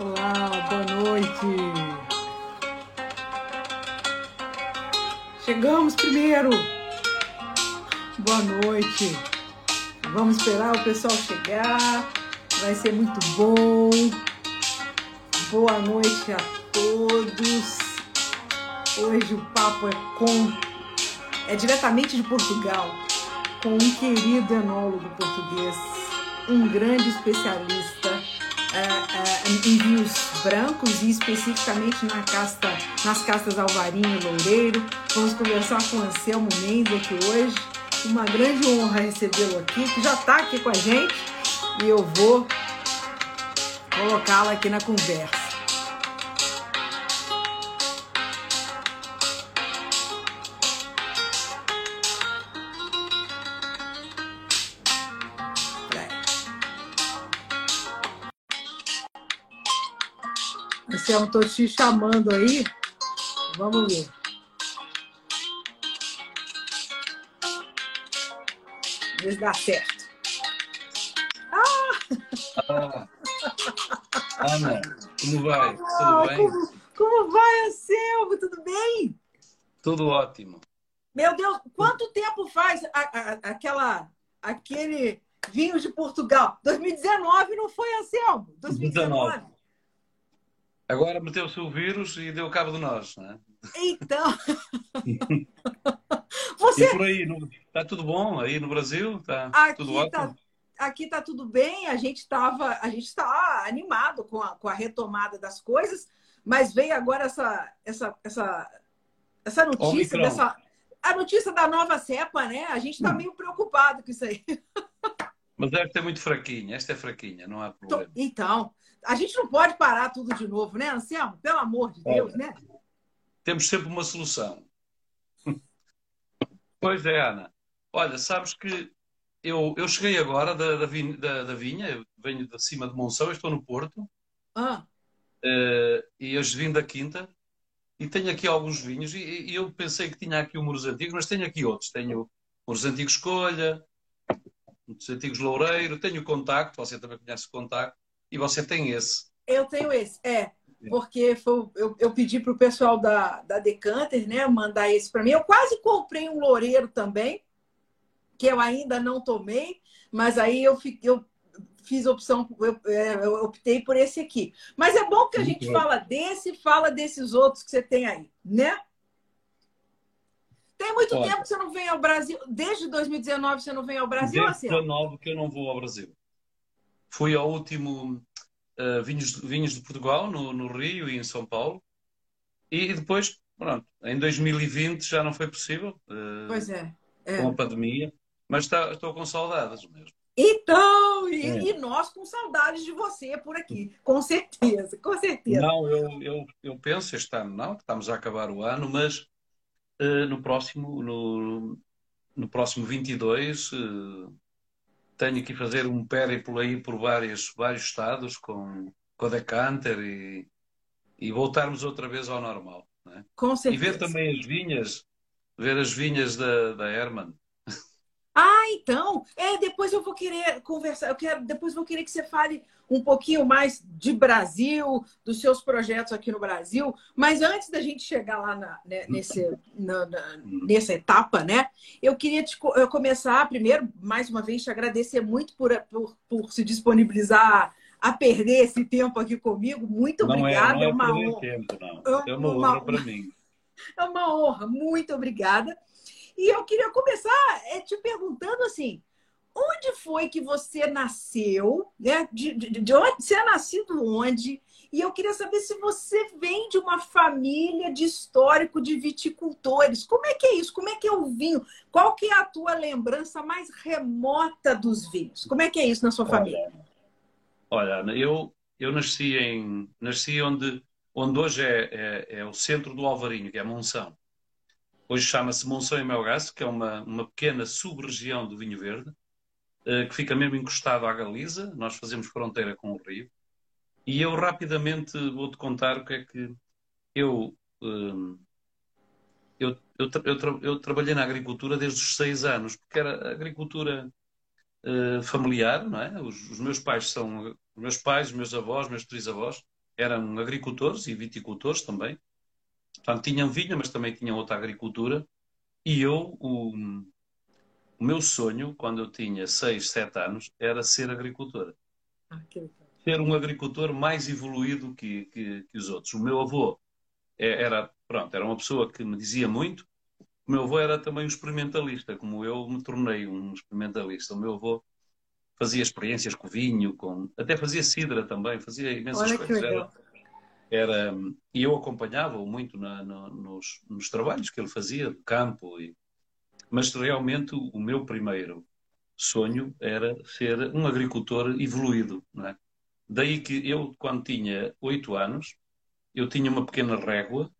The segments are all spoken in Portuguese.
Olá, boa noite. Chegamos primeiro. Boa noite. Vamos esperar o pessoal chegar. Vai ser muito bom. Boa noite a todos. Hoje o papo é com é diretamente de Portugal, com um querido enólogo português, um grande especialista é, é, em vinhos brancos e especificamente na casta, nas castas Alvarinho e Loureiro. Vamos conversar com o Anselmo Mendes aqui hoje. Uma grande honra recebê-lo aqui, que já está aqui com a gente e eu vou colocá-la aqui na conversa. Estou te chamando aí. Vamos ver. Ver se dá certo. Ah, Ana, como vai? Tudo Ah, bem? como, como vai, Anselmo? Tudo bem? Tudo ótimo. Meu Deus, quanto tempo faz a- a- aquela, aquele vinho de Portugal? 2019 não foi, Anselmo? 2019. Agora meteu-se o vírus e deu cabo de nós, não é? Então. E Você por aí, no- está tudo bom? Aí no Brasil? Está tudo aqui ótimo? tá, aqui tá tudo bem, a gente estava, a gente está animado com a, com a retomada das coisas, mas veio agora essa essa essa essa notícia Omicron. dessa a notícia da nova cepa, né? A gente Hum. está meio preocupado com isso aí. Mas esta é muito fraquinha, esta é fraquinha, não há problema. Então, a gente não pode parar tudo de novo, né, Anselmo? Pelo amor de Deus, né? Temos sempre uma solução. Pois é, Ana. Olha, sabes que eu, eu cheguei agora da, da, vin- da- da vinha, eu venho de cima de Monção, estou no Porto, Ah, eh, e hoje vim da Quinta, e tenho aqui alguns vinhos, e, e eu pensei que tinha aqui o Muros Antigos, mas tenho aqui outros. Tenho Muros Antigos Escolha, Muros Antigos Loureiro, tenho o Contacto, você também conhece o Contacto, e você tem esse. eu tenho esse. É, porque foi, eu, eu pedi para o pessoal da, da Decanter, né, mandar esse para mim. Eu quase comprei um loureiro também, que eu ainda não tomei, mas aí eu, eu fiz opção, eu, é, eu optei por esse aqui. Mas é bom que a gente fala desse e fala desses outros que você tem aí, né? Tem muito Olha. tempo que você não vem ao Brasil. Desde 2019 você não vem ao Brasil, Desde assim? 19 que eu não vou ao Brasil. Fui ao último eh, Vinhos, Vinhos de Portugal, no, no Rio e em São Paulo, e depois, pronto, em 2020 já não foi possível, eh, Pois é. é. com a pandemia, mas está- estou com saudades mesmo. Então, e, É. e nós com saudades de você por aqui. Com certeza, com certeza. Não, eu, eu, eu penso este ano não, que estamos a acabar o ano, mas eh, no próximo, no, no próximo 22, eh, tenho que fazer um périplo aí por vários, vários estados com, com a Decanter e, e voltarmos outra vez ao normal. não é? Com E certeza. ver também as vinhas, ver as vinhas da, da Herman. Ah, então, é, depois eu vou querer conversar, eu quero, depois vou querer que você fale um pouquinho mais de Brasil, dos seus projetos aqui no Brasil, mas antes da gente chegar lá na, né, nesse, na- na- nessa etapa, né, eu queria te eu começar primeiro, mais uma vez, te agradecer muito por, por, por se disponibilizar a perder esse tempo aqui comigo. Muito Não é, obrigada, não é uma perder honra. tempo, não. É É uma uma- honra para mim. É uma honra, muito obrigada. E eu queria começar é, te perguntando assim: onde foi que você nasceu? Né? De, de, de onde você é nascido onde? E eu queria saber se você vem de uma família de histórico de viticultores. Como é que é isso? Como é que é o vinho? Qual que é a tua lembrança mais remota dos vinhos? Como é que é isso na sua família? Olha, eu, eu nasci em nasci onde, onde hoje é, é, é o centro do Alvarinho, que é Monção. Hoje chama-se Monção e Melgaço, que é uma, uma pequena sub-região do vinho verde, eh, que fica mesmo encostado à Galiza. Nós fazemos fronteira com o Rio. E eu rapidamente vou-te contar o que é que eu, eh, eu, eu, eu, eu, trabalhei na agricultura desde os seis anos, porque era agricultura uh, familiar, não é? Os, os, meus pais são, os meus pais, os meus avós, meus trisavós eram agricultores e viticultores também. Portanto, tinham vinha, mas também tinham outra agricultura. E eu, o, o meu sonho, quando eu tinha seis, sete anos, era ser agricultor. Ah, ser um agricultor mais evoluído que, que, que os outros. O meu avô é, era Pronto, era uma pessoa que me dizia muito. O meu avô era também um experimentalista, como eu me tornei um experimentalista. O meu avô fazia experiências com vinho, com... até fazia cidra também, fazia imensas Olha coisas. Era, era, e eu acompanhava-o muito na, no, nos, nos, trabalhos que ele fazia do campo. E... Mas realmente o meu primeiro sonho era ser um agricultor evoluído. É? Daí que eu, quando tinha oito anos, eu tinha uma pequena régua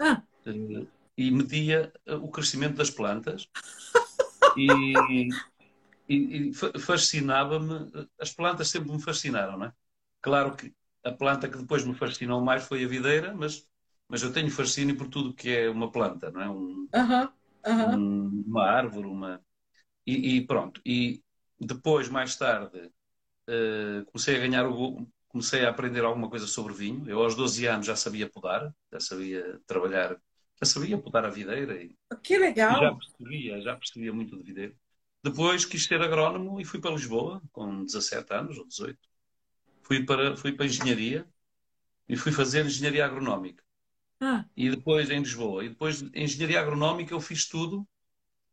ah. Uh, e media eh, o crescimento das plantas e, e, e fascinava-me. As plantas sempre me fascinaram, não é? Claro que a planta que depois me fascinou mais foi a videira, mas, mas eu tenho fascínio por tudo que é uma planta, não é? Um, uh -huh. Uh -huh. Um, uma árvore, uma. E, e, pronto. E depois, mais tarde, uh, comecei a ganhar o, comecei a aprender alguma coisa sobre vinho. Eu aos 12 anos já sabia podar, já sabia trabalhar, já sabia podar a videira. E, que legal! já percebia, já percebia muito de videira. Depois quis ser agrónomo e fui para Lisboa, com 17 anos ou 18. Fui para, fui para engenharia e fui fazer engenharia agronómica. Ah. E depois em Lisboa. E depois em engenharia agronómica eu fiz tudo,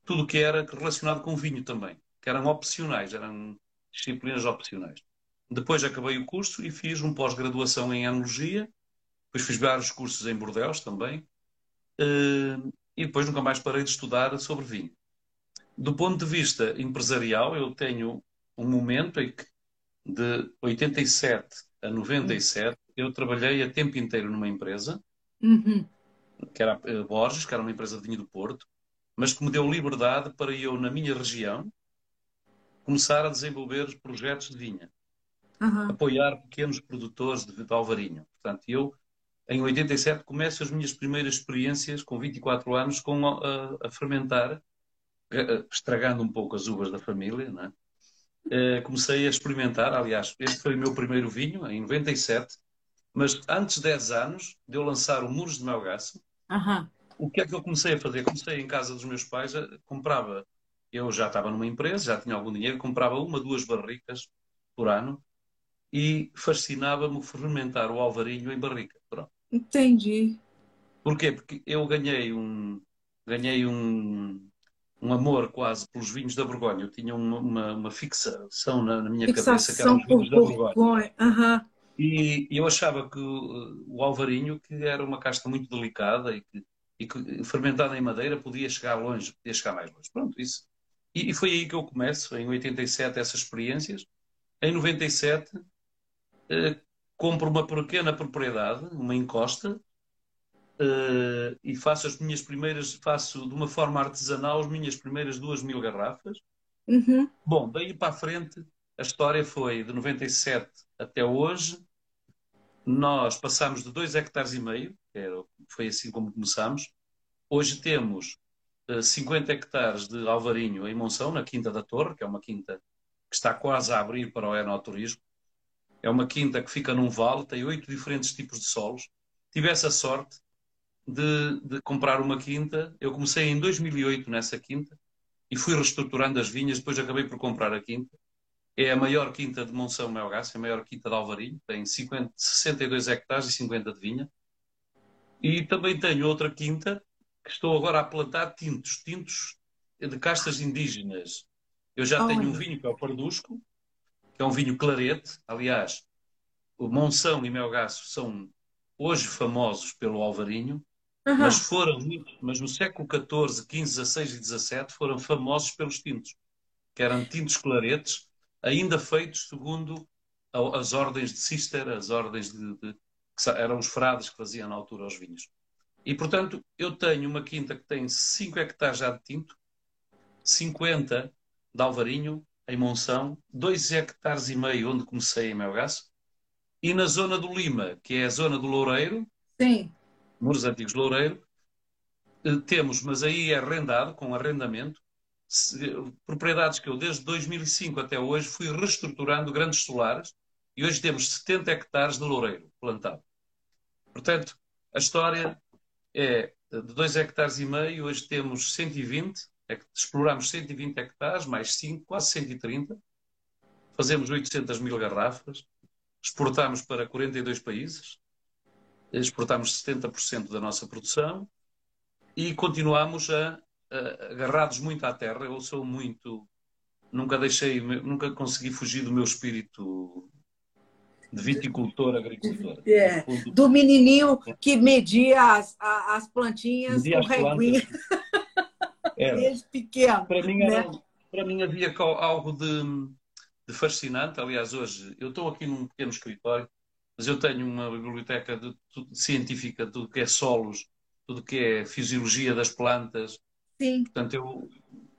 tudo que era relacionado com vinho também, que eram opcionais, eram disciplinas opcionais. Depois acabei o curso e fiz um pós-graduação em Enologia, depois fiz vários cursos em Bordeaux também, eh, e depois nunca mais parei de estudar sobre vinho. Do ponto de vista empresarial, eu tenho um momento em que, de 87 a 97, eu trabalhei a tempo inteiro numa empresa, uhum. que era a eh, Borges, que era uma empresa de vinho do Porto, mas que me deu liberdade para eu, na minha região, começar a desenvolver projetos de vinha uhum. apoiar pequenos produtores de, de Alvarinho. Portanto, eu, em 87, começo as minhas primeiras experiências, com 24 anos, com a, a fermentar, estragando um pouco as uvas da família, não é? Uh, comecei a experimentar, aliás, este foi o meu primeiro vinho, em 97, mas antes de 10 anos de eu lançar o Muros de Melgaço, uhum. o que é que eu comecei a fazer? Comecei em casa dos meus pais, comprava, eu já estava numa empresa, já tinha algum dinheiro, comprava uma, duas barricas por ano e fascinava-me fermentar o alvarinho em barrica. Pronto. Entendi. Porquê? Porque eu ganhei um, ganhei um, um amor quase pelos vinhos da Borgonha. Eu tinha uma, uma, uma fixação na, na minha fixação cabeça que eram os vinhos da Borgonha. Uhum. E, e, eu achava que o, o, alvarinho, que era uma casta muito delicada e que, e que fermentada em madeira podia chegar longe, podia chegar mais longe. Pronto, isso. E, e foi aí que eu começo, em 87, essas experiências. Em 97, uh, compro uma pequena propriedade, uma encosta, uh, e faço as minhas primeiras, faço de uma forma artesanal as minhas primeiras duas mil garrafas. Uhum. Bom, daí para a frente, a história foi de 97 até hoje. Nós passamos de 2 hectares e meio, foi assim como começamos. Hoje temos uh, eh, 50 hectares de alvarinho em Monção, na Quinta da Torre, que é uma quinta que está quase a abrir para o enoturismo. É uma quinta que fica num vale, tem oito diferentes tipos de solos. Tive essa sorte de, de, comprar uma quinta. Eu comecei em 2008 nessa quinta e fui reestruturando as vinhas. Depois acabei por comprar a quinta. É a maior quinta de Monção Melgaço, é a maior quinta de Alvarinho. Tem 50, 62 hectares e 50 de vinha. E também tenho outra quinta que estou agora a plantar tintos, tintos de castas indígenas. Eu já tenho um vinho que é o Pardusco, que é um vinho clarete. Aliás, o Monção e Melgaço são hoje famosos pelo Alvarinho, uhum. mas foram mas no século XIV, XV, XVI e XVII foram famosos pelos tintos, que eram tintos claretes, ainda feitos segundo as ordens de Cister, as ordens de, de que eram os frades que faziam na altura os vinhos. E, portanto, eu tenho uma quinta que tem 5 hectares já de tinto, 50 de alvarinho em Monção, dois hectares e meio onde comecei em Melgaço, e na zona do Lima, que é a zona do Loureiro, Sim. Muros Antigos Loureiro, Eh, temos, mas aí é arrendado, com arrendamento, propriedades que eu desde 2005 até hoje fui reestruturando grandes solares e hoje temos 70 hectares de loureiro plantado. Portanto, a história é de 2 hectares e meio, hoje temos 120, é exploramos 120 hectares, mais 5, quase 130, fazemos 800 mil garrafas, exportamos para 42 países, exportamos 70% da nossa produção e continuamos a, a, agarrados muito à terra. Eu sou muito. Nunca deixei, nunca consegui fugir do meu espírito de viticultor, agricultor. É, do menininho que media as, as plantinhas media com reguinha. Desde pequeno. Para mim, era, né? para mim havia algo de, de fascinante. Aliás, hoje eu estou aqui num pequeno escritório, mas eu tenho uma biblioteca de, de, científica de tudo que é solos, tudo que é fisiologia das plantas. Sim. Portanto, eu,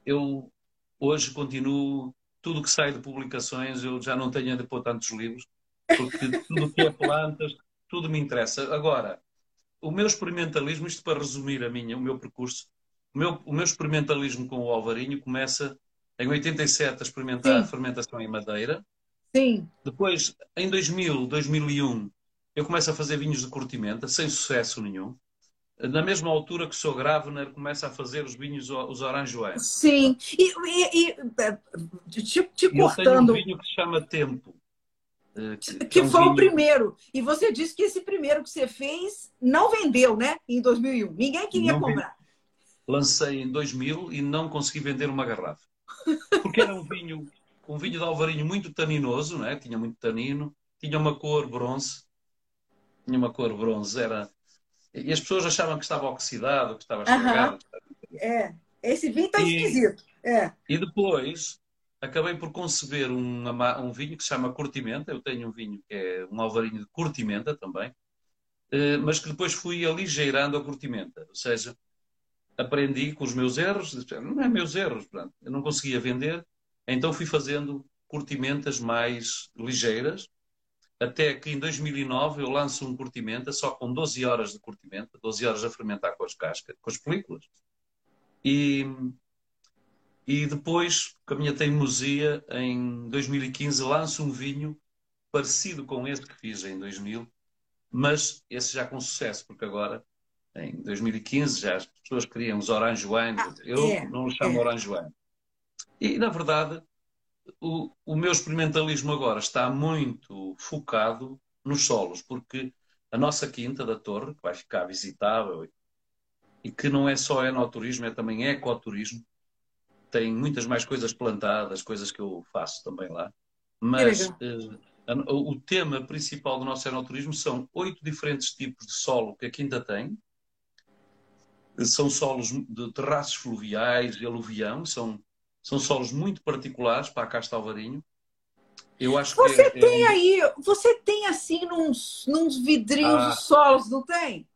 eu hoje continuo, tudo que sai de publicações, eu já não tenho de pôr tantos livros, porque tudo que é plantas, tudo me interessa. Agora, o meu experimentalismo, isto para resumir a minha, o meu percurso, o meu, o meu experimentalismo com o Alvarinho começa em 87 a experimentar Sim. a fermentação em madeira. Sim. Depois, em 2000, 2001, eu começo a fazer vinhos de curtimenta, sem sucesso nenhum na mesma altura que o Sr. Gravner começa a fazer os vinhos, os oranjoães. Sim, e, e, e te, te e cortando. um vinho que se chama Tempo. Eh, que, que é um foi vinho... o primeiro. E você disse que esse primeiro que você fez não vendeu, né? Em 2001. Ninguém queria não comprar. Vi... Lancei em 2000 e não consegui vender uma garrafa. Porque era um vinho, um vinho de alvarinho muito taninoso, né? tinha muito tanino, tinha uma cor bronze. Tinha uma cor bronze, era e as pessoas achavam que estava oxidado, que estava estragado. Uhum. É, esse vinho está esquisito. É. E depois acabei por conceber um, um vinho que se chama Curtimenta. Eu tenho um vinho que é um alvarinho de Curtimenta também, eh, mas que depois fui aligeirando a Curtimenta. Ou seja, aprendi com os meus erros, não é meus erros, eu não conseguia vender, então fui fazendo curtimentas mais ligeiras até que em 2009 eu lanço um curtimenta só com 12 horas de curtimenta, 12 horas a fermentar com as cascas, com as películas. E, e depois, com a minha teimosia, em 2015 lanço um vinho parecido com esse que fiz em 2000, mas esse já com sucesso, porque agora, em 2015, já as pessoas queriam os orange wine, ah, eu é, não os chamo é. orange wine. E, na verdade, o, o meu experimentalismo agora está muito focado nos solos, porque a nossa quinta da Torre, que vai ficar visitável e que não é só enoturismo, é também ecoturismo, tem muitas mais coisas plantadas, coisas que eu faço também lá. Mas uh, o tema principal do nosso enoturismo são oito diferentes tipos de solo que a quinta tem. São solos de terraços fluviais e aluvião, são são solos muito particulares para a Casta Alvarinho. Eu acho você que é, tem é... aí, você tem assim nos, nos vidrinhos ah, os solos, não tem?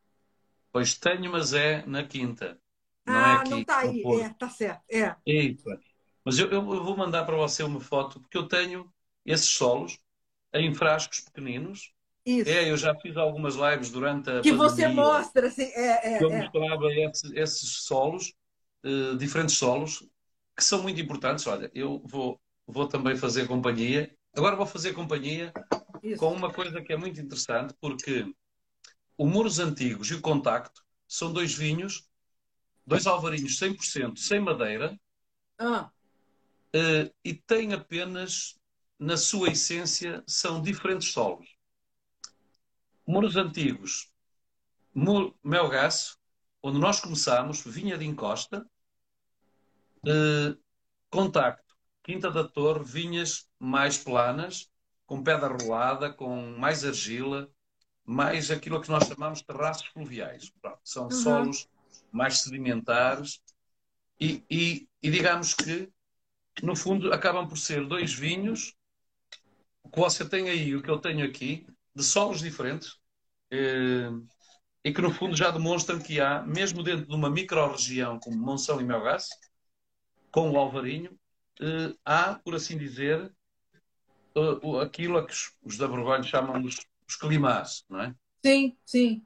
Pois tenho, mas é na quinta. Não é ah, é aqui, não está aí, é, tá certo. É. Eita. Mas eu, eu, vou mandar para você uma foto, porque eu tenho esses solos em frascos pequeninos. Isso. É, eu já fiz algumas lives durante a Que pandemia, você mostra, assim, é, é, eu é. mostrava esses, esses solos, uh, diferentes solos, que são muito importantes. Olha, eu vou, vou também fazer companhia. Agora vou fazer companhia Isso. com uma coisa que é muito interessante, porque o Muros Antigos e o Contacto são dois vinhos, dois alvarinhos 100% sem madeira, ah. uh, e têm apenas, na sua essência, são diferentes solos. Muros Antigos, Melgaço, onde nós começamos, vinha de encosta, Uh, contacto. Quinta da Torre, vinhas mais planas, com pedra rolada, com mais argila, mais aquilo que nós chamamos de terraços fluviais. Pronto, são uhum. solos mais sedimentares e, e, e, digamos que, no fundo, acabam por ser dois vinhos, o que você tem aí o que eu tenho aqui, de solos diferentes, eh, e que, no fundo, já demonstram que há, mesmo dentro de uma micro-região como Monção e Melgaço, com o Alvarinho, eh, há, por assim dizer, eh, aquilo a que os, da Borgonha chamam os, os climás, não é? Sim, sim.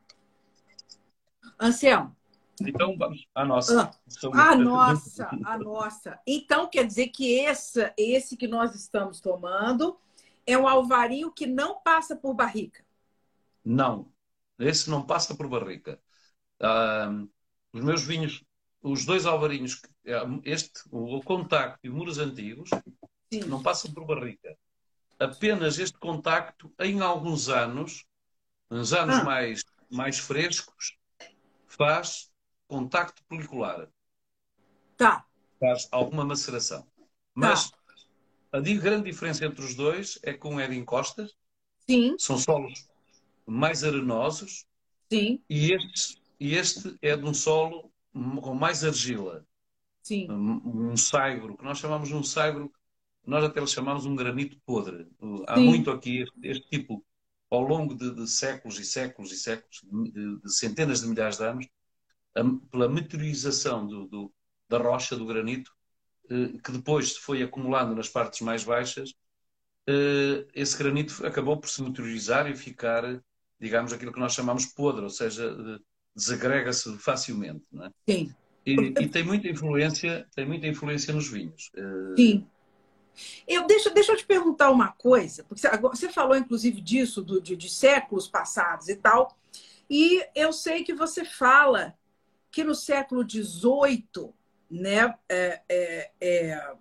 Anselmo, Então vamos à nossa. Ah, a nossa, a nossa. Então quer dizer que esse, esse que nós estamos tomando é um alvarinho que não passa por barrica. Não, esse não passa por barrica. Uh, os meus vinhos, os dois alvarinhos, este, o contacto e muros antigos, Sim. não passam por barrica. Apenas este contacto, em alguns anos, nos anos ah. mais, mais frescos, faz contacto policular. Tá. Faz alguma maceração. Mas tá. a grande diferença entre os dois é que um é de encostas. Sim. São solos mais arenosos. Sim. E este, e este é de um solo com mais argila. Sim. Um, saibro, que nós chamamos de um saibro, nós até lhe chamamos um granito podre. Há Sim. muito aqui este, este, tipo, ao longo de, de, séculos e séculos e séculos, de, de centenas de milhares de anos, a, pela meteorização do, do, da rocha, do granito, eh, que depois se foi acumulando nas partes mais baixas, eh, esse granito acabou por se meteorizar e ficar, digamos, aquilo que nós chamamos podre, ou seja, desagrega-se facilmente. Não é? Sim. E, e, tem muita influência, tem muita influência nos vinhos. Eh, Sim. Eu, deixa, deixa eu te perguntar uma coisa, porque você, falou inclusive disso, do, de, de, séculos passados e tal, e eu sei que você fala que no século XVIII, né, é, é, é,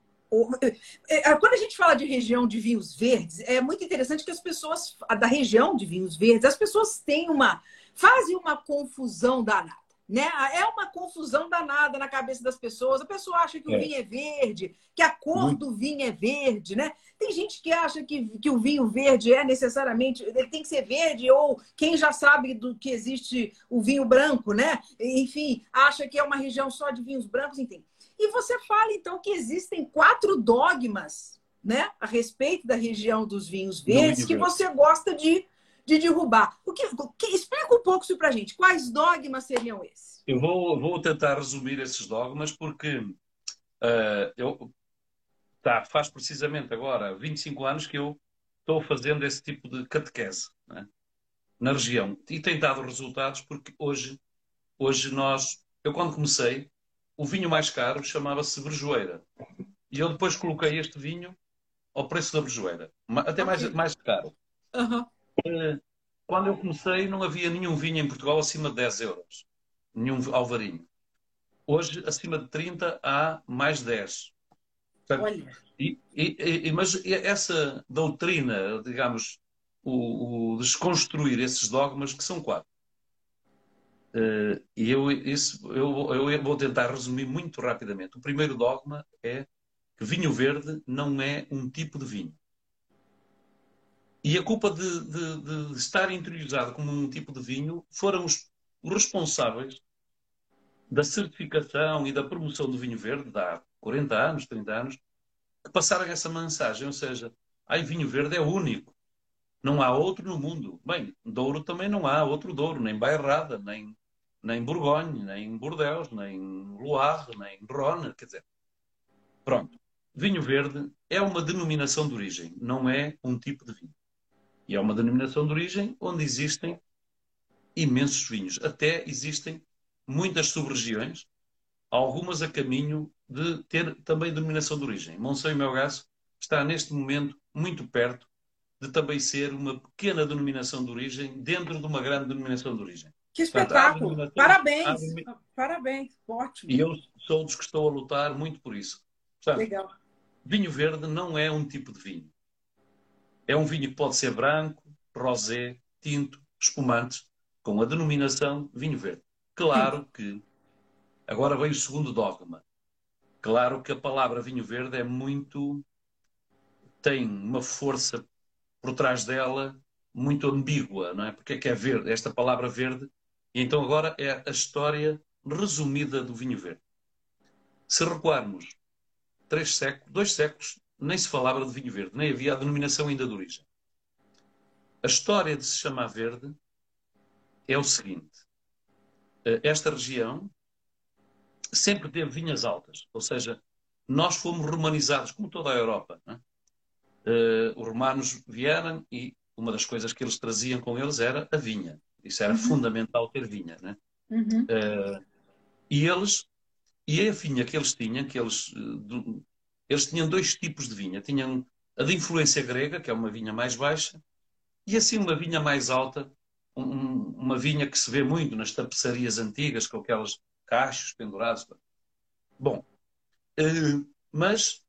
é, quando a gente fala de região de vinhos verdes, é muito interessante que as pessoas, da região de vinhos verdes, as pessoas têm uma, fazem uma confusão danada. Né? É uma confusão danada na cabeça das pessoas. A pessoa acha que o é. vinho é verde, que a cor do vinho é verde, né? Tem gente que acha que, que o vinho verde é necessariamente, ele tem que ser verde, ou quem já sabe do que existe o vinho branco, né? Enfim, acha que é uma região só de vinhos brancos, enfim. E você fala, então, que existem quatro dogmas, né? A respeito da região dos vinhos verdes, que você gosta de de derrubar. O que, o que, explica um pouco isso para a gente. Quais dogmas seriam esses? Eu vou, vou tentar resumir esses dogmas porque uh, eu, tá, faz precisamente agora 25 anos que eu estou fazendo esse tipo de catequese né, na região. E tem dado resultados porque hoje, hoje nós, eu quando comecei, o vinho mais caro chamava-se Brejoeira. E eu depois coloquei este vinho ao preço da Brejoeira. Até mais, mais caro. Uhum. Eh, quando eu comecei, não havia nenhum vinho em Portugal acima de 10 euros. Nenhum alvarinho. Hoje, acima de 30, há mais 10. Portanto, Olha. E, e, e, mas essa doutrina, digamos, o, o, desconstruir esses dogmas, que são quatro. Uh, e eu, isso, eu, eu vou tentar resumir muito rapidamente. O primeiro dogma é que vinho verde não é um tipo de vinho. E a culpa de, de, de, estar interiorizado como um tipo de vinho foram os, responsáveis da certificação e da promoção do vinho verde, há 40 anos, 30 anos, que passaram essa mensagem, ou seja, ai, vinho verde é único, não há outro no mundo. Bem, Douro também não há outro Douro, nem Bairrada, nem, nem nem Bordeaux, nem Loire, nem Rhône, quer dizer. Pronto. Vinho verde é uma denominação de origem, não é um tipo de vinho. E é uma denominação de origem onde existem imensos vinhos. Até existem muitas sub-regiões, algumas a caminho de ter também denominação de origem. Monção e Melgaço está neste momento muito perto de também ser uma pequena denominação de origem dentro de uma grande denominação de origem. Que espetáculo! Portanto, Parabéns! Parabéns! Ótimo! E eu sou dos que estou a lutar muito por isso. Portanto, Legal. Vinho verde não é um tipo de vinho. É um vinho que pode ser branco, rosé, tinto, espumante, com a denominação vinho verde. Claro que, agora vem o segundo dogma. Claro que a palavra vinho verde é muito. tem uma força por trás dela muito ambígua, não é? Porque é que é verde, esta palavra verde. E então agora é a história resumida do vinho verde. Se recuarmos três séculos, dois séculos, nem se falava de vinho verde, nem havia a denominação ainda de origem. A história de se chamar verde é o seguinte: eh, esta região sempre teve vinhas altas, ou seja, nós fomos romanizados, como toda a Europa. É? Uh, os romanos vieram e uma das coisas que eles traziam com eles era a vinha. Isso era uhum. fundamental ter vinha. Né? Uhum. Uh, E eles, e a vinha que eles tinham, que eles, eh, eles tinham dois tipos de vinha. Tinham a de influência grega, que é uma vinha mais baixa, e assim uma vinha mais alta, um, uma vinha que se vê muito nas tapeçarias antigas, com aquelas cachos pendurados. Bom, uh, mas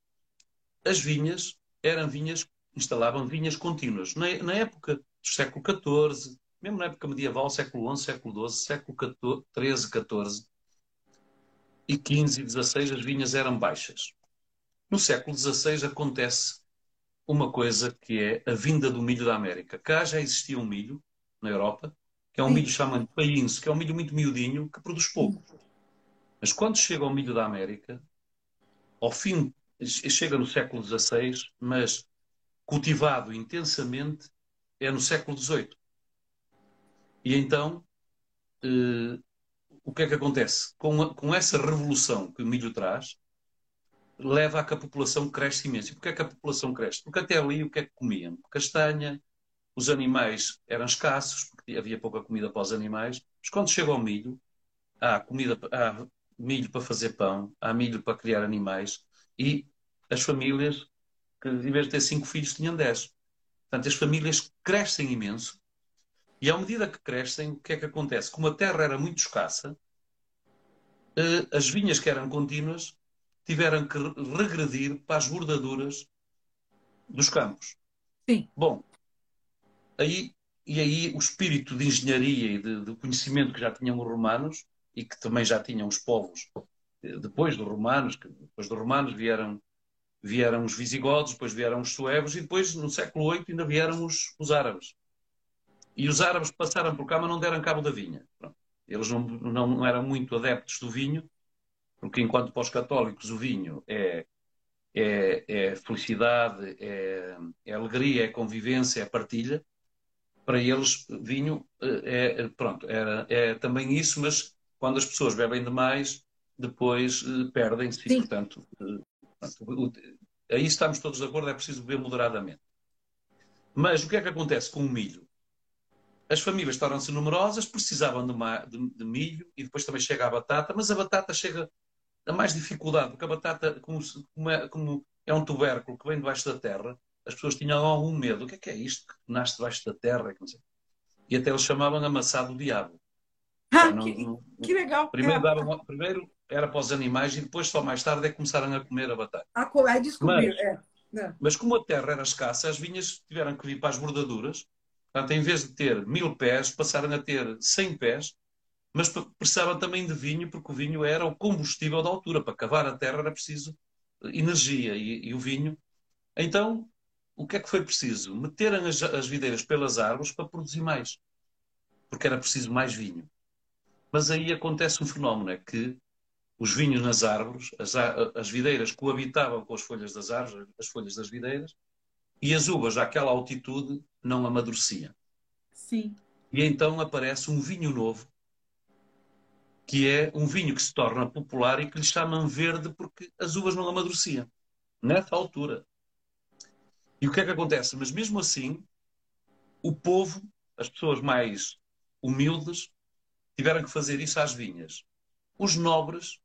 as vinhas eram vinhas, instalavam vinhas contínuas. Na, na época do século XIV, mesmo na época medieval, século XI, século XII, século XIII, XIV e XV e XVI, as vinhas eram baixas. No século XVI acontece uma coisa que é a vinda do milho da América. Cá já existia um milho, na Europa, que é um Sim. milho chamado painço, que é um milho muito miudinho, que produz pouco. Mas quando chega ao milho da América, ao fim, chega no século XVI, mas cultivado intensamente é no século XVIII. E então, eh, o que é que acontece? Com, a, com essa revolução que o milho traz, leva a que a população cresce imenso. E porquê é que a população cresce? Porque até ali o que é que comiam? Castanha, os animais eram escassos, porque havia pouca comida para os animais, mas quando chega ao milho, há comida, há milho para fazer pão, há milho para criar animais, e as famílias, que em vez de ter cinco filhos, tinham dez. Portanto, as famílias crescem imenso, e à medida que crescem, o que é que acontece? Como a terra era muito escassa, eh, as vinhas que eram contínuas tiveram que regredir para as bordaduras dos campos. Sim. Bom, aí, e aí o espírito de engenharia e de, de, conhecimento que já tinham os romanos e que também já tinham os povos eh, depois dos romanos, que depois dos romanos vieram, vieram os visigodos, depois vieram os suevos e depois no século VIII ainda vieram os, os árabes. E os árabes passaram por cá, mas não deram cabo da vinha. Pronto. Eles não, não eram muito adeptos do vinho, porque enquanto para os católicos o vinho é, é, é felicidade, é, é, alegria, é convivência, é partilha, para eles vinho é, é pronto, era, é também isso, mas quando as pessoas bebem demais, depois eh, perdem-se. Portanto, eh, portanto, aí estamos todos de acordo, é preciso beber moderadamente. Mas o que é que acontece com o milho? As famílias tornam-se numerosas, precisavam de, uma, de, de, milho e depois também chega a batata, mas a batata chega a mais dificuldade, porque a batata, como, como, é, como é, um tubérculo que vem debaixo da terra, as pessoas tinham algum medo. O que é que é isto que nasce debaixo da terra? E até eles chamavam amassado diabo. Ah, que, não, que, legal. Primeiro, é. davam, primeiro, era para os animais e depois, só mais tarde, é que começaram a comer a batata. A comer, descobrir, mas, é. Mas como a terra era escassa, as vinhas tiveram que vir para as bordaduras. Portanto, em vez de ter mil pés, passaram a ter cem pés mas precisavam também de vinho, porque o vinho era o combustível da altura. Para cavar a terra era preciso energia e, e o vinho. Então, o que é que foi preciso? Meteram as, as videiras pelas árvores para produzir mais, porque era preciso mais vinho. Mas aí acontece um fenómeno, é que os vinhos nas árvores, as, as videiras coabitavam com as folhas das árvores, as folhas das videiras, e as uvas àquela altitude não amadureciam. Sim. E então aparece um vinho novo que é um vinho que se torna popular e que lhe chamam verde porque as uvas não amadureciam, nessa altura. E o que é que acontece? Mas mesmo assim, o povo, as pessoas mais humildes, tiveram que fazer isso às vinhas. Os nobres,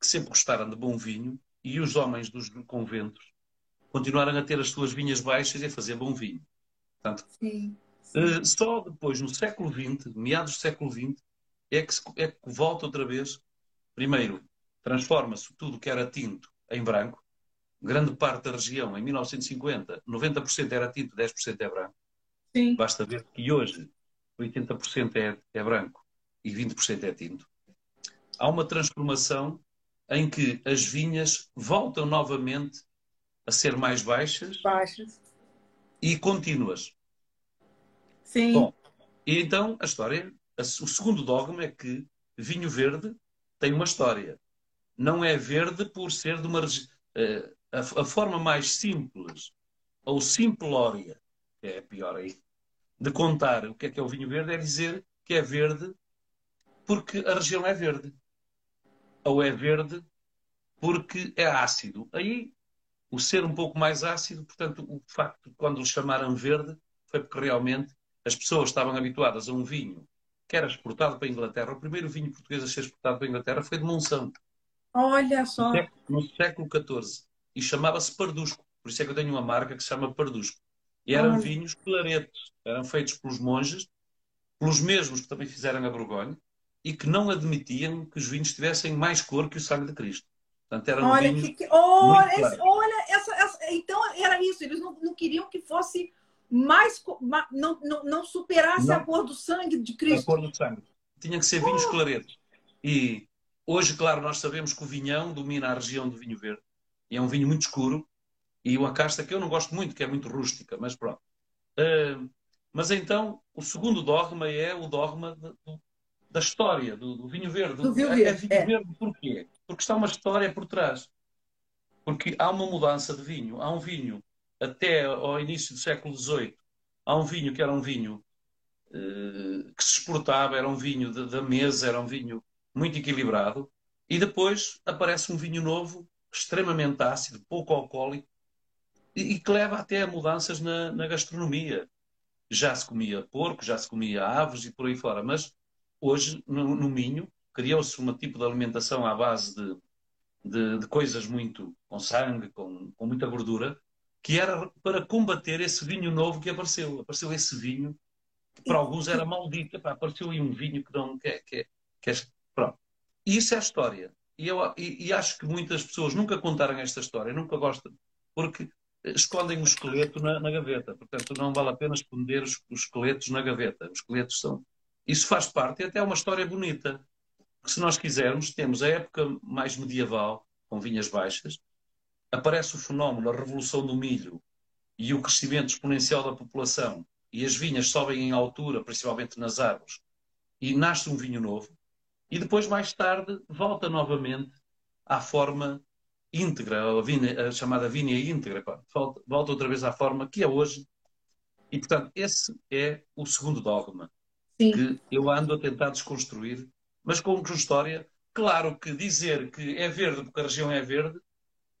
que sempre gostaram de bom vinho, e os homens dos conventos, continuaram a ter as suas vinhas baixas e a fazer bom vinho. Portanto, sim, sim. Eh, só depois, no século XX, meados do século XX, é que, é que volta outra vez. Primeiro, transforma-se tudo que era tinto em branco. Grande parte da região, em 1950, 90% era tinto, 10% é branco. Sim. Basta ver que hoje 80% é, é branco e 20% é tinto. Há uma transformação em que as vinhas voltam novamente a ser mais baixas, baixas. e contínuas. Sim. Bom, e então a história o segundo dogma é que vinho verde tem uma história. Não é verde por ser de uma. Uh, a, a, forma mais simples ou simplória, é pior aí, de contar o que é que é o vinho verde é dizer que é verde porque a região é verde. Ou é verde porque é ácido. Aí o ser um pouco mais ácido, portanto, o facto de quando lhe chamaram verde foi porque realmente as pessoas estavam habituadas a um vinho que era exportado para a Inglaterra. O primeiro vinho português a ser exportado para a Inglaterra foi de Monsanto. Olha só. No século XIV. E chamava-se Pardusco. Por isso é que eu tenho uma marca que se chama Pardusco. E eram Olha. vinhos claretos. Eram feitos pelos monges, pelos mesmos que também fizeram a Borgonha, e que não admitiam que os vinhos tivessem mais cor que o sangue de Cristo. Portanto, eram olha, vinhos que, que, olha, esse, olha essa, essa, então era isso. Eles não, não queriam que fosse mais não, não, não superasse não, a cor do sangue de Cristo. A cor do sangue. Tinha que ser vinhos oh. claretos. E hoje, claro, nós sabemos que o vinhão domina a região do vinho verde. E é um vinho muito escuro. E uma casta que eu não gosto muito, que é muito rústica, mas pronto. Uh, mas então, o segundo dogma é o dogma de, de, da história, do, do, vinho verde. Do vinho verde. É, é vinho é. verde porquê? Porque está uma história por trás. Porque há uma mudança de vinho. Há um vinho até ao início do século XVIII, há um vinho que era um vinho eh, que se exportava, era um vinho da mesa, era um vinho muito equilibrado, e depois aparece um vinho novo, extremamente ácido, pouco alcoólico, e, e que leva até a mudanças na, na gastronomia. Já se comia porco, já se comia aves e por aí fora, mas hoje no, no Minho criou-se um tipo de alimentação à base de, de, de, coisas muito com sangue, com, com muita gordura, que era para combater esse vinho novo que apareceu. Apareceu esse vinho que para alguns era maldito. Epá, apareceu aí um vinho que não quer. Que, que, que, pronto. E isso é a história. E, eu, e, e, acho que muitas pessoas nunca contaram esta história, nunca gostam, porque escondem o esqueleto na, na gaveta. Portanto, não vale a pena esconder os, os, esqueletos na gaveta. Os esqueletos são. Isso faz parte, e até é uma história bonita. Se nós quisermos, temos a época mais medieval, com vinhas baixas, aparece o fenómeno, a revolução do milho e o crescimento exponencial da população, e as vinhas sobem em altura, principalmente nas árvores, e nasce um vinho novo, e depois, mais tarde, volta novamente à forma íntegra, a, vinha, a chamada vinha íntegra, volta, volta outra vez à forma que é hoje. E, portanto, esse é o segundo dogma Sim. que eu ando a tentar desconstruir, mas com história. Claro que dizer que é verde porque a região é verde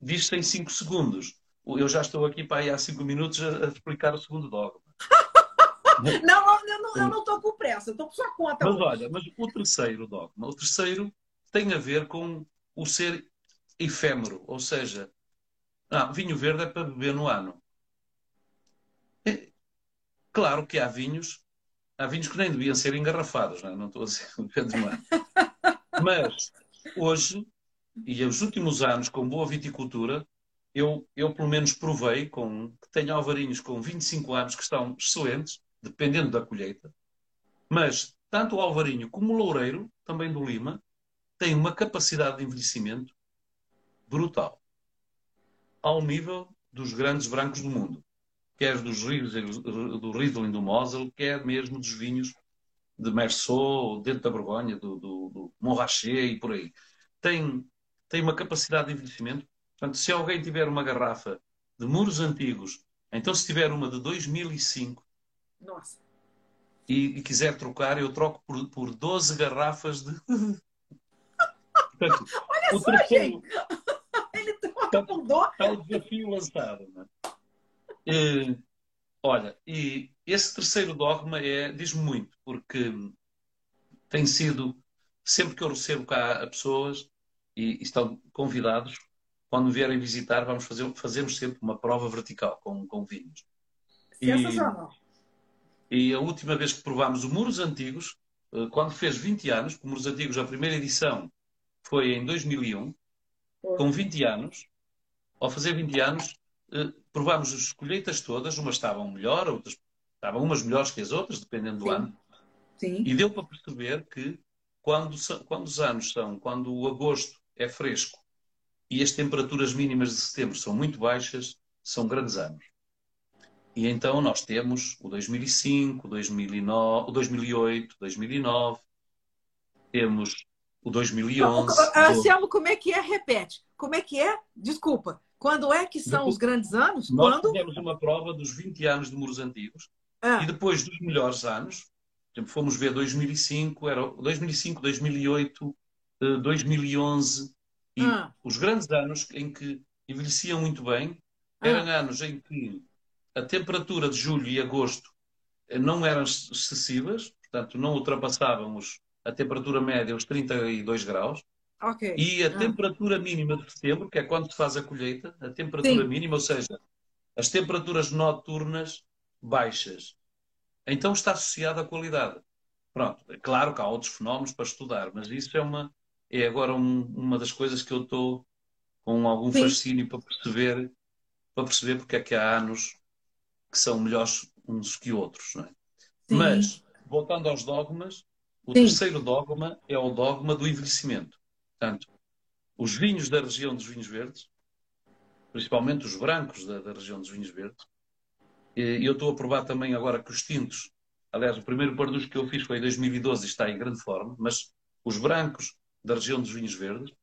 diz-se em 5 segundos. Eu já estou aqui para aí há 5 minutos a, a, explicar o segundo dogma. não, eu não, eu estou com pressa, estou por sua conta. Mas olha, mas o terceiro dogma, o terceiro tem a ver com o ser efêmero, ou seja, não, vinho verde é para beber no ano. É, claro que há vinhos, há vinhos que nem deviam ser engarrafados, não, é? não estou a dizer beber no ano. Mas hoje e os últimos anos, com boa viticultura, eu, eu pelo menos provei com, que tenho alvarinhos com 25 anos que estão excelentes, dependendo da colheita, mas tanto o alvarinho como o loureiro, também do Lima, têm uma capacidade de envelhecimento brutal, ao nível dos grandes brancos do mundo, quer dos do Riesling do Mosel, quer mesmo dos vinhos de Merceau, dentro da Borgonha, do, do, do Montrachet e por aí. Tem tem uma capacidade de envelhecimento. Portanto, se alguém tiver uma garrafa de muros antigos, então se tiver uma de 2005 Nossa. E, e quiser trocar, eu troco por, por 12 garrafas de. Portanto, Olha só, gente! Ele troca por 12. Está o desafio lançado. Não é? olha, e esse terceiro dogma é, diz-me muito, porque tem sido, sempre que eu recebo cá pessoas, e, estão convidados. Quando vierem visitar, vamos fazer fazemos sempre uma prova vertical com, com vinhos. Sensacional. E, e a última vez que provámos o Muros Antigos, eh, quando fez 20 anos, o Muros Antigos, a primeira edição foi em 2001, com 20 anos, ao fazer 20 anos, eh, provámos as colheitas todas, umas estavam melhor, outras estavam umas melhores que as outras, dependendo do Sim. ano. Sim. E deu para perceber que quando, quando os anos são, quando o agosto é fresco e as temperaturas mínimas de setembro são muito baixas, são grandes anos. E então nós temos o 2005, 2009, o 2008, 2009, temos o 2011. Anselmo, como é que é? Repete. Como é que é? Desculpa. Quando é que são depois, os grandes anos? Nós Quando? fizemos uma prova dos 20 anos de muros antigos ah. e depois dos melhores anos, fomos ver 2005, era 2005, 2008, 2011 e ah. os grandes anos em que envelheciam muito bem eram ah. anos em que a temperatura de julho e agosto eh, não eram excessivas, portanto não ultrapassavam os, a temperatura média os 32 graus. Ok. E a Ah. temperatura mínima de setembro, que é quando se faz a colheita, a temperatura Sim. mínima, ou seja, as temperaturas noturnas baixas. Então está associada à qualidade. Pronto, é claro que há outros fenómenos para estudar, mas isso é uma é agora um- uma das coisas que eu estou com algum Sim. fascínio para perceber para perceber porque é que há anos que são melhores uns que outros, não é? Sim. Mas, voltando aos dogmas, o Sim. terceiro dogma é o dogma do envelhecimento. Portanto, os vinhos da região dos vinhos verdes, principalmente os brancos da, da região dos vinhos verdes, e eu estou a provar também agora que os tintos, aliás, o primeiro produto que eu fiz foi em 2012 e está em grande forma, mas os brancos da região dos vinhos verdes,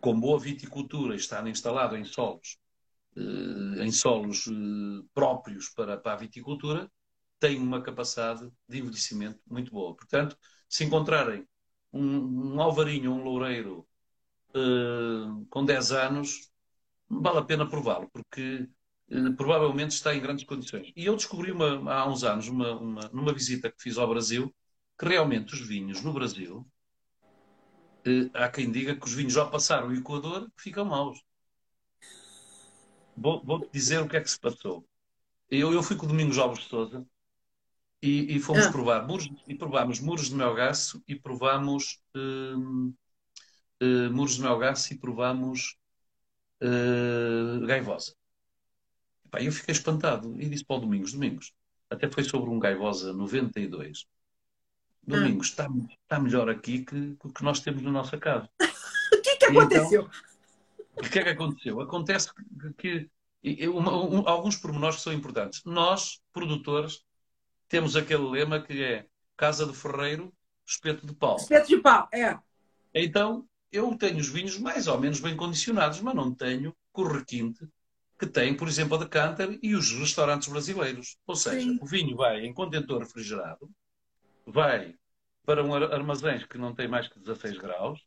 com boa viticultura e estar instalado em solos, eh, em solos eh, próprios para, para a viticultura, têm uma capacidade de envelhecimento muito boa. Portanto, se encontrarem um, um alvarinho um loureiro eh, com 10 anos, vale a pena prová-lo, porque provavelmente está em grandes condições. E eu descobri uma- há uns anos, uma- uma- numa visita que fiz ao Brasil, que realmente os vinhos no Brasil, há quem diga que os vinhos já passaram o Equador ficam maus. Vou- Vou-te dizer o que é que se passou. Eu, eu fui com o Domingos Alves de Souza e, e fomos Ah. provar muros, e provámos muros de melgaço e provámos hum, eh, muros de melgaço e provámos eh, gaivosa. Epá, eu fiquei espantado e disse para o Domingos, Domingos, até foi sobre um gaivosa 92. Domingos, está, está melhor aqui que o que nós temos na nossa casa. O que, que Então, aconteceu? O que é que aconteceu? Acontece que, que- uma- um- alguns pormenores que são importantes. Nós, produtores, temos aquele lema que é casa de ferreiro, espeto de pau. Espeto de pau. É. Então, eu tenho os vinhos mais ou menos bem condicionados, mas não tenho o requinte que tem, por exemplo, a Decanter e os restaurantes brasileiros. Ou seja, Sim. o vinho vai em contentor refrigerado, vai para um ar- armazéns que não tem mais que 16 graus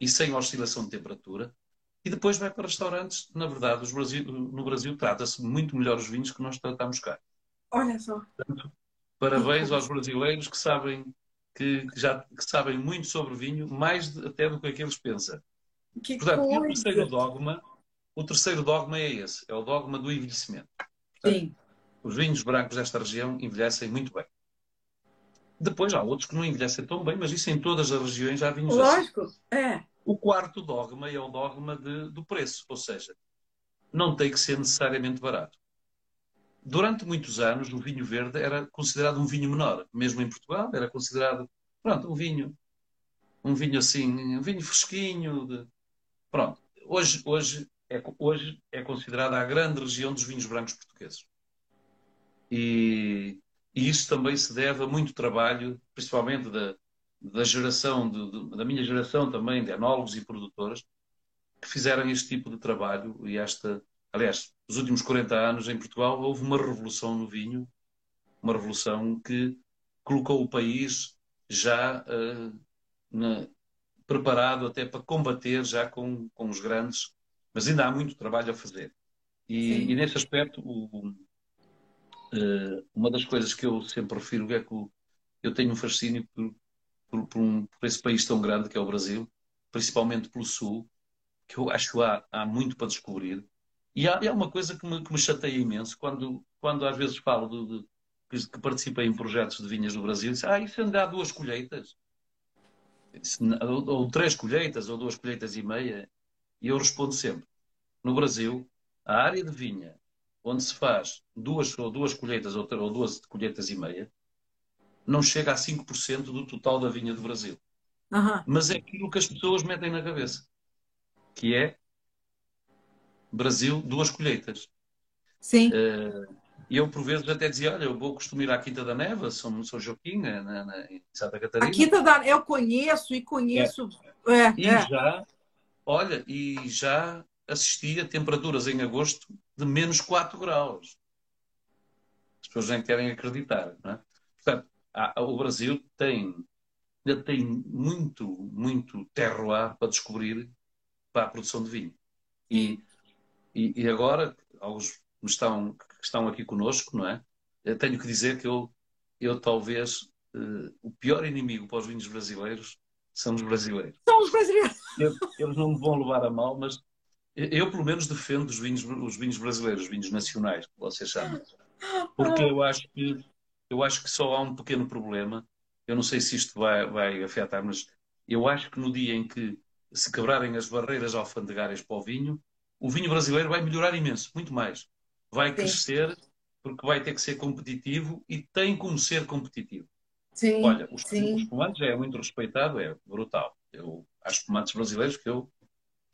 e sem oscilação de temperatura, e depois vai para restaurantes. Na verdade, Brasil- no Brasil trata-se muito melhor os vinhos que nós tratamos cá. Olha só. Parabéns aos brasileiros que sabem que, que já que sabem muito sobre vinho, mais de- até do que aqueles pensam. Que Portanto, e o coisa. terceiro dogma, o terceiro dogma é esse, é o dogma do envelhecimento. Sim. Os vinhos brancos desta região envelhecem muito bem. Depois há outros que não envelhecem tão bem, mas isso em todas as regiões há vinhos assim. Lógico. É. O quarto dogma é o dogma de- do preço, ou seja, não tem que ser necessariamente barato. Durante muitos anos, o vinho verde era considerado um vinho menor, mesmo em Portugal, era considerado, pronto, um vinho, um vinho assim, um vinho fresquinho, de- pronto. Hoje, hoje, é, hoje é considerada a grande região dos vinhos brancos portugueses. E, e isso também se deve a muito trabalho, principalmente da, da geração, de- de- da minha geração também, de enólogos e produtores, que fizeram este tipo de trabalho. E esta, aliás, nos últimos 40 anos em Portugal houve uma revolução no vinho, uma revolução que colocou o país já eh, na- preparado até para combater já com, com os grandes, mas ainda há muito trabalho a fazer. E, e nesse aspecto, o- uma das coisas que eu sempre refiro é que eu tenho um fascínio por, por, por um- por esse país tão grande que é o Brasil, principalmente pelo Sul, que eu acho que há, há muito para descobrir. E há, e há uma coisa que me, que me chateia imenso quando, quando às vezes falo de, de- que, participei em projetos de vinhas no Brasil, diz, ah, isso ainda há duas colheitas. Ou, ou três colheitas, ou duas colheitas e meia. E eu respondo sempre: no Brasil, a área de vinha onde se faz duas ou duas colheitas ou, ou duas colheitas e meia não chega a 5% do total da vinha do Brasil. Aham. Mas é aquilo que as pessoas metem na cabeça, que é Brasil, duas colheitas. Sim. E eu, por vezes, até dizia: Olha, eu vou costume ir à Quinta da Neva, São, São Joaquim, na, na- em Santa Catarina. A Quinta da eu conheço e conheço. É, E é. já, olha, e já assisti a temperaturas em agosto de menos 4 graus. As pessoas nem querem acreditar, não é? Portanto, há- o Brasil tem, ainda tem muito, muito terroir para descobrir para a produção de vinho. E, e, e agora, alguns que estão, que estão aqui conosco, não é? Eu tenho que dizer que eu, eu talvez uh, o pior inimigo para os vinhos brasileiros são os brasileiros. São os brasileiros. Eles não me vão levar a mal, mas eu, pelo menos, defendo os vinhos, os vinhos brasileiros, os vinhos nacionais, que vocês chamam. Porque eu acho que, eu acho que só há um pequeno problema. Eu não sei se isto vai, vai afetar, mas eu acho que no dia em que se quebrarem as barreiras alfandegárias para o vinho, o vinho brasileiro vai melhorar imenso, muito mais. Vai Sim. crescer porque vai ter que ser competitivo e tem como ser competitivo. Sim, Olha, os, sim. os espumantes é muito respeitado, é brutal. Eu, há espumantes brasileiros que eu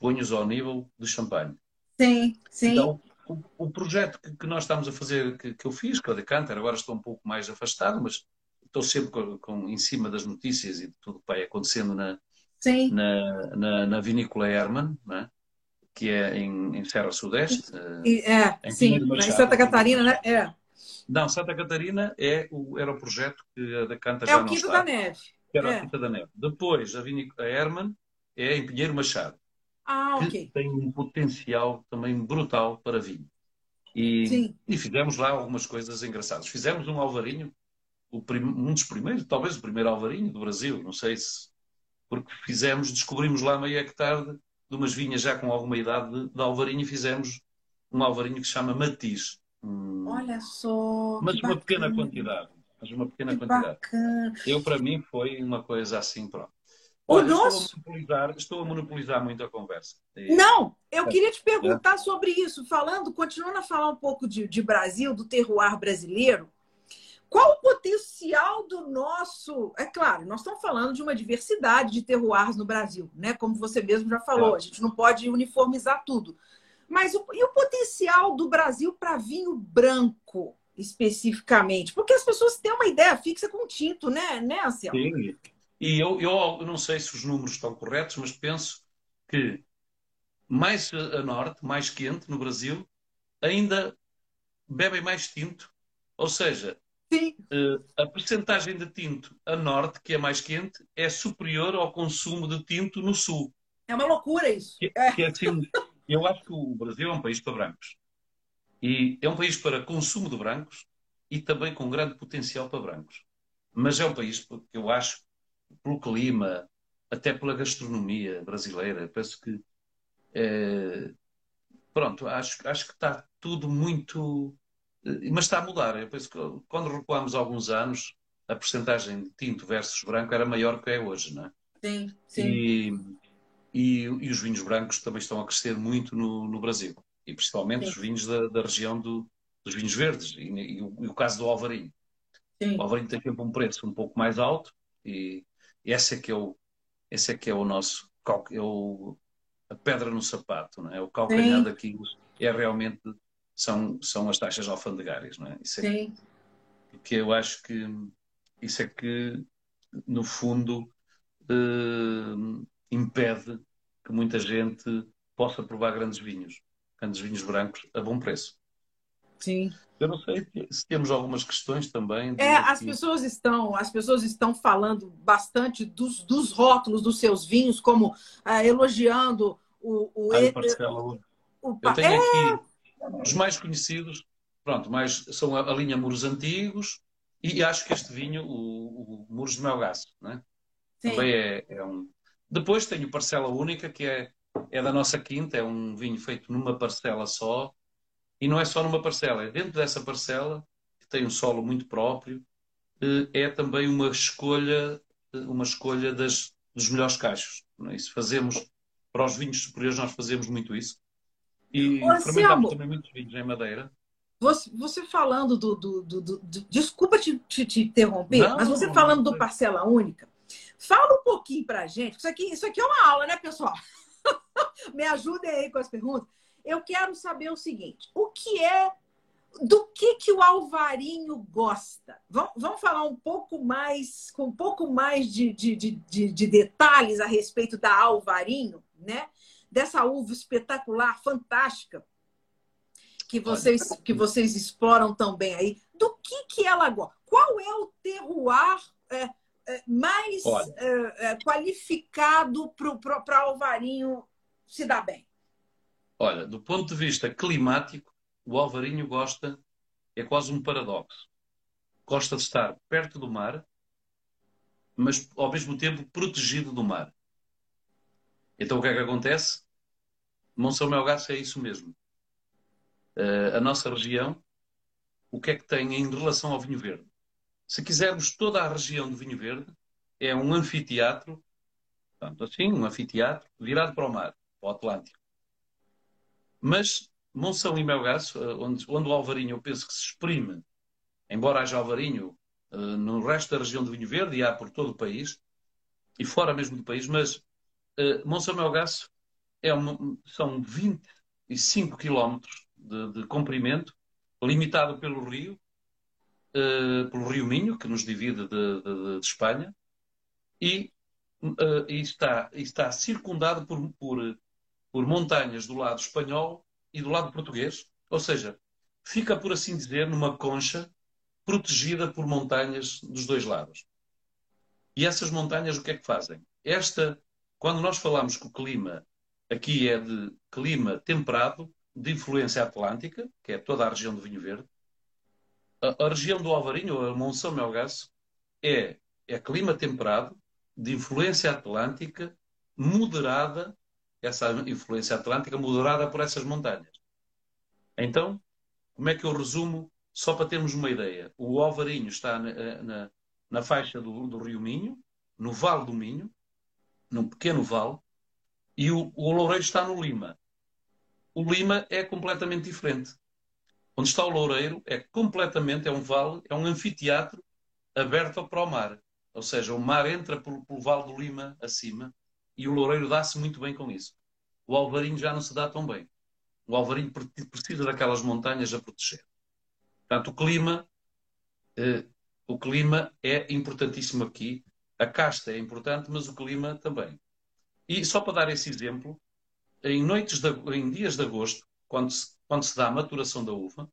ponho-os ao nível de champanhe. Sim, sim. Então, o, o projeto que, que, nós estamos a fazer, que, que eu fiz, que é o Decanter, agora estou um pouco mais afastado, mas estou sempre com, com, em cima das notícias e de tudo que vai acontecendo na, na, na, na, vinícola Herman, né? que é em, em Serra Sudeste. E, é, em sim, em Santa Catarina, né? É. Não, Santa Catarina é o, era o projeto que a Decanta é já não está. É o Quinto da Neve. Era é. a Quinta da Neve. Depois, a, vinícola Herman é em Pinheiro Machado. Ah, que ok. tem um potencial também brutal para vinho. E, e, fizemos lá algumas coisas engraçadas. Fizemos um alvarinho, prim, um dos primeiros, talvez o primeiro alvarinho do Brasil, não sei se. Porque fizemos, descobrimos lá meio hectare de, de umas vinhas já com alguma idade de, de alvarinho e fizemos um alvarinho que se chama Matiz. Hum, Olha só. Mas uma pequena quantidade. Mas uma pequena que quantidade. Bacana. Eu, para mim, foi uma coisa assim, pronto. O Olha, nosso... estou, a monopolizar, estou a monopolizar muito a conversa. E... Não, eu queria te perguntar é. sobre isso, falando, continuando a falar um pouco de, de Brasil, do terroir brasileiro. Qual o potencial do nosso. É claro, nós estamos falando de uma diversidade de terroirs no Brasil, né? Como você mesmo já falou, é. a gente não pode uniformizar tudo. Mas o, e o potencial do Brasil para vinho branco, especificamente? Porque as pessoas têm uma ideia fixa com tinto, né, né Anselmo? Sim. E eu, eu não sei se os números estão corretos, mas penso que mais a norte, mais quente no Brasil, ainda bebem mais tinto. Ou seja. Eh, a percentagem de tinto a norte, que é mais quente, é superior ao consumo de tinto no sul. É uma loucura isso. Que, que é assim, eu acho que o Brasil é um país para brancos. E é um país para consumo de brancos e também com grande potencial para brancos. Mas é um país que eu acho pelo clima, até pela gastronomia brasileira. Penso que. É, pronto, acho, acho que está tudo muito. Eh, mas está a mudar. Eu penso que quando recuamos alguns anos, a percentagem de tinto versus branco era maior que é hoje, não é? Sim, sim. E, e, e os vinhos brancos também estão a crescer muito no, no Brasil. E principalmente sim. os vinhos da, da região do, dos vinhos verdes. E, e, o, e, o, caso do Alvarinho. Sim. O Alvarinho tem sempre um preço um pouco mais alto e, esse é que é o, esse é que é o nosso, é o, a pedra no sapato, não é? O calcanhar Sim. daquilo é realmente, são, são as taxas alfandegárias, não é? Isso é Sim. Porque eu acho que isso é que, no fundo, eh, impede que muita gente possa provar grandes vinhos, grandes vinhos brancos a bom preço. Sim. Eu não sei se temos algumas questões também. É, as pessoas estão, as pessoas estão falando bastante dos, dos rótulos dos seus vinhos, como ah, elogiando o, o, ah, o, o, Eu tenho é... aqui os mais conhecidos, pronto, mais são a, a, linha Muros Antigos e acho que este vinho, o, o Muros de Melgaço, né? também é, é um. Depois tenho Parcela Única, que é, é da nossa quinta, é um vinho feito numa parcela só e não é só numa parcela, é dentro dessa parcela, que tem um solo muito próprio, eh, é também uma escolha, eh, uma escolha das, dos melhores cachos. Não é? Isso fazemos, para os vinhos superiores, nós fazemos muito isso. E Ô, fermentamos também muitos vinhos em madeira. Você, você falando do, do, do, do, Desculpa te, te, te interromper, não, mas você falando do parcela única, fala um pouquinho para a gente. Isso aqui, isso aqui é uma aula, né, pessoal? Me ajudem aí com as perguntas eu quero saber o seguinte: o que é do que que o Alvarinho gosta? Vamos, vamos falar um pouco mais, com um pouco mais de, de, de, de, detalhes a respeito da Alvarinho, né? Dessa uva espetacular, fantástica, que vocês, que vocês exploram também aí. Do que que ela gosta? Qual é o terroir é, é, mais é, é, qualificado para Alvarinho se dar bem? Olha, do ponto de vista climático, o Alvarinho gosta, é quase um paradoxo. Gosta de estar perto do mar, mas ao mesmo tempo protegido do mar. Então o que é que acontece? Monção Melgaço é isso mesmo. Uh, a nossa região, o que é que tem em relação ao vinho verde? Se quisermos toda a região do vinho verde, é um anfiteatro, portanto, assim, um anfiteatro virado para o mar, para o Atlântico. Mas Monção e Melgaço, eh, onde, onde o Alvarinho eu penso que se exprime, embora haja Alvarinho uh, no resto da região do vinho verde, e há por todo o país, e fora mesmo do país, mas uh, Monção Melgaço é uma, são 25 quilómetros de, de comprimento, limitado pelo rio, uh, pelo Rio Minho, que nos divide de, de, de Espanha, e, uh, e, está, está circundado por, por, por montanhas do lado espanhol e do lado português, ou seja, fica, por assim dizer, numa concha protegida por montanhas dos dois lados. E essas montanhas o que é que fazem? Esta, quando nós falamos que o clima aqui é de clima temperado, de influência atlântica, que é toda a região do Vinho Verde, a, a região do Alvarinho, a Monção Melgaço, é, é clima temperado, de influência atlântica, moderada, essa influência atlântica moderada por essas montanhas. Então, como é que eu resumo, só para termos uma ideia? O Alvarinho está na, na, na faixa do, do, Rio Minho, no Vale do Minho, num pequeno vale, e o, o Loureiro está no Lima. O Lima é completamente diferente. Onde está o Loureiro é completamente, é um vale, é um anfiteatro aberto para o mar. Ou seja, o mar entra pelo, pelo Vale do Lima acima e o Loureiro dá-se muito bem com isso. O Alvarinho já não se dá tão bem. O Alvarinho precisa daquelas montanhas a proteger. Portanto, o clima, eh, o clima é importantíssimo aqui. A casta é importante, mas o clima também. E só para dar esse exemplo, em noites de, em dias de agosto, quando se, quando se dá a maturação da uva,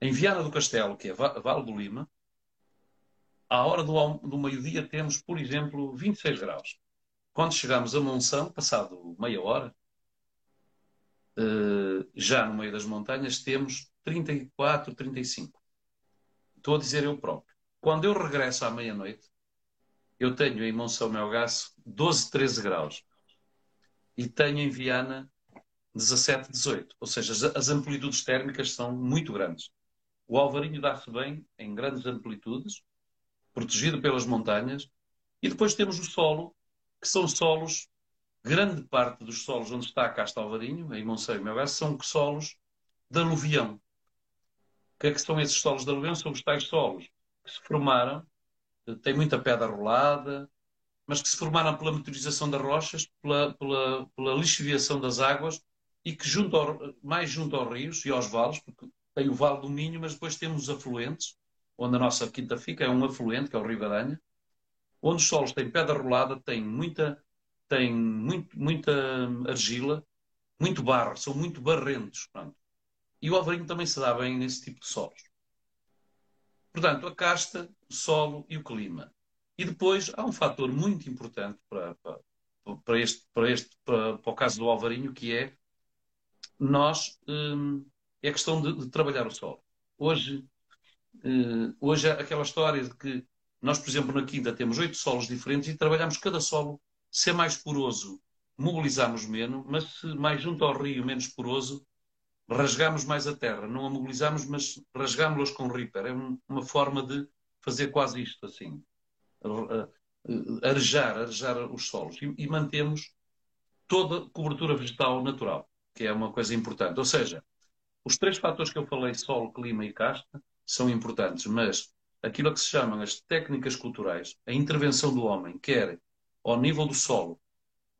em Viana do Castelo, que é Vale do Lima, à hora do, do meio-dia temos, por exemplo, 26 graus. Quando chegamos a Monção, passado meia hora, eh, já no meio das montanhas, temos 34, 35. Estou a dizer eu próprio. Quando eu regresso à meia-noite, eu tenho em Monção Melgaço 12, 13 graus. E tenho em Viana 17, 18. Ou seja, as amplitudes térmicas são muito grandes. O Alvarinho dá-se bem em grandes amplitudes, protegido pelas montanhas, e depois temos o solo, que são solos, grande parte dos solos onde está a Casta Alvarinho, em Monseiro e Melgaço, são solos de aluvião. O que é que são esses solos de aluvião? São os tais solos que se formaram, tem muita pedra rolada, mas que se formaram pela meteorização das rochas, pela, pela, pela lixiviação das águas e que junto ao, mais junto aos rios e aos vales, porque tem o Vale do Minho, mas depois temos os afluentes, onde a nossa quinta fica, é um afluente, que é o Rio Gadanha, onde os solos têm pedra rolada, têm muita, têm muito, muita argila, muito barro, são muito barrentos. Pronto. E o Alvarinho também se dá bem nesse tipo de solos. Portanto, a casta, o solo e o clima. E depois há um fator muito importante para, para, para este, para, este para, para, o caso do Alvarinho, que é nós hum, é a questão de, de, trabalhar o solo. Hoje, hum, hoje aquela história de que nós, por exemplo, na quinta temos oito solos diferentes e trabalhamos cada solo. Se é mais poroso, mobilizamos menos, mas se mais junto ao rio, menos poroso, rasgamos mais a terra. Não a mobilizamos, mas rasgamos-las com ripper. É uma forma de fazer quase isto assim. Arejar, arejar os solos. E, e mantemos toda cobertura vegetal natural, que é uma coisa importante. Ou seja, os três fatores que eu falei, solo, clima e casta, são importantes, mas aquilo que se chamam as técnicas culturais, a intervenção do homem, quer ao nível do solo,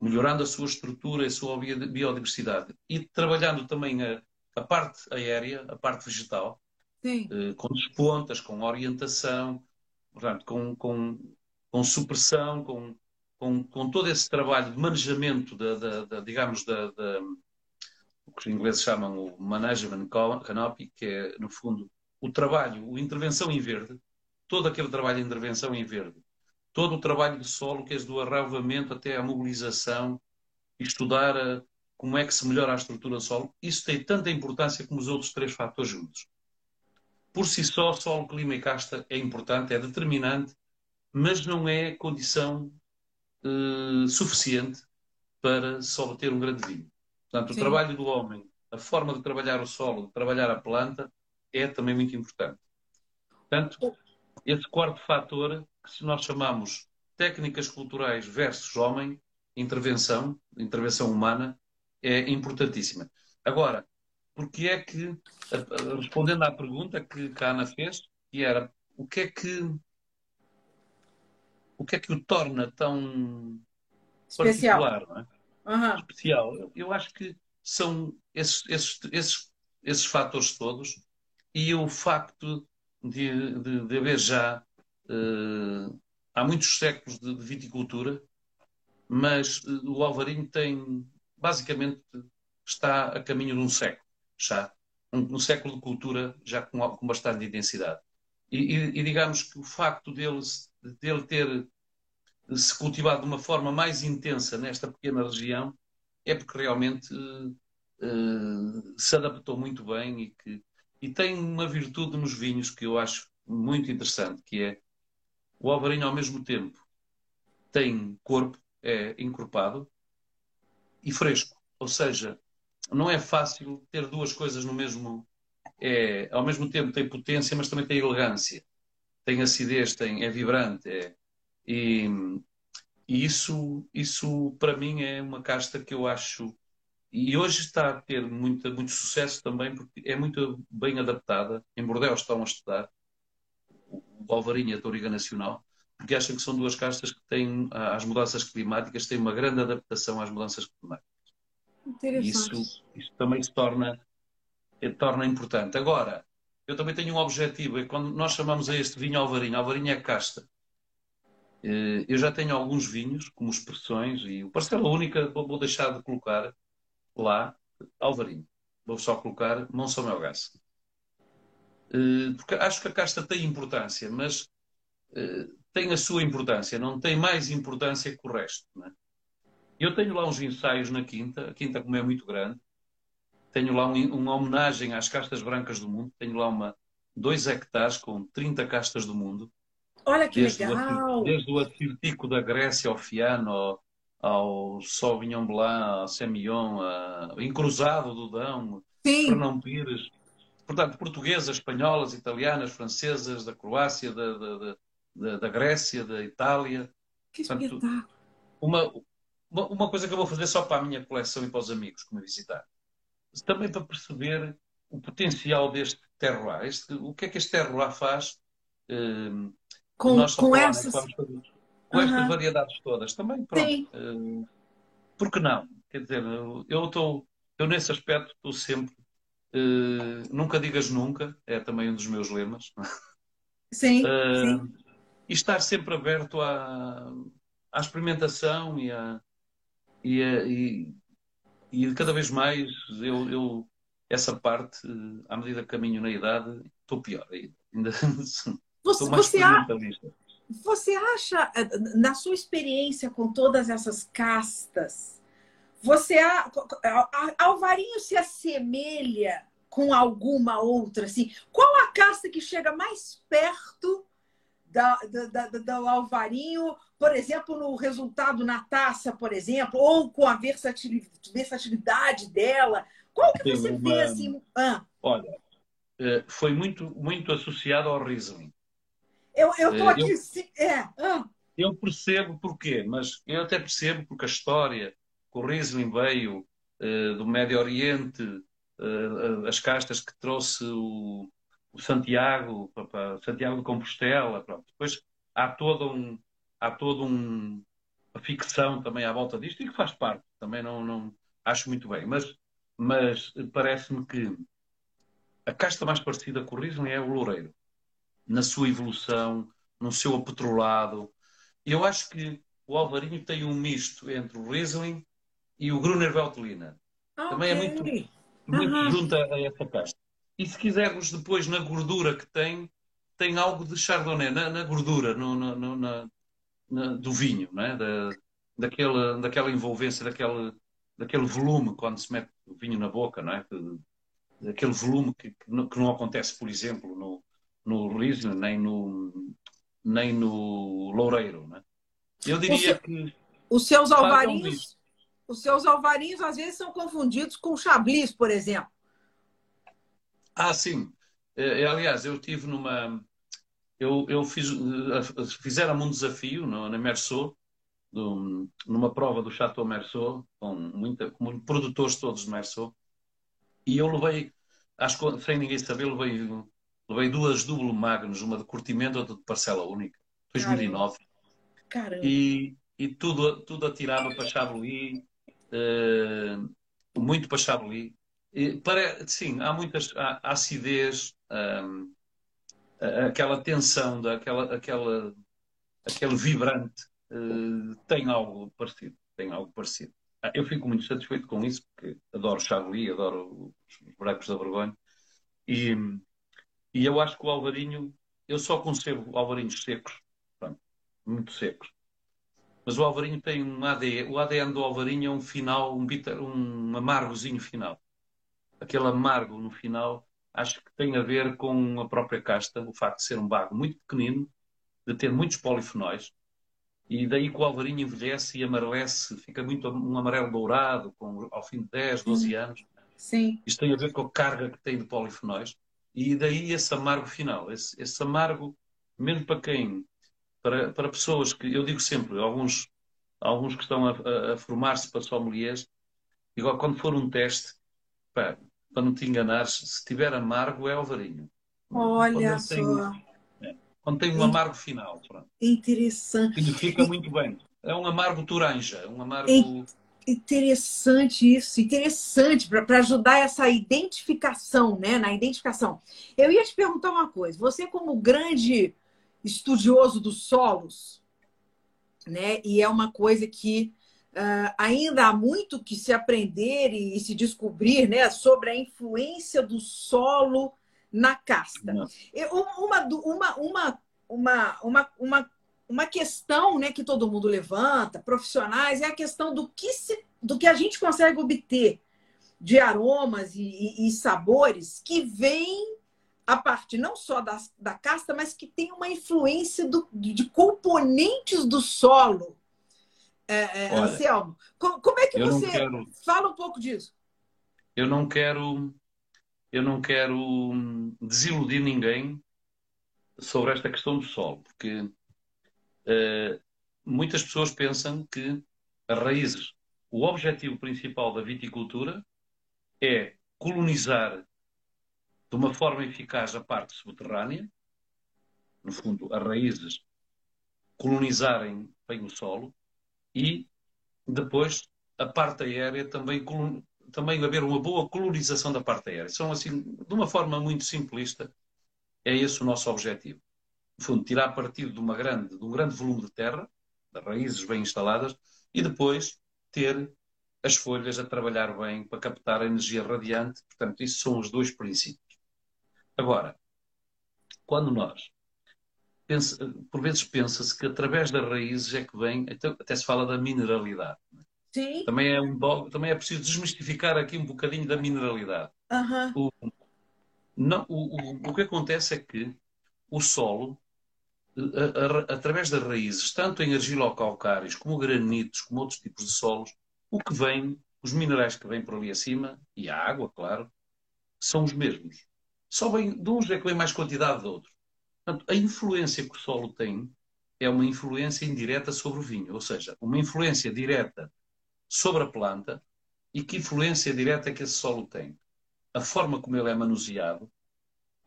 melhorando a sua estrutura e a sua biodiversidade, e trabalhando também a, a parte aérea, a parte vegetal, eh, com despontas, com orientação, portanto, com, com, com supressão, com, com, com todo esse trabalho de manejamento, da, da, da digamos, da, da, o que os ingleses chamam o management canopy, que é, no fundo, o trabalho, a intervenção em verde, todo aquele trabalho de intervenção em verde, todo o trabalho de solo, que é do arraivamento até a mobilização, estudar a, como é que se melhora a estrutura do solo, isso tem tanta importância como os outros três fatores juntos. Por si só, solo, clima e casta é importante, é determinante mas não é condição uh, suficiente para se obter um grande vinho. Portanto, Sim. o trabalho do homem, a forma de trabalhar o solo, de trabalhar a planta, é também muito importante. Portanto, esse quarto fator, que se nós chamamos técnicas culturais versus homem, intervenção, intervenção humana, é importantíssima. Agora, porque é que, respondendo à pergunta que a Ana fez, que era o que é que o que é que o torna tão especial, particular, é? uhum. especial. Eu, eu, acho que são esses, esses, esses, esses fatores todos e o facto de, de, de haver já uh, há muitos séculos de, de viticultura, mas uh, o Alvarinho tem basicamente está a caminho de um século já. Um, um século de cultura já com, com bastante intensidade. E, e, e, digamos que o facto dele, dele ter se cultivado de uma forma mais intensa nesta pequena região é porque realmente uh, se adaptou muito bem e que e tem uma virtude nos vinhos que eu acho muito interessante, que é o alvarinho ao mesmo tempo tem corpo, é encorpado e fresco. Ou seja, não é fácil ter duas coisas no mesmo. É, ao mesmo tempo tem potência, mas também tem elegância. Tem acidez, tem, é vibrante. É, e, e isso, isso, para mim, é uma casta que eu acho e hoje está a ter muito, muito sucesso também porque é muito bem adaptada. Em Bordeaux estão a estudar o Alvarinho e a Touriga Nacional, porque acham que são duas castas que têm, às mudanças climáticas, têm uma grande adaptação às mudanças climáticas. Isso, isso também se torna, torna importante. Agora, eu também tenho um objetivo, é quando nós chamamos a este vinho Alvarinho, Alvarinho é casta. Eh, eu já tenho alguns vinhos, como expressões, e o parcela única vou deixar de colocar, lá Alvarinho. Vou só colocar Monção Melgaço. Uh, porque acho que a casta tem importância, mas uh, tem a sua importância, não tem mais importância que o resto. É? Eu tenho lá uns ensaios na Quinta, a Quinta como é muito grande, tenho lá um, uma homenagem às castas brancas do mundo, tenho lá uma, dois hectares com 30 castas do mundo. Olha que desde legal! O, desde o Atlântico da Grécia ao Fiano, ao Sauvignon Blanc, ao Semillon, ao Encruzado do Dão, Fernão Pires. Portanto, portuguesas, espanholas, italianas, francesas, da Croácia, da, da, da, da Grécia, da Itália. Que espetáculo! Uma, uma coisa que eu vou fazer só para a minha coleção e para os amigos que me visitar. Também para perceber o potencial deste terroir. Este, o que é que este terroir faz? Eh, com, com essas com estas variedades todas. Também, pronto. Sim. Uh, por que não? Quer dizer, eu estou, eu nesse aspecto estou sempre, uh, nunca digas nunca, é também um dos meus lemas. Sim, uh, sim. E estar sempre aberto à, à experimentação e, a, e, a, e, e cada vez mais eu, eu, essa parte, à medida que caminho na idade, estou pior ainda. Você, você, há, você acha, eh, na sua experiência com todas essas castas, você a, Alvarinho se assemelha com alguma outra assim? Qual a casta que chega mais perto da, da, da, do Alvarinho, por exemplo, no resultado na taça, por exemplo, ou com a versatilidade dela? Qual que você uma... vê assim? Ah. Olha, eh, foi muito, muito associado ao Riesling. Eu estou aqui. Eu, é. Ah. eu percebo porquê, mas eu até percebo porque a história o Riesling veio uh, do Médio Oriente, uh, as castas que trouxe o, o Santiago, para, Santiago de Compostela, pronto. depois há toda um, há todo um a ficção também à volta disto e que faz parte, também não, não acho muito bem, mas, mas parece-me que a casta mais parecida com o Riesling é o Loureiro na sua evolução, no seu apetrolado. Eu acho que o Alvarinho tem um misto entre o Riesling e o Gruner Veltliner. Okay. Também é muito, muito uhum. junto a essa casta. E se quisermos depois na gordura que tem, tem algo de Chardonnay, na, na gordura, no, no, na, na, do vinho, né? da, daquela, daquela envolvência, daquele, daquele volume quando se mete o vinho na boca, não é? Daquele volume que, que, não, que não acontece, por exemplo, no, no Riesling, nem no, nem no loureiro. Né? Eu diria que. Os seus alvarinhos, os seus alvarinhos às vezes são confundidos com chablis, por exemplo. Ah, sim. É, é, aliás, eu tive numa. Eu, eu fiz. Eh, fizeram-me um desafio no, na Merceau, numa prova do Chateau Merceau, com, muita, com produtores todos de Merceau, e eu levei, acho que sem ninguém saber, levei, levei duas duplo magnos, uma de curtimento e outra de parcela única, 2009. Caramba. E, e tudo, tudo atirava para Chablis, uh, muito para Chablis. E, para, sim, há muitas há, há acidez, um, aquela tensão, daquela, aquela, aquele vibrante uh, tem algo parecido. Tem algo parecido. Ah, eu fico muito satisfeito com isso, porque adoro Charlie, adoro os Brecos da Vergonha. E, e eu acho que o Alvarinho, eu só conservo Alvarinhos secos, pronto, muito secos. Mas o Alvarinho tem um ADN, o ADN do Alvarinho é um final, um, bitter, um amargozinho final. Aquele amargo no final, acho que tem a ver com a própria casta, o facto de ser um bago muito pequenino, de ter muitos polifenóis, e daí que o alvarinho envelhece e amarelece, fica muito um amarelo dourado com, ao fim de 10, 12 anos. Sim. Isto tem a ver com a carga que tem de polifenóis. E daí esse amargo final. Esse, esse amargo, mesmo para quem, para, para pessoas que, eu digo sempre, alguns, alguns que estão a, a, a formar-se para sommeliers, igual quando for um teste, pá, para não te enganares, se tiver amargo é alvarinho. Olha só. Tem, quando tem um amargo final. Pronto. Interessante. Significa muito bem. É um amargo turanja, é um amargo. Interessante isso, interessante para ajudar essa identificação, né? Na identificação. Eu ia te perguntar uma coisa. Você, como grande estudioso dos solos, né? E é uma coisa que uh, ainda há muito que se aprender e, e, se descobrir, né? Sobre a influência do solo na casta. Uma, uma, uma, uma, uma, uma, uma questão né, que todo mundo levanta, profissionais, é a questão do que, se, do que a gente consegue obter de aromas e, e, e sabores que vem a partir não só da, da casta, mas que tem uma influência do, de componentes do solo. É, é, Olha, Anselmo, como, como, é que você quero, fala um pouco disso? Eu não quero eu não quero hum, desiludir ninguém sobre esta questão do solo, porque uh, muitas pessoas pensam que as raízes, o objetivo principal da viticultura é colonizar de uma forma eficaz a parte subterrânea, no fundo, as raízes colonizarem bem o solo e depois a parte aérea também também haver uma boa colonização da parte aérea. São assim, de uma forma muito simplista, é esse o nosso objetivo. No fundo, tirar partido de, uma grande, de um grande volume de terra, de raízes bem instaladas, e depois ter as folhas a trabalhar bem para captar a energia radiante. Portanto, isso são os dois princípios. Agora, quando nós, pensa, por vezes pensa-se que através das raízes é que vem, até, até se fala da mineralidade. Sim. Também é, um, também é preciso desmistificar aqui um bocadinho da mineralidade. Uhum. O, não, o, o, o que acontece é que o solo, através das raízes, tanto em argilocalcários como granitos, como outros tipos de solos, o que vem, os minerais que vêm por ali acima, e a água, claro, são os mesmos. Só vem, de uns é que vem mais quantidade de outros. Portanto, a influência que o solo tem é uma influência indireta sobre o vinho, ou seja, uma influência direta sobre a planta e que influência direta que esse solo tem. A forma como ele é manuseado,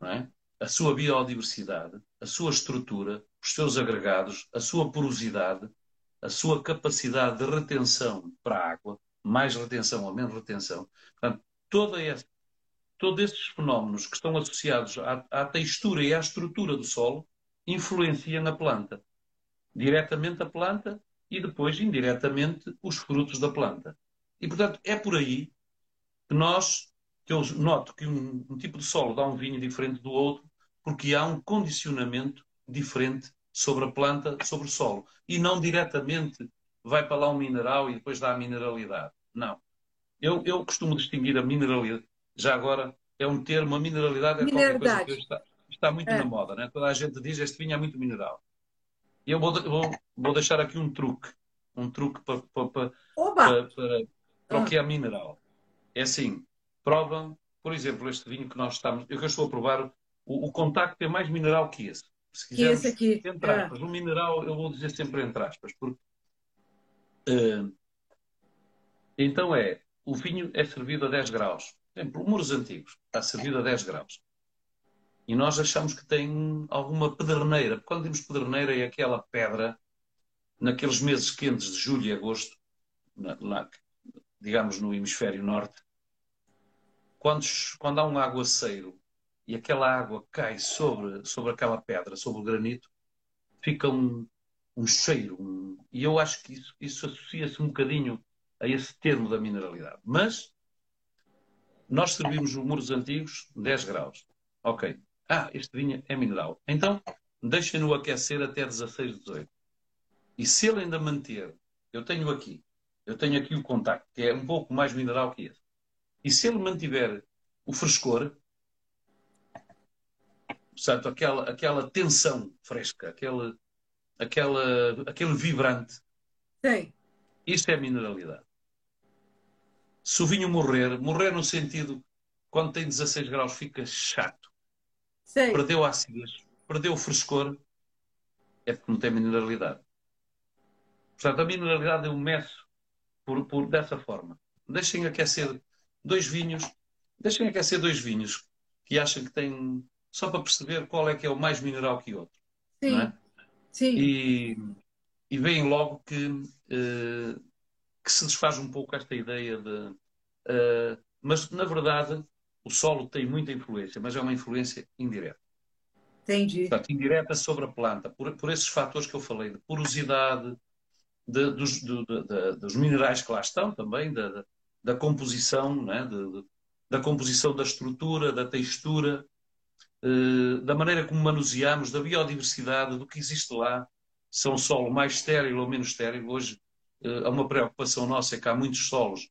é? A sua biodiversidade, a sua estrutura, os seus agregados, a sua porosidade, a sua capacidade de retenção para a água, mais retenção ou menos retenção. Portanto, toda essa, todos estes fenómenos que estão associados à, à textura e à estrutura do solo influenciam a planta. Diretamente a planta e depois, indiretamente, os frutos da planta. E, portanto, é por aí que nós, que eu noto que um, um tipo de solo dá um vinho diferente do outro, porque há um condicionamento diferente sobre a planta, sobre o solo. E não diretamente vai para lá um mineral e depois dá a mineralidade. Não. Eu, eu costumo distinguir a mineralidade. Já agora, é um termo, a mineralidade é qualquer coisa que está, está muito é. na moda. Né? Toda a gente diz este vinho é muito mineral. Eu vou, vou, vou deixar aqui um truque. Um truque para, para, para, para, para, para o que é mineral. É assim, prova, por exemplo, este vinho que nós estamos. Eu que estou a provar, o, o contacto é mais mineral que esse. Se quisermos, que esse aqui. Entre é. aspas, é. o mineral, eu vou dizer sempre entre aspas, porque. Uh, então é, o vinho é servido a 10 graus. Exemplo, muros antigos está servido a 10 graus. E nós achamos que tem alguma pederneira. Quando dizemos pederneira é aquela pedra naqueles meses quentes de julho e agosto, na, na, digamos no hemisfério norte, quando, quando há um aguaceiro e aquela água cai sobre, sobre aquela pedra, sobre o granito, fica um, um cheiro. Um, e eu acho que isso, isso associa-se um bocadinho a esse termo da mineralidade. Mas nós servimos os muros antigos 10 graus. Ok. Ah, este vinho é mineral. Então, deixem-no aquecer até 16, 18. E se ele ainda manter, eu tenho aqui, eu tenho aqui o contacto, que é um pouco mais mineral que esse. E se ele mantiver o frescor, portanto, aquela, aquela tensão fresca, aquele, aquela, aquele vibrante, Sim. isto é mineralidade. Se o vinho morrer, morrer no sentido, quando tem 16 graus, fica chato. Sim. Perdeu a acidez, perdeu o frescor, é porque não tem mineralidade. Portanto, a mineralidade eu meço por, por, dessa forma. Deixem aquecer dois vinhos, deixem aquecer dois vinhos que acham que têm, só para perceber qual é que é o mais mineral que outro. Sim. É? Sim. E, e veem logo que, uh, que se desfaz um pouco esta ideia de. Uh, mas, na verdade, o solo tem muita influência, mas é uma influência indireta. Entendi. Portanto, indireta sobre a planta, por, por esses fatores que eu falei, de porosidade, de, dos, de, de, dos minerais que lá estão também, da, da composição, né? da composição da estrutura, da textura, da maneira como manuseamos, da biodiversidade, do que existe lá, se é um solo mais estéril ou menos estéril. Hoje eh, há uma preocupação nossa é que há muitos solos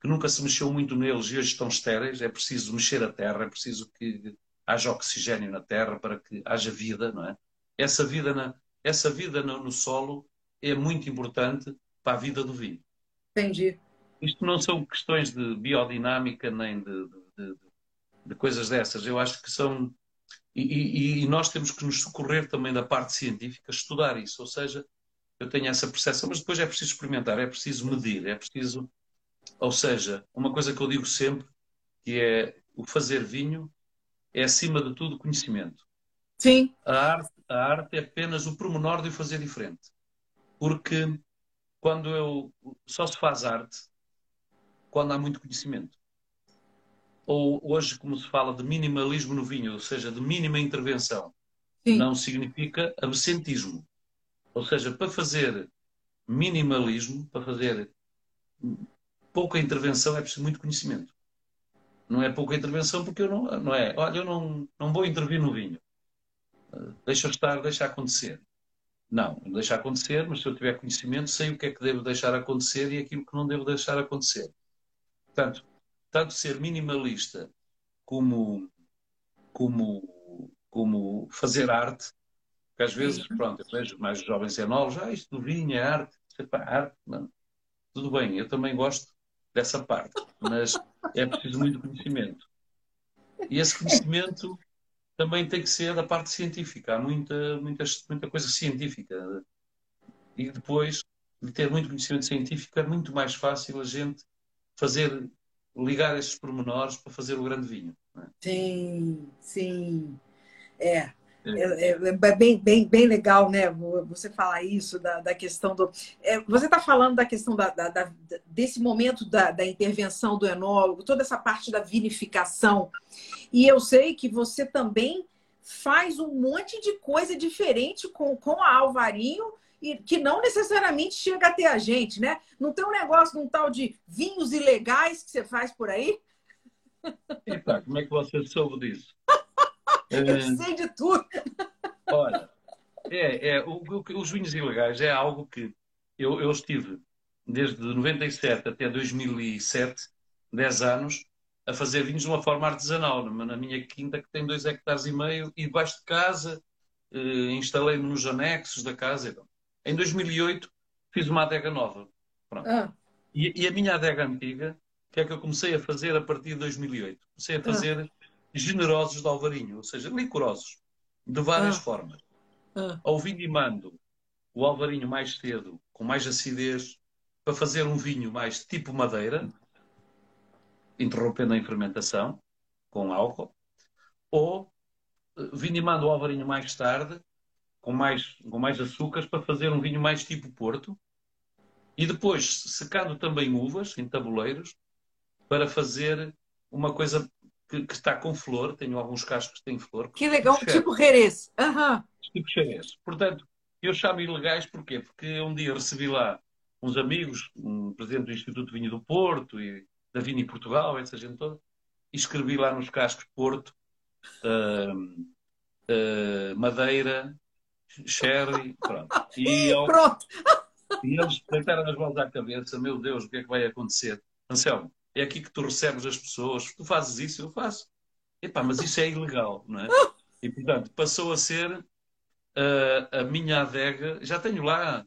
que nunca se mexeu muito neles e hoje estão estéreis. É preciso mexer a terra, é preciso que haja oxigênio na terra para que haja vida, não é? Essa vida, na, essa vida no, no solo é muito importante para a vida do vinho. Entendi. Isto não são questões de biodinâmica nem de, de, de coisas dessas. Eu acho que são. E, e, e, nós temos que nos socorrer também da parte científica, estudar isso. Ou seja, eu tenho essa percepção, mas depois é preciso experimentar, é preciso medir, é preciso. Ou seja, uma coisa que eu digo sempre, que é o fazer vinho, é acima de tudo conhecimento. Sim. A arte, a arte é apenas o pormenor de o fazer diferente. Porque quando eu só se faz arte quando há muito conhecimento. Ou hoje, como se fala de minimalismo no vinho, ou seja, de mínima intervenção, Sim. não significa absentismo. Ou seja, para fazer minimalismo, para fazer pouca intervenção, é preciso muito conhecimento. Não é pouca intervenção porque eu não, não é, olha, eu não, não vou intervir no vinho. Deixa estar, deixa acontecer. Não, deixa acontecer, mas se eu tiver conhecimento, sei o que é que devo deixar acontecer e aquilo que não devo deixar acontecer. Portanto, tanto ser minimalista como, como, como fazer arte, que às vezes, pronto, eu vejo mais jovens e novos, ah, isto do vinho é arte, é arte, não. Tudo bem, eu também gosto dessa parte, mas é preciso muito conhecimento. E esse conhecimento também tem que ser da parte científica. Há muita, muita, muita coisa científica. E depois de ter muito conhecimento científico, é muito mais fácil a gente fazer, ligar esses pormenores para fazer o grande vinho. É? Sim, sim. É. É, é, é, bem, bem, bem legal, né? Você falar isso da, da questão do. É, você está falando da questão da, da, da desse momento da, da, intervenção do enólogo, toda essa parte da vinificação. E eu sei que você também faz um monte de coisa diferente com, com a Alvarinho e que não necessariamente chega até a gente, né? Não tem um negócio de um tal de vinhos ilegais que você faz por aí? Eita, como é que você soube disso? Eu é... sei de tudo. Olha, é, é, o, o, os vinhos ilegais é algo que eu, eu estive desde 97 até 2007, 10 anos, a fazer vinhos de uma forma artesanal, na minha quinta que tem dois hectares e meio, e debaixo de casa, uh, instalei-me nos anexos da casa. Então. Em 2008 fiz uma adega nova. Ah. E, e, a minha adega antiga, que é que eu comecei a fazer a partir de 2008? Comecei a ah. fazer ah. generosos de alvarinho, ou seja, licorosos, de várias ah. formas. Ah. Ao vinimando o alvarinho mais cedo, com mais acidez, para fazer um vinho mais tipo madeira, interrompendo a fermentação com álcool, ou eh, vinimando o alvarinho mais tarde, com mais, com mais açúcares, para fazer um vinho mais tipo Porto, e depois secando também uvas em tabuleiros, para fazer uma coisa que, que está com flor, tenho alguns cascos que têm flor. Que legal, tipo, tipo Jerez. Uhum. Tipo Jerez. Portanto, eu chamo ilegais porquê? Porque um dia recebi lá uns amigos, um presidente do Instituto Vinho do Porto e da Vini Portugal, essa gente toda, e escrevi lá nos cascos Porto, uh, uh, Madeira, Sherry, pronto. E, eu, pronto. e eles deitaram as mãos à cabeça, meu Deus, o que é que vai acontecer? Anselmo, é aqui que tu recebes as pessoas, tu fazes isso, eu faço. Epá, mas isso é ilegal, não é? E, portanto, passou a ser uh, a minha adega. Já tenho lá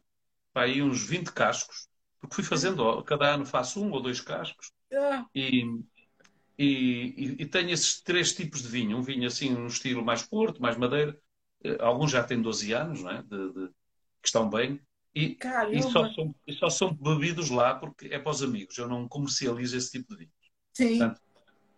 pá, aí uns 20 cascos, porque fui fazendo, cada ano faço um ou dois cascos. Ah. E, e, e, tenho esses três tipos de vinho. Um vinho assim, no estilo mais porto, mais madeira. Eh, alguns já têm 12 anos, não é? De, de, que estão bem. E, e, só são, e só são bebidos lá porque é para os amigos. Eu não comercializo esse tipo de vinho. Sim. Portanto,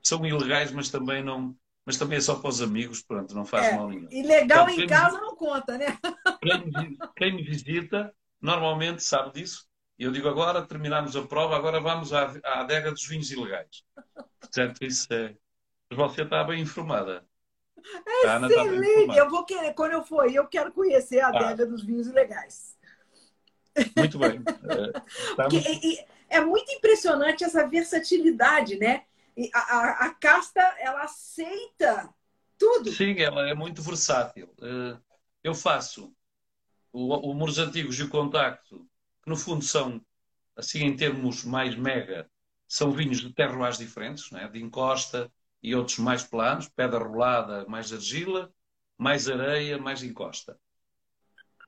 são ilegais, mas também não. Mas também é só para os amigos, pronto, não faz é, mal nenhum. Ilegal Portanto, em casa me, não conta, né? Quem, quem me visita normalmente sabe disso e eu digo agora, terminamos a prova, agora vamos à, à adega dos vinhos ilegais. Portanto, isso é. Você está bem informada. Excelente! Eu vou querer, quando eu for, eu quero conhecer a adega ah. dos vinhos ilegais. Muito bem. É, estamos... é muito impressionante essa versatilidade, né? A, a, a, casta, ela aceita tudo. Sim, ela é muito versátil. Eh, eu faço o, o Muros Antigos e o Contacto que no fundo são, assim em termos mais mega, são vinhos de terroirs diferentes, né? de encosta e outros mais planos, pedra rolada, mais argila, mais areia, mais encosta.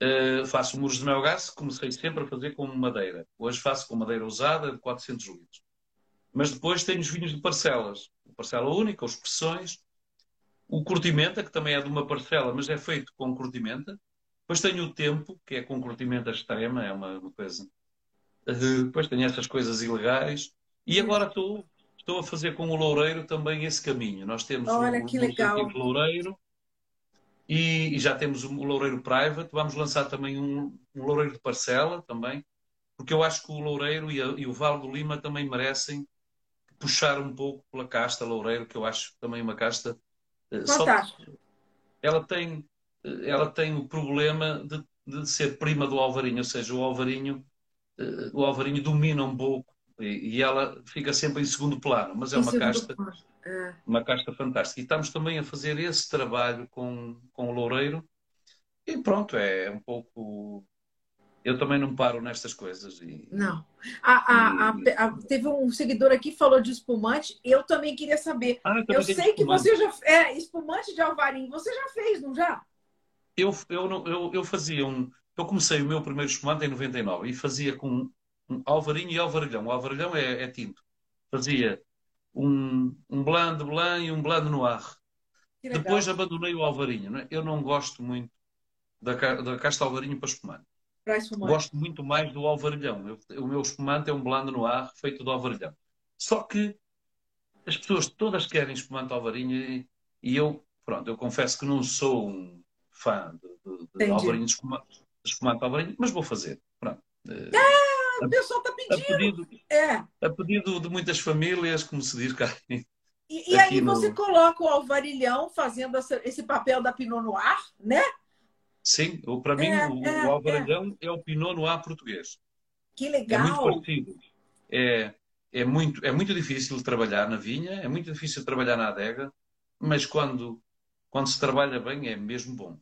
Uh, faço muros de melgaço, comecei sempre a fazer com madeira. Hoje faço com madeira usada de 400 litros. Mas depois tenho os vinhos de parcelas. Parcela única, os pressões. O curtimenta, que também é de uma parcela, mas é feito com curtimenta. Depois tenho o tempo, que é com curtimento extrema, é uma, uma coisa. Uh, depois tenho essas coisas ilegais. E agora estou, estou a fazer com o Loureiro também esse caminho. Nós temos Olha, o, que legal. Loureiro e, e, já temos o Loureiro Private. Vamos lançar também um, um Loureiro de parcela também, porque eu acho que o Loureiro e, a, e o Vale do Lima também merecem puxar um pouco pela casta Loureiro, que eu acho também uma casta. Fantástico. Só, ela tem ela tem o problema de, de ser prima do Alvarinho, ou seja, o Alvarinho, uh, o Alvarinho domina um pouco e, e, ela fica sempre em segundo plano, mas é uma casta, é. uma casta fantástica. E estamos também a fazer esse trabalho com, com o Loureiro e pronto, é um pouco eu também não paro nestas coisas. E... Não. A, a, a, teve um seguidor aqui que falou de espumante. Eu também queria saber. Ah, eu, eu sei que você já. É, espumante de alvarinho. Você já fez, não já? eu, eu, eu, eu fazia um. Eu comecei o meu primeiro espumante em 99 e fazia com um alvarinho e alvarilhão. O alvarilhão é, é tinto. Fazia um, um blando blanc e um blando noir. Depois abandonei o alvarinho. Não é? Eu não gosto muito da, da casta alvarinho para espumante. Para espumante. Gosto muito mais do alvarilhão. Eu, o meu espumante é um blando noir feito do alvarilhão. Só que as pessoas todas querem espumante alvarinho e, e eu, pronto, eu confesso que não sou um fã de, de, de Alvarinho, de espumante, de espumante Alvarinho, mas vou fazer. Pronto. Ah, o pessoal está pedindo. A pedido, é. a pedido de muitas famílias, como se diz cá. E, e aí no... você coloca o alvarilhão fazendo essa, esse papel da Pinot Noir, né? Sim, para mim é, o, é, o alvarilhão é. é. o Pinot Noir português. Que legal! É muito parecido. É, é, muito, é muito difícil trabalhar na vinha, é muito difícil trabalhar na adega, mas quando, quando se trabalha bem é mesmo bom.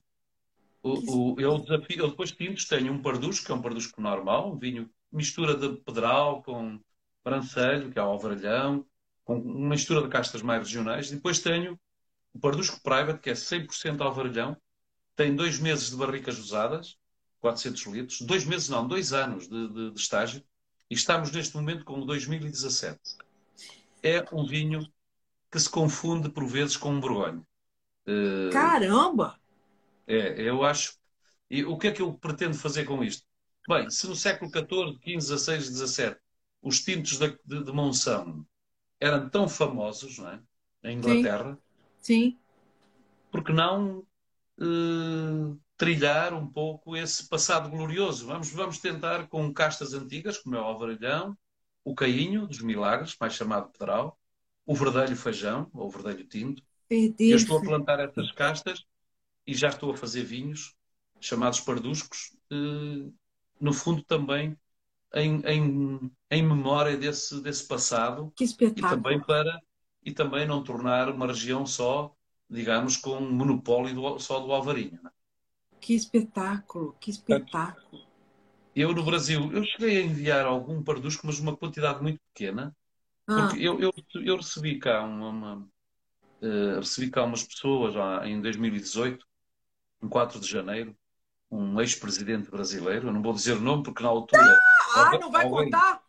O, o, eu, desafio, eu depois tintos tenho um pardusco, que é um pardusco normal, um vinho mistura de pedral com brancelho, que é o alvarelhão, com uma mistura de castas mais regionais. Depois tenho o pardusco private, que é 100% alvarelhão, tem dois meses de barricas usadas, 400 litros, dois meses não, dois anos de, de, de estágio, e estamos neste momento com o 2017. É um vinho que se confunde por vezes com um Borgonha. Uh, Caramba! É, eu acho. E o que é que eu pretendo fazer com isto? Bem, se no século XIV, XV, XVI, XVII os tintos de, de, de Monção eram tão famosos, não é? Em Inglaterra. Sim. Sim. Porque não uh, trilhar um pouco esse passado glorioso? Vamos, vamos tentar com castas antigas, como é o Alvarilhão, o Cainho, dos Milagres, mais chamado Pedral, o Verdelho Feijão, ou o Verdelho Tinto. Eu estou a plantar essas castas e já estou a fazer vinhos chamados parduscos, uh, no fundo também em, em, em memória desse, desse passado que espetáculo. e também para e também não tornar uma região só, digamos, com um monopólio do, só do Alvarinho. Né? Que espetáculo, que espetáculo. Eu no Brasil, eu cheguei a enviar algum pardusco, mas uma quantidade muito pequena, porque ah. eu, eu, eu, recebi cá uma, uma uh, recebi cá umas pessoas lá em 2018, em 4 de janeiro, um ex-presidente brasileiro, eu não vou dizer o nome porque na altura. Ah, alguém, não vai alguém, contar?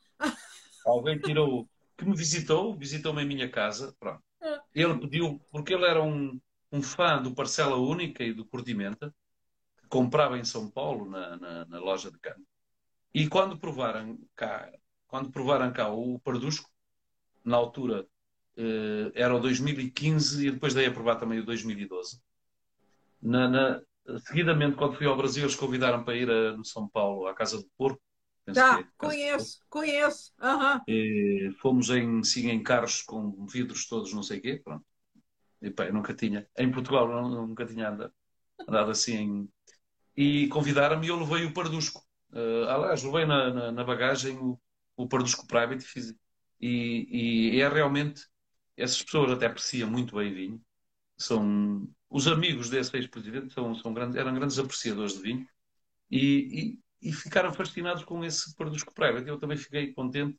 Alguém tirou, que me visitou, visitou-me em minha casa, pronto. Ah. Ele pediu, porque ele era um, um fã do Parcela Única e do Cordimenta, que comprava em São Paulo, na, na, na loja de canto. E quando provaram cá, quando provaram cá o Pardusco, na altura eh, era o 2015 e depois dei a provar também o 2012. Na, na, seguidamente, quando fui ao Brasil, eles convidaram para ir a, no São Paulo, à Casa do Porco. Já, é, conheço, conheço. Uhum. E, fomos em, sim, em carros com vidros todos, não sei o quê. Pronto. E, pá, nunca tinha, em Portugal, não, nunca tinha andado, andado assim. Em... E convidaram-me e eu levei o Pardusco. Uh, aliás, levei na, na, na, bagagem o, o Pardusco Private fiz, e, e é realmente, essas pessoas até apreciam muito bem vinho. São, os amigos desse ex-presidente são, são grandes, eram grandes apreciadores de vinho e, e, e ficaram fascinados com esse Pardusco Private. Eu também fiquei contente,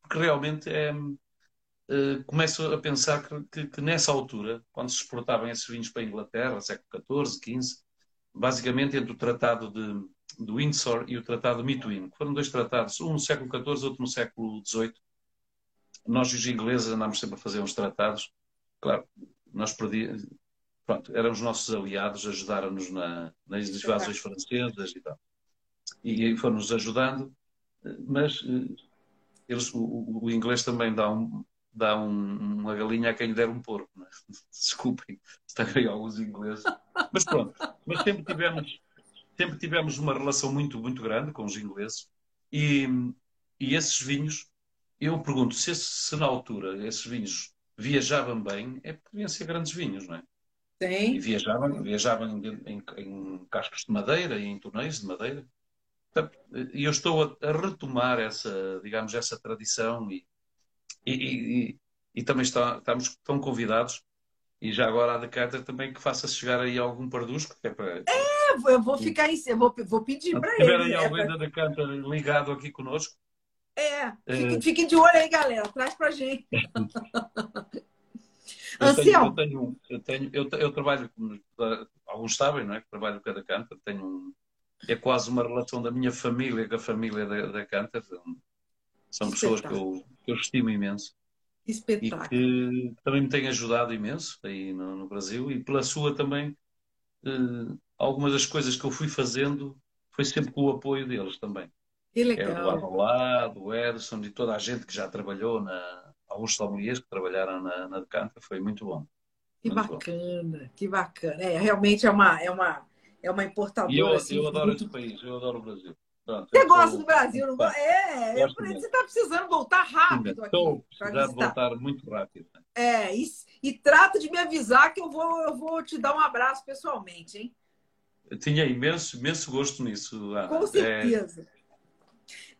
porque realmente é, uh, começo a pensar que, que, que, nessa altura, quando se exportavam esses vinhos para a Inglaterra, século XIV, XV, basicamente entre o Tratado de, de Windsor e o Tratado de Mituín, que foram dois tratados, um no século XIV, outro no século XVIII. Nós, os ingleses, andámos sempre a fazer uns tratados. Claro, nós perdíamos pronto, eram os nossos aliados, ajudaram-nos na, nas invasões francesas e tal. E foram-nos ajudando, mas eh, eles, o, o, inglês também dá, um, dá um, uma galinha a quem lhe der um porco. Né? Desculpem, está aí alguns ingleses. Mas pronto, mas sempre tivemos, sempre tivemos uma relação muito, muito grande com os ingleses e, e esses vinhos, eu pergunto se, se na altura esses vinhos viajavam bem, é porque deviam ser grandes vinhos, não é? Sim. E viajavam, viajavam em, em, cascos de madeira e em túneis de madeira. E eu estou a, retomar essa, digamos, essa tradição e, e, e, e também está, estamos tão convidados e já agora a Decanter também que faça chegar aí algum pardusco. Que é, para... é, eu vou ficar em vou, vou pedir para ele. Se tiver aí é alguém da Decanter ligado aqui conosco. É, fiquem, é... fiquem de olho aí, galera. Traz para gente. Eu tenho, eu tenho, eu tenho, eu, eu trabalho, alguns sabem, não é? Que trabalho com a da tenho um, é quase uma relação da minha família com a família da, da Canter. São pessoas que eu, que eu estimo imenso. Espetáculo. E que também me têm ajudado imenso aí no, no Brasil e pela sua também, eh, algumas das coisas que eu fui fazendo foi sempre com o apoio deles também. Que legal. É do lado ao lado, do Edson e toda a gente que já trabalhou na, alguns sommeliers que trabalharam na, na foi muito bom. Que muito bacana, bom. que bacana. É, realmente é uma, é uma, é uma importadora. E eu, assim, eu adoro muito... esse país, eu adoro o Brasil. Pronto, você gosta tô... do Brasil? Não... É, é você está precisando voltar rápido Estou precisando voltar muito rápido. Né? É, e, e trata de me avisar que eu vou, eu vou te dar um abraço pessoalmente, hein? Eu tinha imenso, imenso gosto nisso, Ana. Com certeza. É...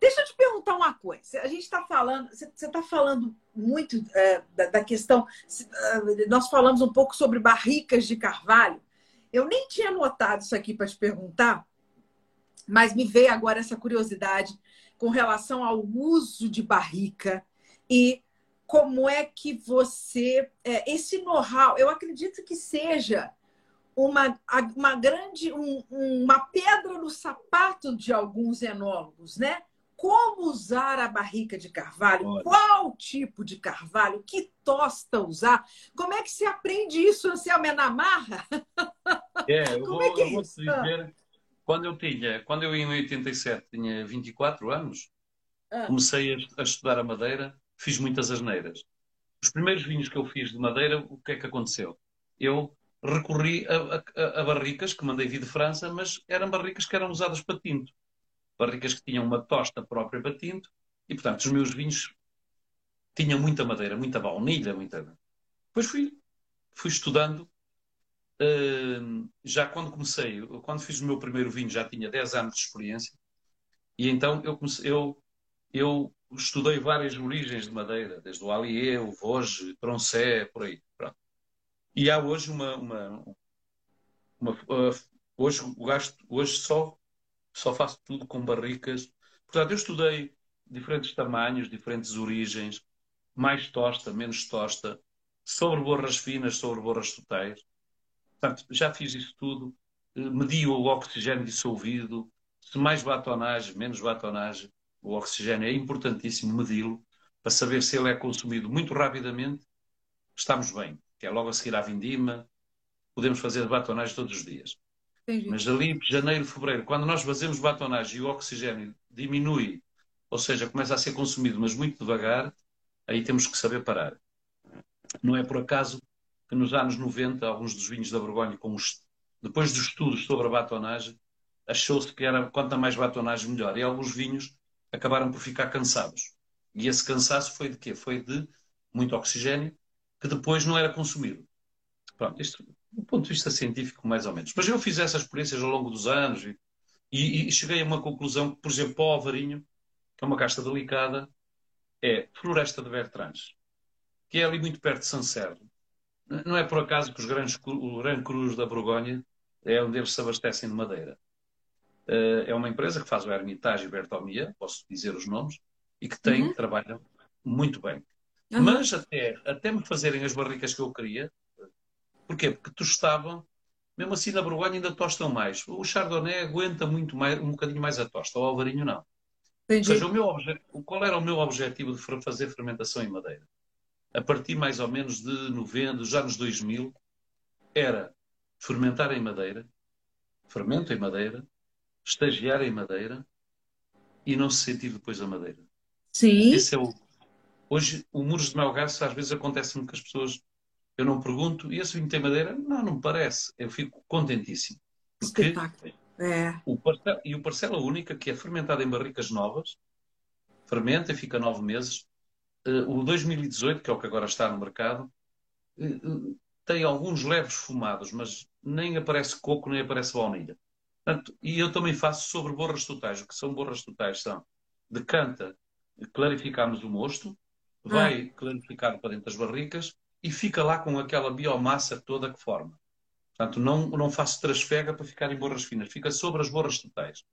Deixa eu te perguntar uma coisa. A gente está falando, você está falando muito é, da, da, questão. É, nós falamos um pouco sobre barricas de carvalho. Eu nem tinha notado isso aqui para te perguntar, mas me veio agora essa curiosidade com relação ao uso de barrica e como é que você. É, esse know-how, eu acredito que seja uma, uma grande um, uma pedra no sapato de alguns enólogos, né? Como usar a barrica de carvalho? Olha. Qual tipo de carvalho? Que tosta usar? Como é que se aprende isso, Anselmo? É na marra? É, eu Como vou, é que é eu te dizer, quando eu tinha, quando eu em 87 tinha 24 anos, ah. comecei a, a, estudar a madeira, fiz muitas asneiras. Os primeiros vinhos que eu fiz de madeira, o que é que aconteceu? Eu recorri a, a, a, barricas que mandei vir de França, mas eram barricas que eram usadas para tinto. Barricas que tinham uma tosta própria tinto, e portanto os meus vinhos tinham muita madeira, muita baunilha, muita. Depois fui, fui estudando. Uh, já quando comecei, quando fiz o meu primeiro vinho, já tinha 10 anos de experiência, e então eu, comecei, eu, eu estudei várias origens de madeira, desde o Allier, o Vosges, Troncé, por aí. Pronto. E há hoje uma. uma, uma uh, hoje gasto, hoje só, só faço tudo com barricas. Portanto, eu estudei diferentes tamanhos, diferentes origens, mais tosta, menos tosta, sobre borras finas, sobre borras totais. Portanto, já fiz isso tudo. Eh, medi o oxigênio dissolvido, se mais batonagem, menos batonagem. O oxigênio é importantíssimo medi-lo para saber se ele é consumido muito rapidamente, estamos bem que é logo a seguir à vindima, podemos fazer batonagem todos os dias. Mas ali, janeiro, fevereiro, quando nós fazemos batonagem e o oxigênio diminui, ou seja, começa a ser consumido, mas muito devagar, aí temos que saber parar. Não é por acaso que nos anos 90, alguns dos vinhos da Borgonha, depois dos estudos sobre a batonagem, achou-se que era quanto mais batonagem melhor. E alguns vinhos acabaram por ficar cansados. E esse cansaço foi de quê? Foi de muito oxigênio que depois não era consumido. Pronto, isto do ponto de vista científico, mais ou menos. Mas eu fiz essas experiências ao longo dos anos e, e, e cheguei a uma conclusão que, por exemplo, o Alvarinho, que é uma casta delicada, é Floresta de Bertranges, que é ali muito perto de Sancerre. Não é por acaso que os grandes, o Gran Cruz da Borgonha é onde eles se abastecem de madeira. Eh, é uma empresa que faz o Hermitage e Bertomia, posso dizer os nomes, e que tem, uhum. trabalha muito bem. Uhum. Mas até, até me fazerem as barricas que eu queria, porquê? Porque tostavam, mesmo assim na Borgonha ainda tostam mais. O Chardonnay aguenta muito mais, um bocadinho mais a tosta, o Alvarinho não. Entendi. Ou seja, o meu obje... qual era o meu objetivo de fazer fermentação em madeira? A partir mais ou menos de 90, dos anos 2000, era fermentar em madeira, fermento em madeira, estagiar em madeira e não se sentir depois a madeira. Sim. Esse é o, Hoje, o Muros de Melgaço, às vezes acontece-me que as pessoas, eu não pergunto, e esse vinho tem madeira? Não, não me parece. Eu fico contentíssimo. Porque Espetáculo. É. O parcela, e o Parcela Única, que é fermentado em barricas novas, fermenta e fica nove meses. Uh, o 2018, que é o que agora está no mercado, uh, tem alguns leves fumados, mas nem aparece coco, nem aparece baunilha. Portanto, e eu também faço sobre borras totais. O que são borras totais? São decanta, clarificamos o mosto, vai ah. clarificado para dentro das barricas e fica lá com aquela biomassa toda que forma. Portanto, não, não faço trasfega para ficar em borras finas, fica sobre as borras totais,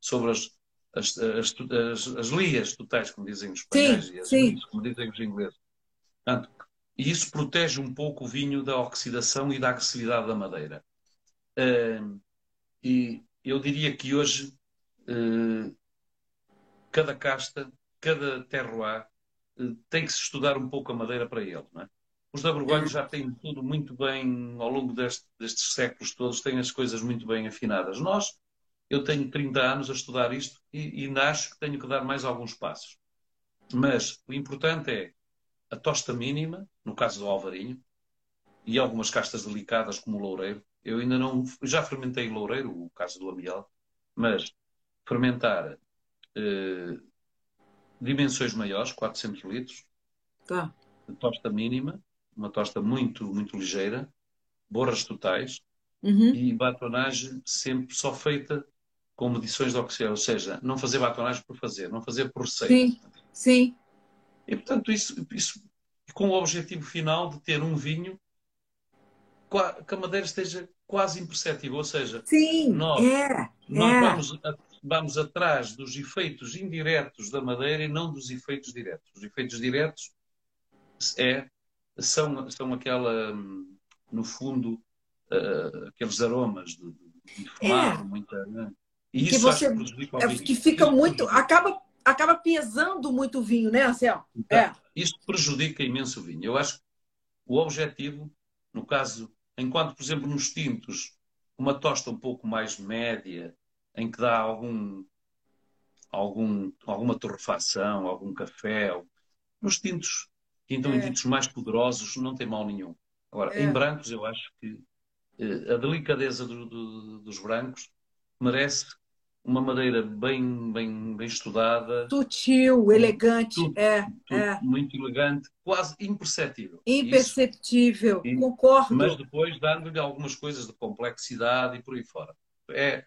sobre as, as, as, as, as lias totais, como dizem os espanhóis, sim, e as sim. Lias, como dizem os ingleses. Portanto, e isso protege um pouco o vinho da oxidação e da agressividade da madeira. Uh, e eu diria que hoje uh, cada casta, cada terroir eh, tem que se estudar um pouco a madeira para ele. Não é? Os da Borgonha já têm tudo muito bem, ao longo deste, destes séculos todos, têm as coisas muito bem afinadas. Nós, eu tenho 30 anos a estudar isto e, e acho que tenho que dar mais alguns passos. Mas o importante é a tosta mínima, no caso do Alvarinho, e algumas castas delicadas como o loureiro. Eu ainda não. Já fermentei loureiro, o caso do amial, mas fermentar eh, dimensões maiores, 400 litros, tá. tosta mínima, uma tosta muito, muito ligeira, borras totais uhum. e batonagem sempre só feita com medições de oxigênio, ou seja, não fazer batonagem por fazer, não fazer por receita. Sim, sim. E portanto, isso, isso com o objetivo final de ter um vinho que a madeira esteja quase imperceptível, ou seja, sim, nós, é, nós é. vamos vamos atrás dos efeitos indiretos da madeira e não dos efeitos diretos. Os efeitos diretos é, são, são aquela, no fundo, uh, aqueles aromas de, de fumar, é. muita. Né? E isso que você, é. Que fica isso muito. Acaba, acaba pesando muito o vinho, né, Anselmo? Então, é. Isto prejudica imenso o vinho. Eu acho que o objetivo, no caso, enquanto, por exemplo, nos tintos, uma tosta um pouco mais média, em que dá algum, algum, alguma torrefação, algum café, nos tintos, então é. em tintos mais poderosos, não tem mal nenhum. Agora, é. em brancos, eu acho que eh, a delicadeza do, do, dos brancos merece uma madeira bem, bem, bem estudada. Sutil, elegante. Tudo, é, tudo é. Muito elegante, quase imperceptível. Imperceptível, Isso, concordo. Mas depois dando-lhe algumas coisas de complexidade e por aí fora. É,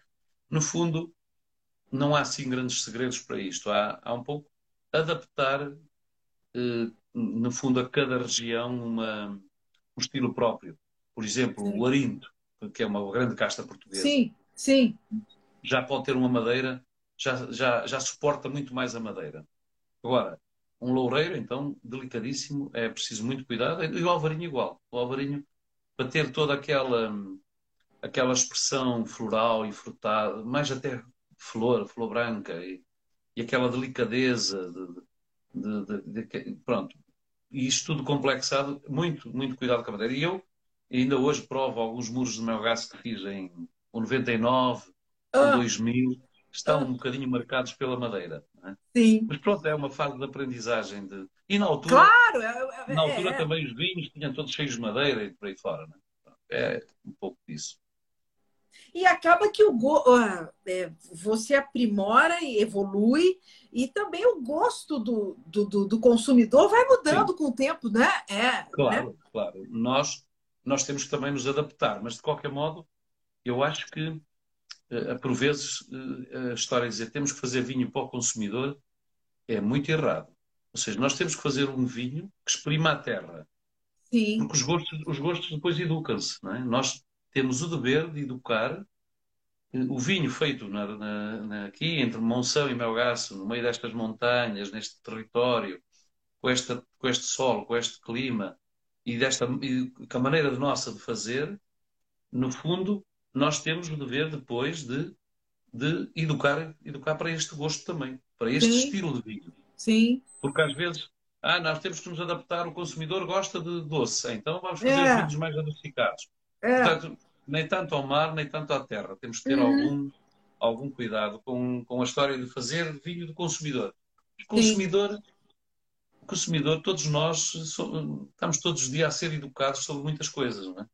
no fundo, não há assim grandes segredos para isto. Há, há um pouco adaptar, eh, no fundo, a cada região uma, um estilo próprio. Por exemplo, Sim. o Arinto, que é uma grande casta portuguesa. Sim, sim já pode ter uma madeira, já, já, já suporta muito mais a madeira. Agora, um loureiro, então, delicadíssimo, é preciso muito cuidado, e o alvarinho igual. O alvarinho, para ter toda aquela, aquela expressão floral e frutada, mais até flor, flor branca, e, e aquela delicadeza de, de, de, de, pronto. E isto tudo complexado, muito, muito cuidado com a madeira. E eu ainda hoje provo alguns muros de melgaço que fiz em 99, ah. 2000 estão ah. um bocadinho marcados pela madeira. É? Sim. Mas pronto, é uma fase de aprendizagem. De... E na altura, claro, é, é, na altura é, também os vinhos tinham todos cheios de madeira e por aí fora. É? é um pouco disso. E acaba que o go... É, você aprimora e evolui, e também o gosto do, do, do consumidor vai mudando Sim. com o tempo, né? É, claro, né? claro. Nós, nós temos que também nos adaptar, mas de qualquer modo, eu acho que uh, por vezes, uh, a história de dizer temos que fazer vinho para o consumidor é muito errado. Ou seja, nós temos que fazer um vinho que exprima a terra. Sim. Porque os gostos, os gostos depois educam-se. É? Nós temos o dever de educar o vinho feito na, na, na, aqui entre Monção e Melgaço, no meio destas montanhas, neste território, com, esta, com este solo, com este clima e, desta, e com a maneira nossa de fazer, no fundo, nós temos o dever depois de, de educar, educar para este gosto também, para este Sim. estilo de vinho. Sim. Porque às vezes, ah, nós temos que nos adaptar, o consumidor gosta de doce, então vamos fazer é. vinhos mais adocicados. É. Portanto, nem tanto ao mar, nem tanto à terra. Temos que ter uhum. algum, algum cuidado com, com a história de fazer vinho do consumidor. O consumidor, o consumidor, todos nós estamos todos os dias a ser educados sobre muitas coisas, não é?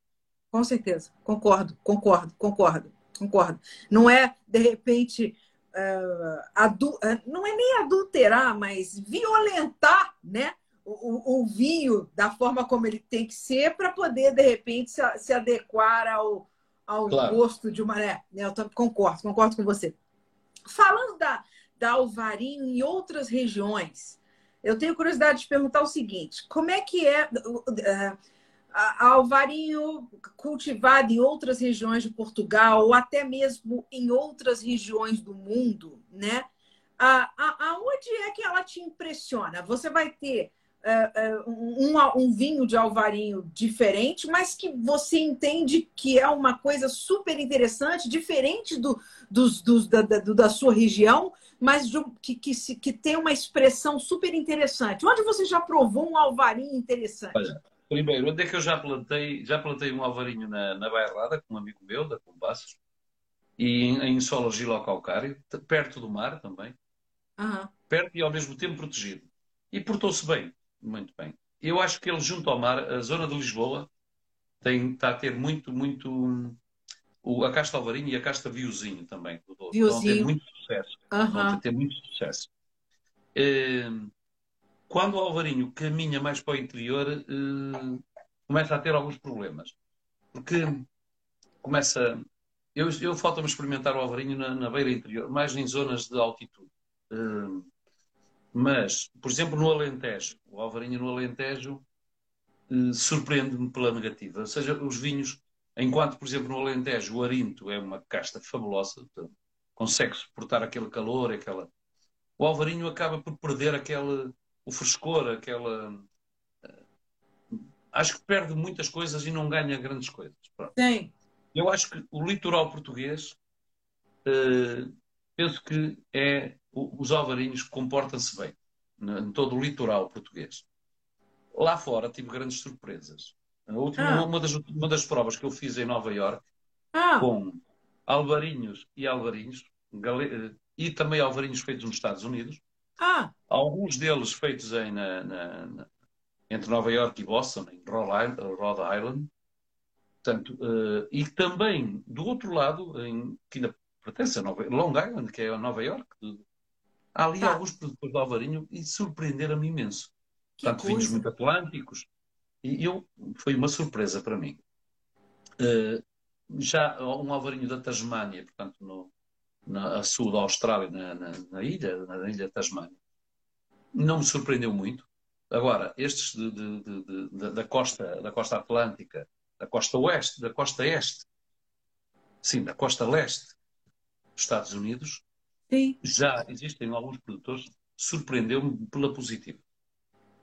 Com certeza, concordo, concordo, concordo, concordo. Não é, de repente, uh, adu uh, não é nem adulterar, mas violentar né, o, o, vinho da forma como ele tem que ser para poder, de repente, se, se adequar ao, ao claro. gosto de uma. Né? Eu concordo, concordo com você. Falando da, da Alvarinho em outras regiões, eu tenho curiosidade de perguntar o seguinte: como é que é. Uh, alvarinho cultivado em outras regiões de Portugal ou até mesmo em outras regiões do mundo, né? aonde é que ela te impressiona? Você vai ter um, um, vinho de alvarinho diferente, mas que você entende que é uma coisa super interessante, diferente do, dos, dos da, da, da, sua região, mas que, que, se, que tem uma expressão super interessante. Onde você já provou um alvarinho interessante? Olha, Primeiro, onde é que eu já plantei? Já plantei um alvarinho na, na Bairrada, com um amigo meu, da Combassos, e em, em solo argilo-calcário, perto do mar também. Uhum. Perto e ao mesmo tempo protegido. E portou-se bem, muito bem. Eu acho que ele, junto ao mar, a zona de Lisboa, tem, está a ter muito, muito. O, a casta alvarinho e a casta viozinho também. Estão a ter muito sucesso. Uhum. A ter muito sucesso. Uh, quando o Alvarinho caminha mais para o interior, eh, começa a ter alguns problemas. Porque começa. Eu, eu falta-me experimentar o Alvarinho na, na, beira interior, mais em zonas de altitude. Eh, mas, por exemplo, no Alentejo, o Alvarinho no Alentejo eh, surpreende-me pela negativa. Ou seja, os vinhos, enquanto, por exemplo, no Alentejo, o Arinto é uma casta fabulosa, consegue suportar aquele calor, aquela. O Alvarinho acaba por perder aquele o frescor, aquela. Acho que perde muitas coisas e não ganha grandes coisas. Sim, Eu acho que o litoral português, uh, penso que é os alvarinhos comportam-se bem em todo o litoral português. Lá fora tive grandes surpresas. Última, ah. uma, das, uma das provas que eu fiz em Nova York ah. com alvarinhos e alvarinhos gale, e também alvarinhos feitos nos Estados Unidos. Ah. Alguns deles feitos em, na, na, na, entre Nova York e Boston, em Rhode Island. Portanto, uh, e também do outro lado, em, que ainda pertence a Nova, Long Island, que é a Nova York, há ali tá. alguns produtores de alvarinho e surpreenderam-me imenso. Que Portanto, coisa. vinhos muito atlânticos. E eu, foi uma surpresa para mim. Uh, já um alvarinho da Tasmânia, portanto, no, na, a sul da Austrália, na, na, na ilha, na ilha da Tasmânia, não me surpreendeu muito. Agora, estes de, de, de, da, costa, da costa atlântica, da costa oeste, da costa este, sim, da costa leste Estados Unidos, sim. já existem alguns produtores, surpreendeu-me pela positiva.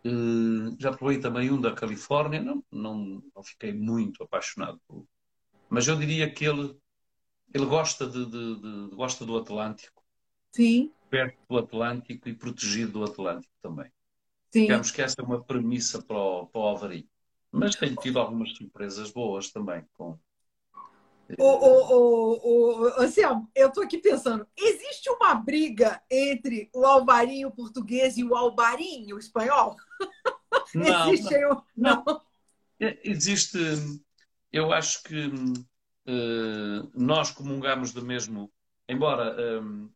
Uh, já provei também um da Califórnia, não, não, não fiquei muito apaixonado, por, mas eu diria que ele, ele gosta, de, de, de, gosta do Atlântico. Sim. Perto do Atlântico e protegido do Atlântico também. Sim. Digamos que essa é uma premissa para o, para o Alvarinho. Mas tenho tido algumas surpresas boas também. Com... O, o, o, o, Anselmo, eu estou aqui pensando, existe uma briga entre o alvarinho português e o alvarinho espanhol? Não, existe não, não. não. É, existe, eu acho que uh, nós comungamos do mesmo, embora um,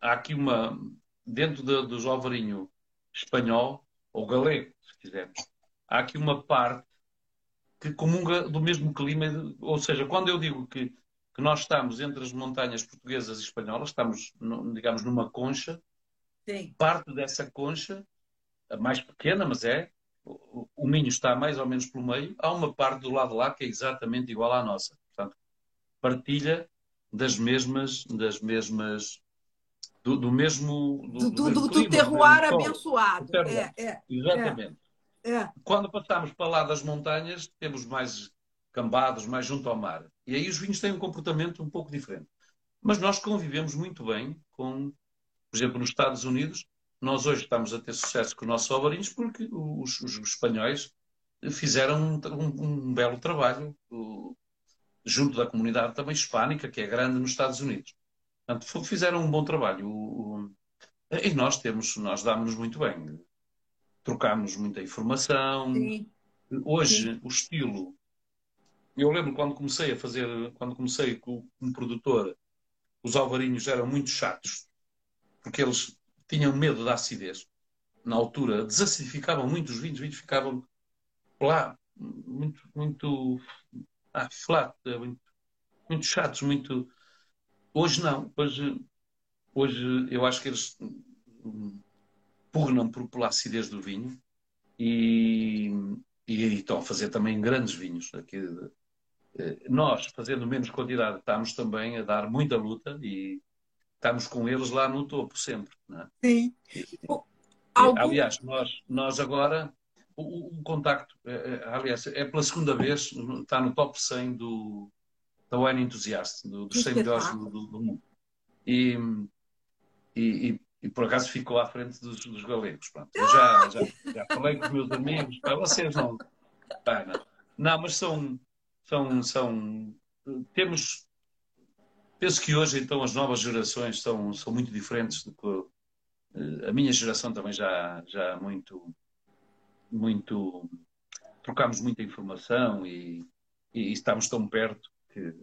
há aqui uma, dentro de, dos alvarinho espanhol, ou galego, se quisermos, há aqui uma parte que comunga do mesmo clima, ou seja, quando eu digo que, que nós estamos entre as montanhas portuguesas e espanholas, estamos, digamos, numa concha, Sim. parte dessa concha, a mais pequena, mas é, o, o Minho está mais ou menos pelo meio, há uma parte do lado lá que é exatamente igual à nossa. Portanto, partilha das mesmas, das mesmas do, do mesmo. Do, do, do, do terroir abençoado. É, é, Exatamente. É. Quando passamos para lá das montanhas, temos mais cambados, mais junto ao mar. E aí os vinhos têm um comportamento um pouco diferente. Mas nós convivemos muito bem com, por exemplo, nos Estados Unidos, nós hoje estamos a ter sucesso com os nossos alvarinhos porque os, os espanhóis fizeram um, um, um belo trabalho junto da comunidade também hispânica, que é grande nos Estados Unidos. Portanto, fizeram um bom trabalho. E nós temos, nós damos-nos muito bem. Trocamos muita informação. Sim. Hoje, Sim. o estilo. Eu lembro quando comecei a fazer, quando comecei como produtor, os alvarinhos eram muito chatos, porque eles tinham medo da acidez. Na altura, desacidificavam muito os vinhos, os vinhos ficavam lá, muito, muito ah, flat, muito, muito chatos, muito Hoje não. Hoje, hoje eu acho que eles pugnam por, pela acidez do vinho e, e, e estão a fazer também grandes vinhos. Aqui, eh, nós, fazendo menos quantidade, estamos também a dar muita luta e estamos com eles lá no topo sempre. É? Sim. E, Algum... Aliás, nós, nós agora, o, o contacto, é, é, aliás, é pela segunda vez, está no top 100 do, da Wine Enthusiast, do, dos 100 melhores do, do, mundo. E, e, e, por acaso ficou à frente dos, dos galegos. Pronto. Eu já, já, já falei com os meus amigos, vocês não. Pá, não. não, mas são, são, são. Temos. Penso que hoje, então, as novas gerações são, são muito diferentes do que eh, a minha geração também já, já muito, muito. Trocamos muita informação e, e estamos tão perto que,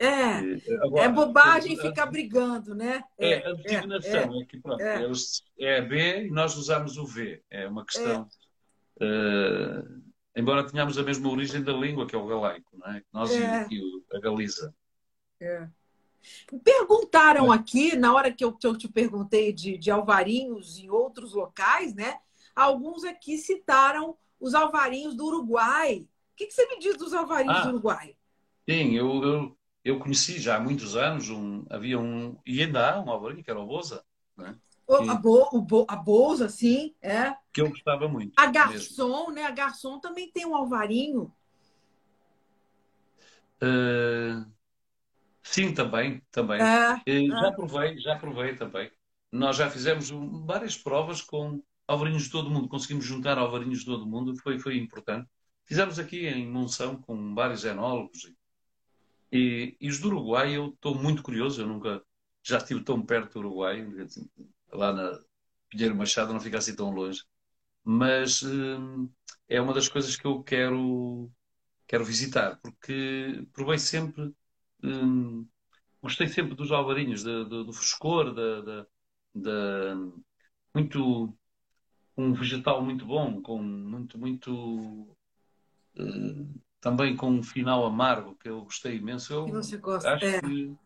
é, agora, é bobagem a, ficar brigando, né? É, é a designação é, é, que pronto, é. Eles, é B e nós usamos o V. É uma questão. Uh, embora tenhamos a mesma origem da língua, que é o galaico, não é? Nós é. e, e a Galiza. É. Perguntaram aqui, na hora que eu, que eu te perguntei de, de alvarinhos em outros locais, né? Alguns aqui citaram os alvarinhos do Uruguai. O que, que você me diz dos alvarinhos ah, do Uruguai? Sim, eu, eu, eu conheci já há muitos anos, um, havia um, e ainda há um alvarinho que era o Boza. Né? O, a, Bo, o Bo, a Boza, sim, é. Que eu gostava muito. A Garçom, mesmo. né? A Garçom também tem um alvarinho. Uh, sim, também, também. É, já é. provei, já provei também. Nós já fizemos várias provas com alvarinhos de todo o mundo. Conseguimos juntar alvarinhos de todo o mundo, foi, foi importante. Fizemos aqui em Monção com vários enólogos. E, e os do Uruguai, eu estou muito curioso, eu nunca já estive tão perto do Uruguai, lá na Pinheiro Machado, não fica assim tão longe. Mas hum, é uma das coisas que eu quero, quero visitar, porque provei sempre, hum, gostei sempre dos alvarinhos, do, do, do frescor, da, da, da, muito, um vegetal muito bom, com muito, muito hum, também com um final amargo que eu gostei imenso. Eu que você gosta, acho é. que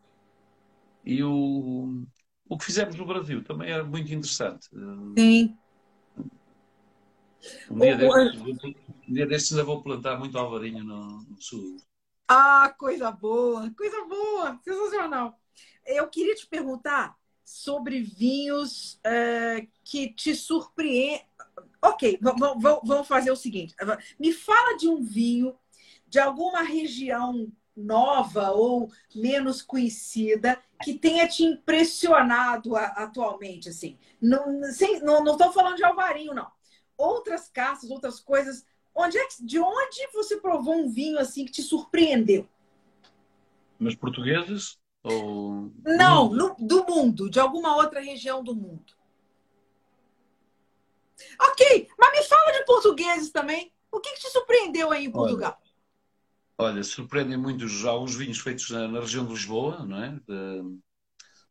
e o, o que fizemos no Brasil também era muito interessante. Sim. Um dia, destes, um dia destes ainda vou plantar muito alvarinho no, no, sul. Ah, coisa boa, coisa boa, sensacional. Eu queria te perguntar sobre vinhos uh, que te surpreendem. Ok, vamos fazer o seguinte: me fala de um vinho de alguma região nova ou menos conhecida que tenha te impressionado atualmente assim não sem, não estou falando de alvarinho não outras castas, outras coisas. Onde é que, de onde você provou um vinho assim que te surpreendeu? Mas portugueses ou não no, do mundo, de alguma outra região do mundo? Ok, mas me fala de portugueses também. O que, que te surpreendeu aí em Portugal? Olha, surpreendem muito alguns vinhos feitos na, na, região de Lisboa, não é? De,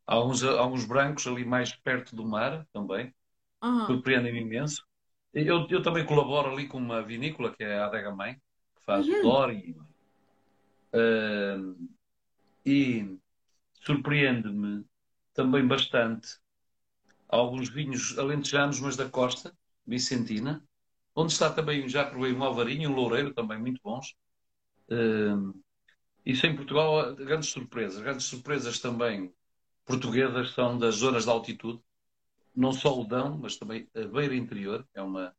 alguns, alguns brancos ali mais perto do mar também. Uhum. Surpreendem-me imenso. Eu, eu também colaboro ali com uma vinícola, que é a Adega Mãe, que faz uhum. Dori. Uh, e surpreende-me também bastante alguns vinhos alentejanos, mas da costa, Vicentina, onde está também, já provei um alvarinho, um loureiro também muito bons. Uh, isso em Portugal, grandes surpresas. Grandes surpresas também portuguesas são das zonas de altitude não só o Dão, mas também a Beira Interior é uma,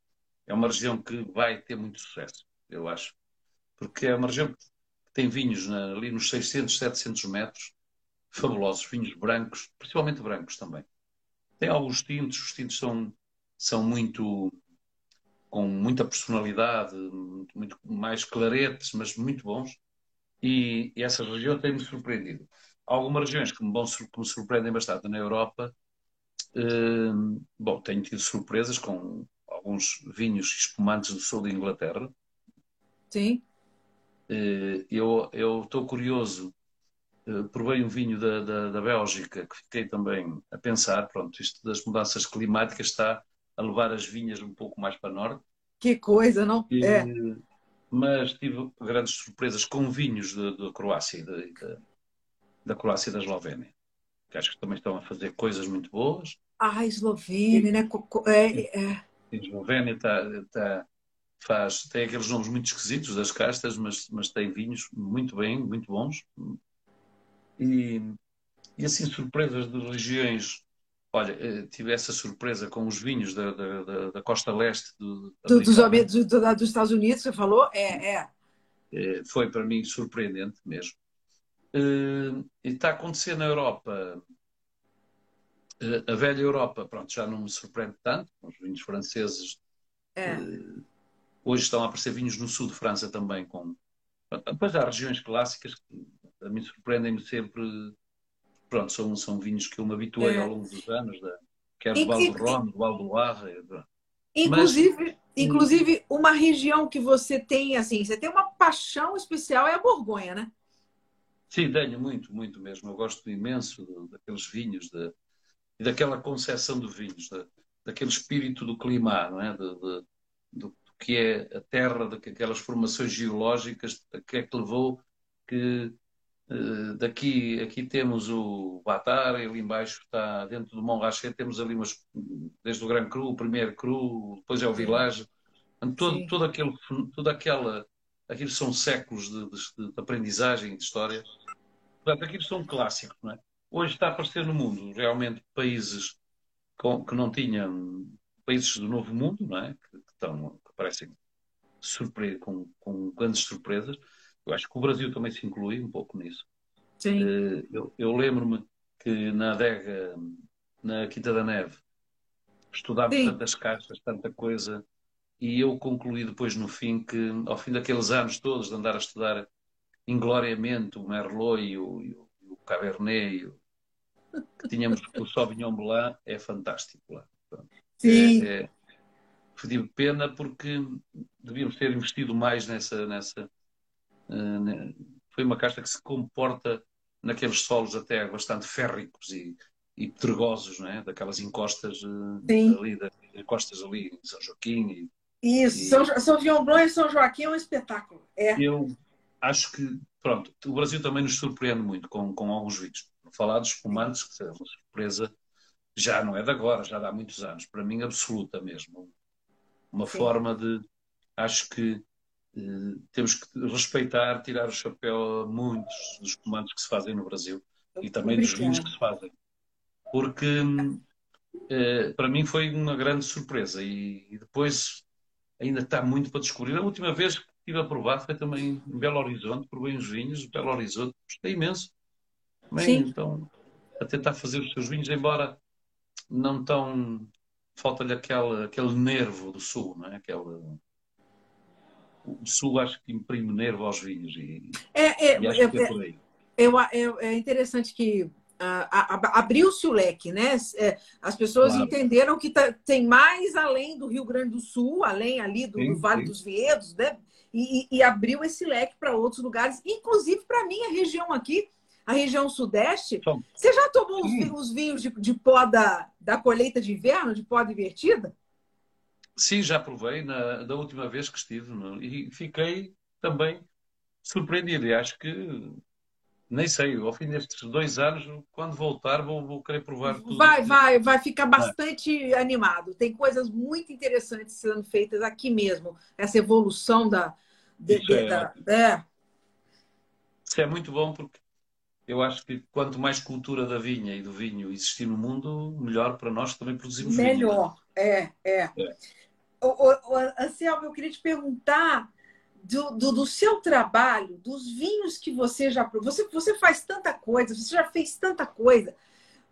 é uma região que vai ter muito sucesso, eu acho. Porque é uma região que tem vinhos na, ali nos 600, 700 metros, fabulosos, vinhos brancos, principalmente brancos também. Tem alguns tintos, os tintos são, são muito com muita personalidade, muito, mais claretes, mas muito bons. E, e essa região tem-me surpreendido. Há algumas regiões que me, vão, que me surpreendem bastante na Europa, Uh, bom, tenho tido surpresas com alguns vinhos espumantes do sul da Inglaterra. Sim. Uh, eu estou curioso. Uh, provei um vinho da, da, da, Bélgica que fiquei também a pensar. Pronto, isto das mudanças climáticas está a levar as vinhas um pouco mais para norte. Que coisa, não? E, é. Mas tive grandes surpresas com vinhos da Croácia e da, da Croácia e da Eslovénia que acho que também estão a fazer coisas muito boas. Ah, a Eslovênia, né? É, é. Eslovénia está, está, faz, tem aqueles nomes muito esquisitos das castas, mas, mas tem vinhos muito bem, muito bons. E, e assim, surpresas de regiões. Olha, eh, tive essa surpresa com os vinhos da, da, da, costa leste do, do, dos, do, dos Estados Unidos, você falou? É, é. é foi para mim surpreendente mesmo. Uh, está a acontecer na Europa, uh, a velha Europa, pronto, já não me surpreende tanto, os vinhos franceses. É. Uh, hoje estão a aparecer vinhos no sul de França também, com. Depois há regiões clássicas que a mim surpreendem-me sempre. Pronto, são, são vinhos que eu me habituei é. ao longo dos anos, da, quer do Val do Rhône, do Val do Loire. Inclusive, Mas, inclusive, uma região que você tem, assim, você tem uma paixão especial é a Borgonha, né? Sim, tenho muito, muito mesmo. Eu gosto imenso daqueles vinhos de, e daquela concepção de vinhos, de, daquele espírito do clima, não é? De, de, do que é a terra, daquelas formações geológicas, que é que levou que daqui aqui temos o Batar, ali embaixo está dentro do Montrachet, temos ali umas, desde o Gran Cru, o primeiro Cru, depois é o Village, todo, todo aquele, toda aquela, aquilo são séculos de, de, de aprendizagem, de história, Portanto, aquilo são clássicos, não é? Hoje está a aparecer no mundo realmente países com, que não tinham, países do novo mundo, não é? Que, que estão, que parecem surpre com, com grandes surpresas. Eu acho que o Brasil também se inclui um pouco nisso. Sim. Uh, eu, eu lembro-me que na adega, na Quinta da Neve, estudámos Sim. tantas caixas, tanta coisa, e eu concluí depois no fim que, ao fim daqueles anos todos de andar a estudar ingloriamente o Merlot e o, e o, o Cabernet, e o, que tínhamos o Sauvignon Blanc, é fantástico lá. Sim. É, é, pena porque devíamos ter investido mais nessa. nessa foi uma casta que se comporta naqueles solos até bastante férricos e, e pedregosos, não é? daquelas encostas uh, ali, da, encostas ali em São Joaquim. E, Isso, e, São, São João Blanc e São Joaquim é um espetáculo. É. Eu acho que, pronto, o Brasil também nos surpreende muito com, com alguns vídeos. Falar dos espumantes, que é uma surpresa, já não é de agora, já dá muitos anos, para mim absoluta mesmo. Uma Sim. forma de, acho que eh, temos que respeitar, tirar o chapéu a muitos dos comandos que se fazem no Brasil e também dos vinhos que se fazem. Porque eh, para mim foi uma grande surpresa e, depois ainda está muito para descobrir. A última vez que estive a provar foi também em Belo Horizonte, provei uns vinhos, Belo Horizonte, gostei imenso. Também, então, a tentar fazer os seus vinhos, embora não tão. falta-lhe aquele, aquele nervo do sul, não é? Aquele, o sul acho que imprime nervo aos vinhos. E, é, é, e é, que é, por aí. É, é interessante que abriu-se o leque, né? É, as pessoas claro. entenderam que tá, tem mais além do Rio Grande do Sul, além ali do, sim, do Vale sim. dos Vinhedos, né? E, e, abriu esse leque para outros lugares, inclusive para a minha região aqui, a região sudeste. Você já tomou os, os, vinhos de, de pó da, da colheita de inverno, de pó invertida? Sim, já provei na, da última vez que estive no, e fiquei também surpreendido. E acho que nem sei, ao fim destes dois anos, quando voltar, vou, vou querer provar tudo. Vai, vai, vai ficar bastante é. animado. Tem coisas muito interessantes sendo feitas aqui mesmo. Essa evolução da. De, Isso, de, é, da, é. Isso é muito bom porque eu acho que quanto mais cultura da vinha e do vinho existir no mundo, melhor para nós também produzimos melhor. vinho. Melhor, é, é. é. O, o, Anselmo, eu queria te perguntar do, do, do, seu trabalho, dos vinhos que você já você você faz tanta coisa, você já fez tanta coisa,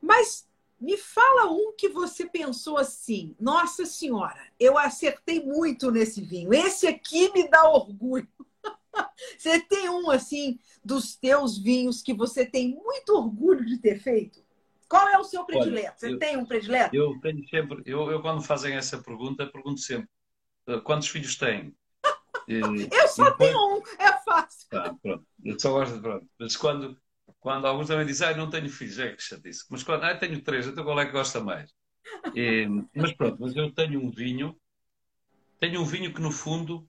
mas me fala um que você pensou assim, nossa senhora, eu acertei muito nesse vinho. Esse aqui me dá orgulho. Você tem um assim dos teus vinhos que você tem muito orgulho de ter feito? Qual é o seu predileto? Olha, Você eu, tem um predileto? Eu tenho sempre, eu, eu quando fazem essa pergunta, pergunto sempre uh, quantos filhos têm? eu só depois... tenho um, é fácil. Tá, pronto. Eu só gosto de pronto. Mas quando, quando alguns também dizem, ah, não tenho filhos, é que chatice. Mas quando, ah, tenho três, então qual é que gosta mais? E, mas pronto, mas eu tenho um vinho, tenho um vinho que no fundo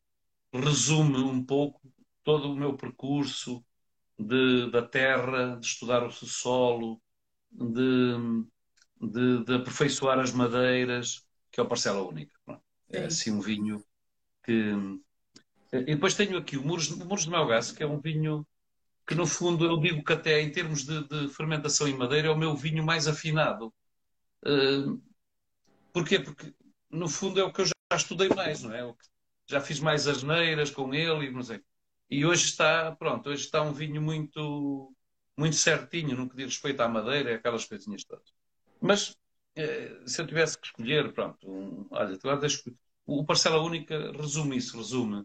resume um pouco todo o meu percurso de, da terra, de estudar o solo, de, de, de, aperfeiçoar as madeiras, que é o Parcela Única. É assim um vinho que. E depois tenho aqui o Muros, o Muros de Melgaço, que é um vinho que, no fundo, eu digo que até em termos de, de fermentação em madeira é o meu vinho mais afinado. Uh, porquê? Porque, no fundo, é o que eu já estudei mais, não é? já fiz mais asneiras com ele e não sei. E hoje está, pronto, hoje está um vinho muito muito certinho no que diz respeito à madeira e aquelas coisinhas todas. Mas eh, se eu tivesse que escolher, pronto, um, olha, agora deixo, o Parcela Única resume isso, resume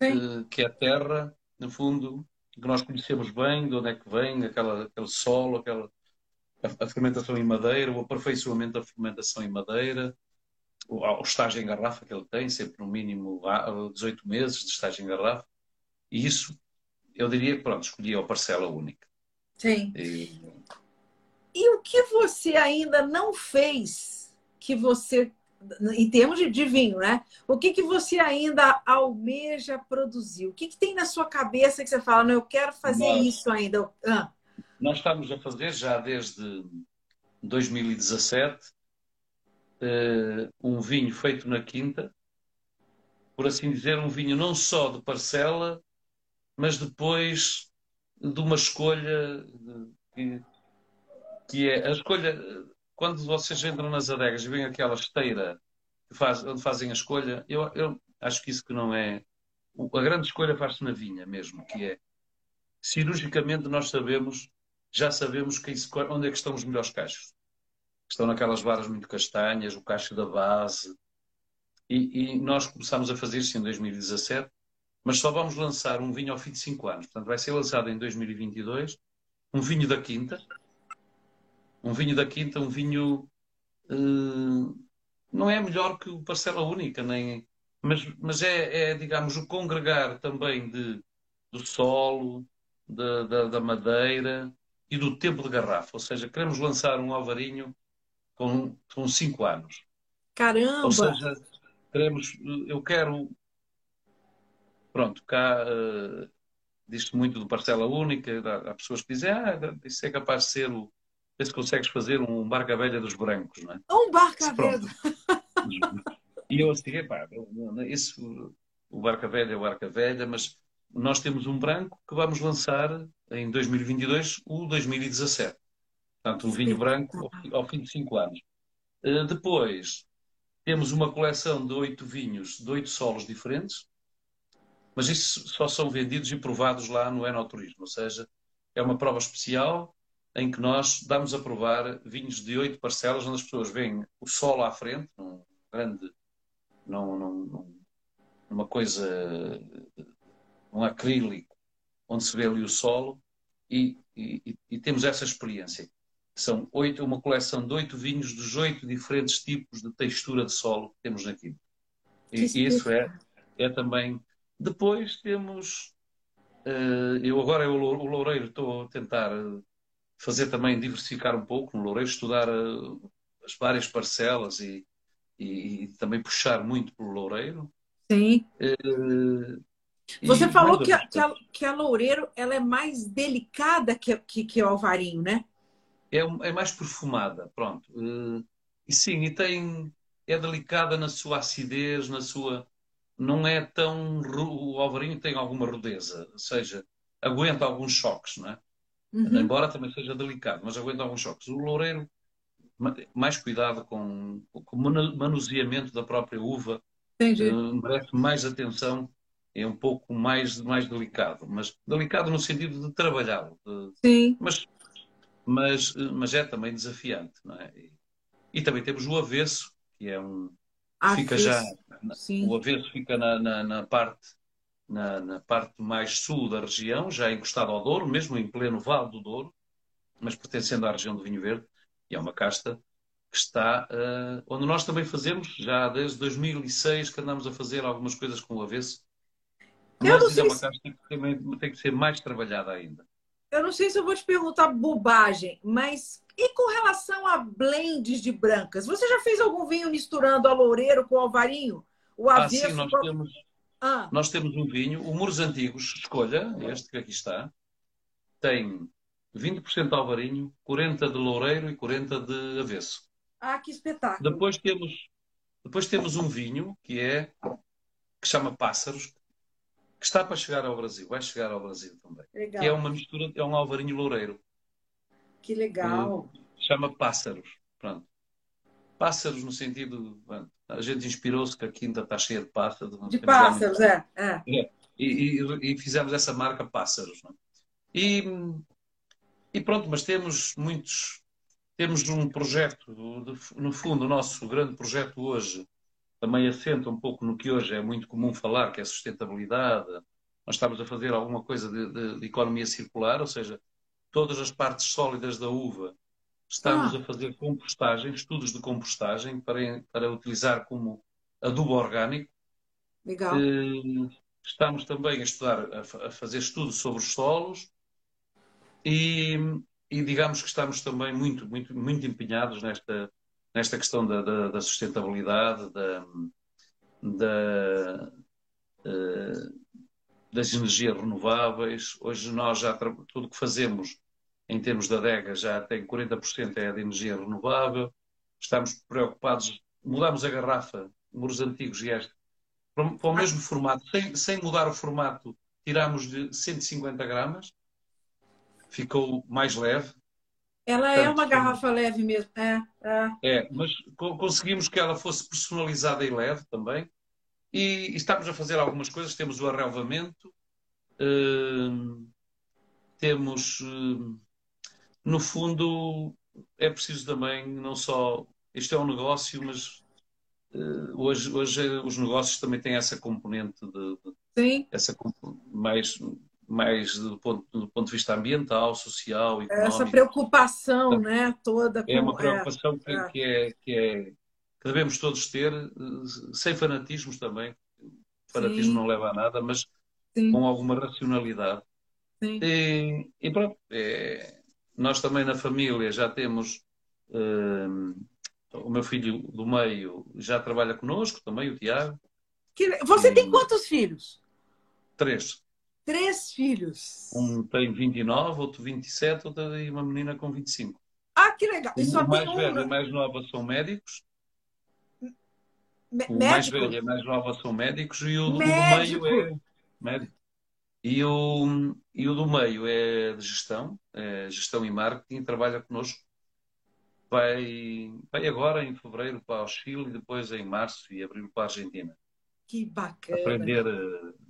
eh, que é a terra, no fundo, que nós conhecemos bem, de onde é que vem, aquela, aquele solo, aquela, a, fermentação em madeira, o aperfeiçoamento da fermentação em madeira, o, o, estágio em garrafa que ele tem, sempre no mínimo 18 meses de estágio em garrafa, e isso eu diria que, pronto, escolhi a parcela única. Sim. E... e o que você ainda não fez que você em termos de, vinho, né? O que, que você ainda almeja produzir? O que, que tem na sua cabeça que você fala, não, eu quero fazer nós, isso ainda? Ah. Nós estamos a fazer já desde 2017 uh, eh, um vinho feito na quinta, por assim dizer, um vinho não só de parcela, mas depois de uma escolha que, que é a escolha. Quando vocês entram nas adegas e vem aquela esteira que faz, onde fazem a escolha, eu, eu acho que isso que não é. A grande escolha faz-se na vinha mesmo, que é cirurgicamente nós sabemos, já sabemos onde é que estão os melhores cachos. Estão naquelas varas muito castanhas, o cacho da base. E, e nós começámos a fazer isso em 2017, mas só vamos lançar um vinho ao fim de 5 anos. Portanto, vai ser lançado em 2022 um vinho da Quinta. Um vinho da Quinta, um vinho. Uh, não é melhor que o Parcela Única, nem, mas, mas é, é, digamos, o congregar também de, do solo, da, da, da, madeira e do tempo de garrafa. Ou seja, queremos lançar um alvarinho com, com cinco anos. Caramba! Ou seja, queremos, eu quero. Pronto, cá uh, diz-se muito do parcela única, há pessoas que dizem, ah, isso é capaz de ser o. Vê se consegues fazer um barca velha dos brancos, não é? Um barca velha! E eu assim, epá, isso, o barca velha é o barca velha, mas nós temos um branco que vamos lançar em 2022, o 2017. Portanto, um vinho branco ao fim de cinco anos. Uh, depois, temos uma coleção de oito vinhos de oito solos diferentes, mas isso só são vendidos e provados lá no Enoturismo, ou seja, é uma prova especial em que nós damos a provar vinhos de oito parcelas, onde as pessoas veem o solo à frente, num grande, num, num, numa coisa, um acrílico, onde se vê ali o solo, e, e, e temos essa experiência. São oito, uma coleção de oito vinhos dos oito diferentes tipos de textura de solo que temos aqui. E, e isso é, é também. Depois temos. Uh, eu agora, eu, o Loureiro, estou a tentar fazer também, diversificar um pouco no Loureiro, estudar uh, as várias parcelas e, e, e, também puxar muito pelo Loureiro. Sim. Você falou que a, que, a, que a Loureiro ela é mais delicada que, que, que o Alvarinho, né? é, é mais perfumada, pronto. E sim, e tem, é delicada na sua acidez, na sua. Não é tão. O alvarinho tem alguma rudeza, ou seja, aguenta alguns choques, não é? Uhum. Embora também seja delicado, mas aguenta alguns choques. O loureiro, mais cuidado com, com o manuseamento da própria uva, uh, merece mais atenção, é um pouco mais, mais delicado, mas delicado no sentido de trabalhado. Sim. Mas mas, mas é também desafiante, não é? E, e também temos o avesso, que é um. Avesso, fica já. Sim. O avesso fica na, na, na parte, na, na, parte mais sul da região, já encostado ao Douro, mesmo em pleno Vale do Douro, mas pertencendo à região do Vinho Verde, e é uma casta que está. Uh, onde nós também fazemos, já desde 2006 que andamos a fazer algumas coisas com o avesso. Mas ainda é uma casta que tem, tem que ser mais trabalhada ainda eu não sei se eu vou te perguntar bobagem, mas e com relação a blends de brancas? Você já fez algum vinho misturando a loureiro com o alvarinho? O avesso? Ah, sim, nós, com... temos, ah. nós temos um vinho, o Muros Antigos, escolha, este que aqui está, tem 20% de alvarinho, 40% de loureiro e 40% de avesso. Ah, que espetáculo! Depois temos, depois temos um vinho que é que chama Pássaros, que está para chegar ao Brasil, vai chegar ao Brasil também. Legal. Que é uma mistura, é um alvarinho loureiro. Que legal. chama Pássaros. Pronto. Pássaros no sentido. a gente inspirou-se que a quinta está cheia de pássaros. De pássaros, é. é. é. E, e, e, fizemos essa marca Pássaros. É? E, e pronto, mas temos muitos. Temos um projeto, no fundo, o nosso grande projeto hoje também assenta um pouco no que hoje é muito comum falar, que é sustentabilidade. Nós estamos a fazer alguma coisa de, de, de economia circular, ou seja, todas as partes sólidas da uva estamos ah. a fazer compostagem, estudos de compostagem para, para utilizar como adubo orgânico. Legal. Eh, estamos também a estudar, a, fazer estudos sobre os solos e, e, digamos que estamos também muito, muito, muito empenhados nesta nesta questão da, da, da sustentabilidade, da, da, uh, das energias renováveis. Hoje nós já tudo que fazemos em termos da adega já tem 40% é de energia renovável. Estamos preocupados, mudamos a garrafa, muros antigos e este, para, para o mesmo formato, sem, sem mudar o formato, tiramos de 150 gramas, ficou mais leve, ela é uma garrafa leve mesmo. É, é. é, mas conseguimos que ela fosse personalizada e leve também. E, estamos a fazer algumas coisas. Temos o arrelvamento. Uh, temos, uh, no fundo, é preciso também não só. Isto é um negócio, mas uh, hoje, hoje os negócios também têm essa componente de, Sim. essa mais mais do ponto, do ponto de vista ambiental, social, económico. Essa preocupação, então, né, toda. Com, é uma preocupação é, que, é. Que, é, que, é, que devemos todos ter, sem fanatismos também. Fanatismo Sim. não leva a nada, mas Sim. com alguma racionalidade. Sim. E, e pronto, é, nós também na família já temos. Um, o meu filho do meio já trabalha conosco também, o Tiago. Você e... tem quantos filhos? Três. Três filhos. Um tem 29, outro 27, outra e uma menina com 25. Ah, que legal. E só o mais um... velho e mais nova são médicos. M o mais velho e mais nova são médicos e o, médico. do meio é médico. E o, e o do meio é de gestão, é gestão e marketing, trabalha connosco. Vai, vai agora em fevereiro para o Chile e depois em março e abril para a Argentina. Que bacana. Aprender,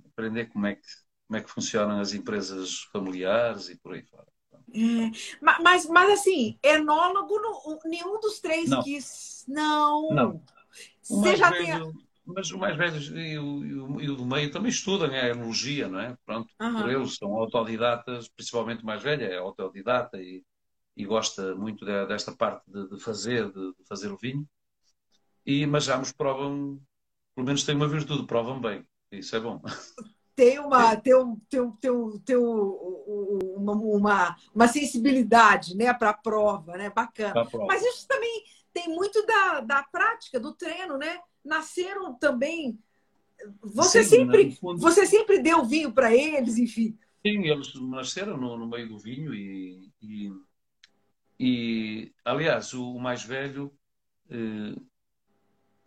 aprender como é que como é que funcionam as empresas familiares e por aí fora. É, mas, mas assim, enólogo, nenhum dos três não. quis. Não. Não. Você já velho, tem. Mas o mais velho e o, e o, do meio também estudam a enologia, não é? Pronto, uhum. por eles são autodidatas, principalmente o mais velho é autodidata e, e gosta muito de, desta parte de, de fazer, de, de, fazer o vinho. E, mas já nos provam, pelo menos têm uma virtude, provam bem. Isso é bom. tem uma, tem um, tem um, tem um, tem um, uma, uma, uma sensibilidade né, para a prova, né? Bacana. Prova. Mas isso também tem muito da, da prática, do treino, né? Nasceram também. Você Sim, sempre, né? fundo... você sempre deu vinho para eles, enfim. Sim, eles nasceram no, no meio do vinho e, e, e aliás, o, mais velho eh,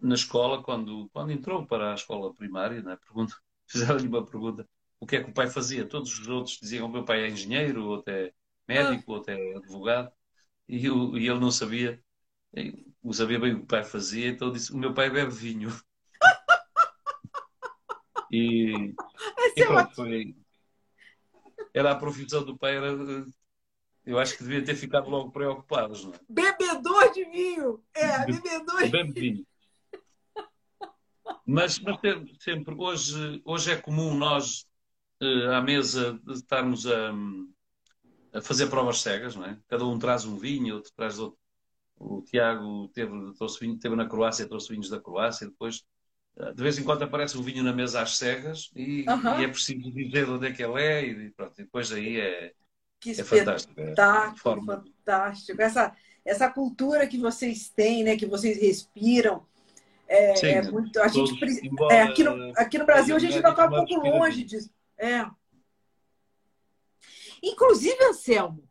na escola, quando, quando entrou para a escola primária, né, pergunta fizeram-lhe uma pergunta: o que é que o pai fazia? Todos os outros diziam: o meu pai é engenheiro, ou até médico, ah. ou até advogado, e, eu, e ele não sabia, não sabia bem o que o pai fazia, então disse: o meu pai bebe vinho. e, e pronto, foi. Era a profissão do pai, era, eu acho que devia ter ficado logo preocupados, não é? Bebedor de vinho! É, bebedor de Bebe vinho. Mas, mas sempre, hoje, hoje é comum nós, uh, à mesa, estarmos a, a, fazer provas cegas, não é? Cada um traz um vinho, outro traz outro. O Tiago teve, trouxe vinho, teve na Croácia, trouxe vinhos da Croácia, depois uh, de vez em quando aparece um vinho na mesa às cegas e, e é preciso dizer onde é que ele é e, pronto, e depois aí é, que é fantástico. É fantástico. Essa, essa cultura que vocês têm, né, que vocês respiram, é, Sim, é muito, a gente, é, aqui, no, aqui no Brasil a gente ainda está um pouco longe disso. É. Inclusive, Anselmo,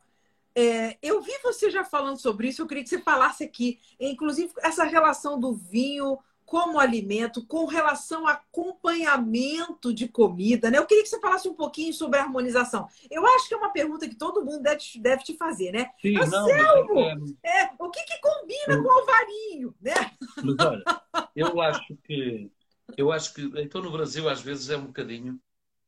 é, eu vi você já falando sobre isso, eu queria que você falasse aqui. Inclusive, essa relação do vinho como alimento, com relação a acompanhamento de comida, né? Eu queria que você falasse um pouquinho sobre a harmonização. Eu acho que é uma pergunta que todo mundo deve, deve te fazer, né? Sim, Anselmo, não, é... é... o que, que combina eu... com o alvarinho, né? Mas olha, eu acho que eu acho que então no Brasil às vezes é um bocadinho,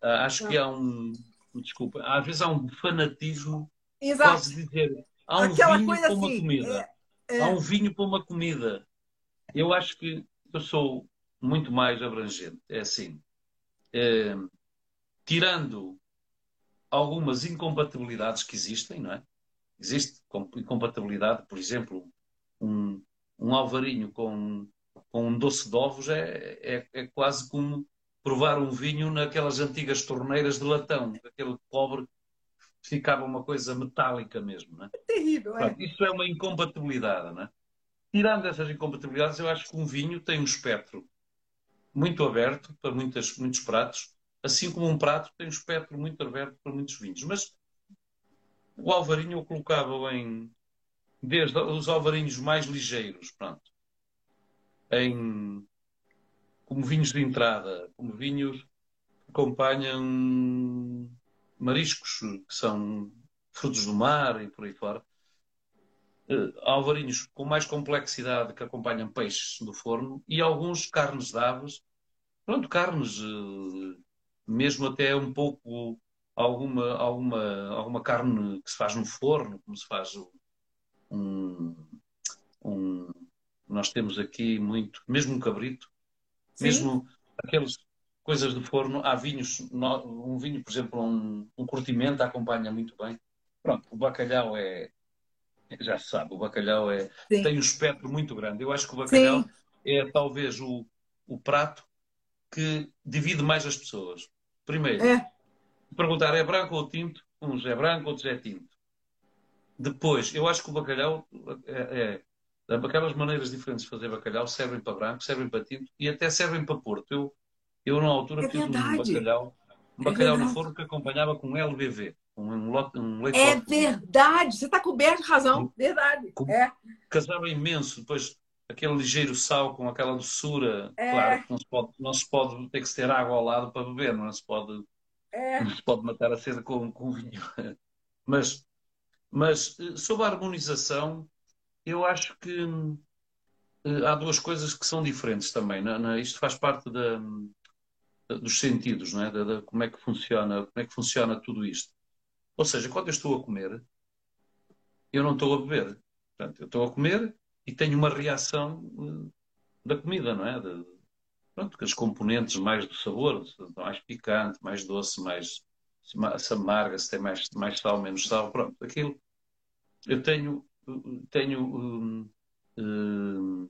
uh, acho que há um desculpa, às vezes há um fanatismo, Exato. quase dizer, há um Aquela vinho para uma assim, comida. É, é... Há um vinho para uma comida. Eu acho que eu sou muito mais abrangente. É assim, é, tirando algumas incompatibilidades que existem, não é? Existe incompatibilidade, por exemplo, um, um alvarinho com, com um doce de ovos é, é, é, quase como provar um vinho naquelas antigas torneiras de latão, aquele cobre ficava uma coisa metálica mesmo, não é? é terrível, é. isso é uma incompatibilidade, não é? tirando essas incompatibilidades, eu acho que um vinho tem um espectro muito aberto para muitas, muitos pratos, assim como um prato tem um espectro muito aberto para muitos vinhos. Mas o alvarinho eu colocava em desde os alvarinhos mais ligeiros, pronto, em como vinhos de entrada, como vinhos que acompanham mariscos, que são frutos do mar e por aí fora uh, alvarinhos com mais complexidade que acompanham peixes no forno e alguns carnes de aves. Pronto, carnes, uh, mesmo até um pouco alguma, alguma, alguma carne que se faz no forno, como se faz um, um nós temos aqui muito, mesmo um cabrito, Sim. mesmo aquelas coisas de forno, há vinhos, um vinho, por exemplo, um, um curtimento acompanha muito bem. Pronto, o bacalhau é, já se sabe, o bacalhau é, tem um espectro muito grande. Eu acho que o bacalhau Sim. é talvez o, o prato que divide mais as pessoas. Primeiro, é. perguntar é branco ou tinto? Uns é branco, outros é tinto. Depois, eu acho que o bacalhau é, é aquelas maneiras diferentes de fazer bacalhau servem para branco, servem para tinto e até servem para porto. Eu, eu na altura é fiz um bacalhau, um bacalhau no forno que acompanhava com LBV. Um, um leite é verdade, você está coberto de razão, verdade. Com, é. Casava imenso, depois aquele ligeiro sal com aquela doçura, é. claro, não se, pode, não se pode ter que ter água ao lado para beber, não se pode, é. não se pode matar a sede com, com vinho. Mas, mas eh, sobre a harmonização, eu acho que eh, há duas coisas que são diferentes também. Não, isto faz parte da, dos sentidos, não é? Da, da, como é que funciona, como é que funciona tudo isto. Ou seja, quando eu estou a comer, eu não estou a beber. Portanto, eu estou a comer e tenho uma reação uh, da comida, não é? De, pronto, que as componentes mais do sabor, mais picante, mais doce, mais se amarga, se tem mais, mais sal, menos sal, pronto, aquilo. Eu tenho, tenho um, um,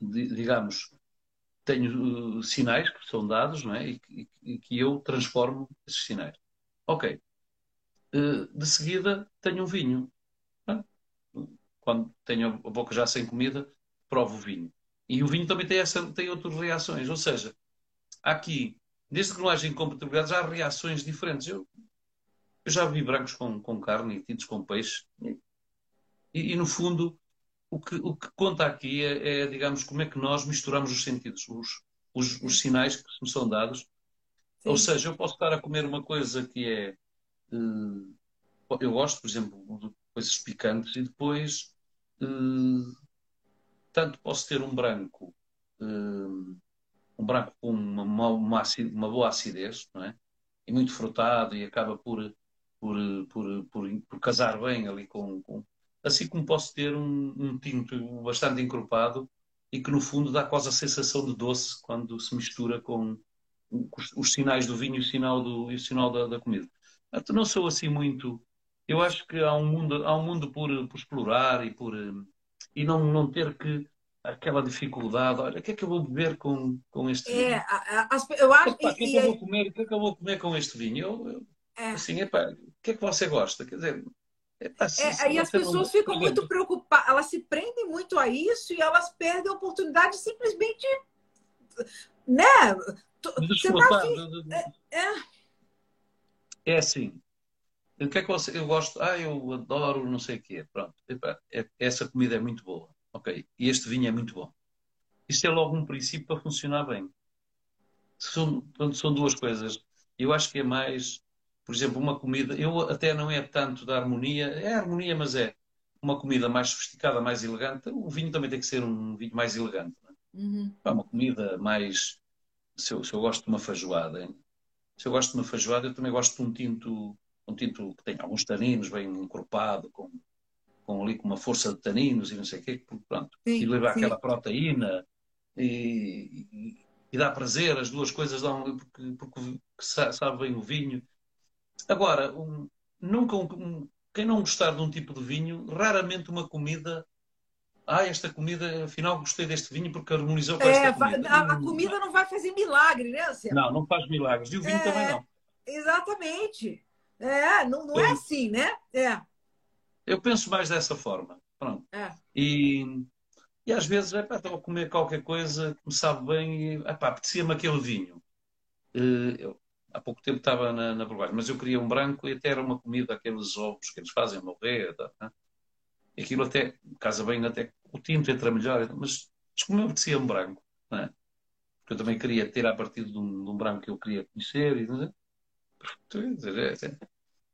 digamos, tenho uh, sinais que são dados, não é? E, e, e que eu transformo esses sinais. Ok. Eh, de seguida tenho um vinho. Quando tenho a boca já sem comida, provo o vinho. E o vinho também tem, essa, tem outras reações. Ou seja, aqui, desde que não haja incompatibilidades, há reações diferentes. Eu, eu já vi brancos com, com carne e tintos com peixe. E, e, no fundo, o que, o que conta aqui é, é, digamos, como é que nós misturamos os sentidos, os, os, os sinais que nos são dados. Sim. Ou seja, eu posso estar a comer uma coisa que é Uh, eu gosto, por exemplo, de coisas picantes e depois uh, tanto posso ter um branco, uh, um branco com uma, uma, uma, uma, boa acidez, não é? E muito frutado e acaba por, por, por, por, por casar bem ali com, com, Assim como posso ter um, um tinto bastante encorpado e que no fundo dá quase a sensação de doce quando se mistura com os, os sinais do vinho e o sinal, do, e o sinal da, da comida. Não sou assim muito. Eu acho que há um mundo, há um mundo por, por explorar e por e não, não ter que aquela dificuldade. Olha, o que é que eu vou beber com, com este vinho? É, eu acho. que é que eu vou comer? O que é que eu vou comer com este vinho? Eu, eu é. Assim, epá, o que é que você gosta? Quer dizer, Se, é, aí as pessoas não... ficam muito preocupadas, elas se prendem muito a isso e elas perdem a oportunidade de simplesmente, né? Tá assim, é, é, é assim. O que é que você, eu gosto? Ah, eu adoro não sei o quê. Pronto. Epa, é, essa comida é muito boa. Ok. E este vinho é muito bom. Isso é logo um princípio para funcionar bem. São, são duas coisas. Eu acho que é mais, por exemplo, uma comida. Eu até não é tanto da harmonia. É harmonia, mas é uma comida mais sofisticada, mais elegante. O vinho também tem que ser um vinho mais elegante. É? Uhum. É uma comida mais. Se eu, se eu gosto de uma feijoada, hein? se eu gosto de uma feijoada, eu também gosto de um tinto, um tinto que tenha alguns taninos, bem encorpado, com, com ali com uma força de taninos e não sei o quê, pronto. Sim, e leva sim. aquela proteína e, e, e, dá prazer, as duas coisas dão, porque, porque sabe bem o vinho. Agora, um, nunca um, quem não gostar de um tipo de vinho, raramente uma comida ah, esta comida, afinal gostei deste vinho porque harmonizou com é, esta comida. A, a, comida não vai fazer milagre, né, Luciano? Não, não faz milagres. E o vinho é, também não. Exatamente. É, não, não é assim, né? É. Eu penso mais dessa forma. Pronto. É. E, e às vezes, é, pá, estou a comer qualquer coisa que me sabe bem e apetecia-me aquele vinho. Eh, eu, há pouco tempo estava na, na Bulgária, mas eu queria um branco e até era uma comida, aqueles ovos que eles fazem morrer. Tá, né? aquilo até, casa bem, até o tinto entra melhor, mas, mas como eu apetecia um branco, é? Porque eu também queria ter a partir de um, de um branco que eu queria conhecer, e, não? É, é,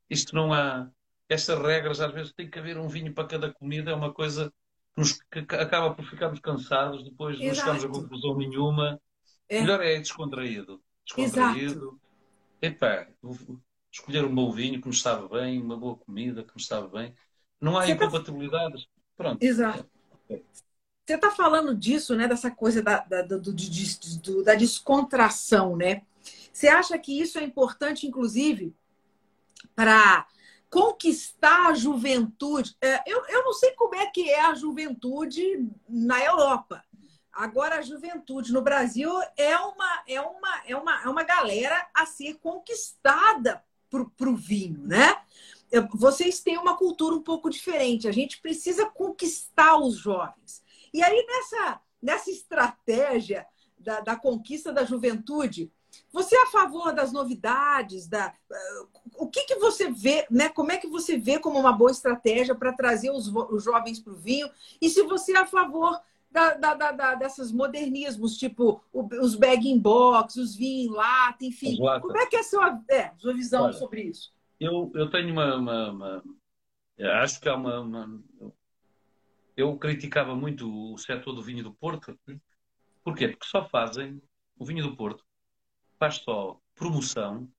isto não há. Estas regras, às vezes, tem que haver um vinho para cada comida, é uma coisa que, nos, que acaba por ficarmos cansados, depois Exato. não chegamos a conclusão nenhuma. É. Melhor é descontraído. Descontraído. Exato. Epá, escolher um bom vinho que nos sabe bem, uma boa comida que nos sabe bem. Não há Você tá incompatibilidades. Tá... Pronto. Exato. É. Você está falando disso, né? Dessa coisa da, da, do, do, do, da descontração, né? Você acha que isso é importante, inclusive, para conquistar a juventude? É, eu, eu não sei como é que é a juventude na Europa. Agora, a juventude no Brasil é uma, é uma, é uma, é uma galera a ser conquistada para o vinho, né? Vocês têm uma cultura um pouco diferente. A gente precisa conquistar os jovens. E aí, nessa, nessa estratégia da, da conquista da juventude, você é a favor das novidades? Da, uh, o que, que você vê, né? Como é que você vê como uma boa estratégia para trazer os, os jovens para o vinho? E se você é a favor da, da, da, dessas modernismos, tipo os bag box, os vinhos em lata, enfim. Como é que é a sua, é, sua visão Olha, sobre isso? Eu, eu tenho uma, uma, uma acho que há uma, uma, Eu criticava muito o setor do vinho do Porto. Porquê? Porque só fazem o vinho do Porto faz só promoção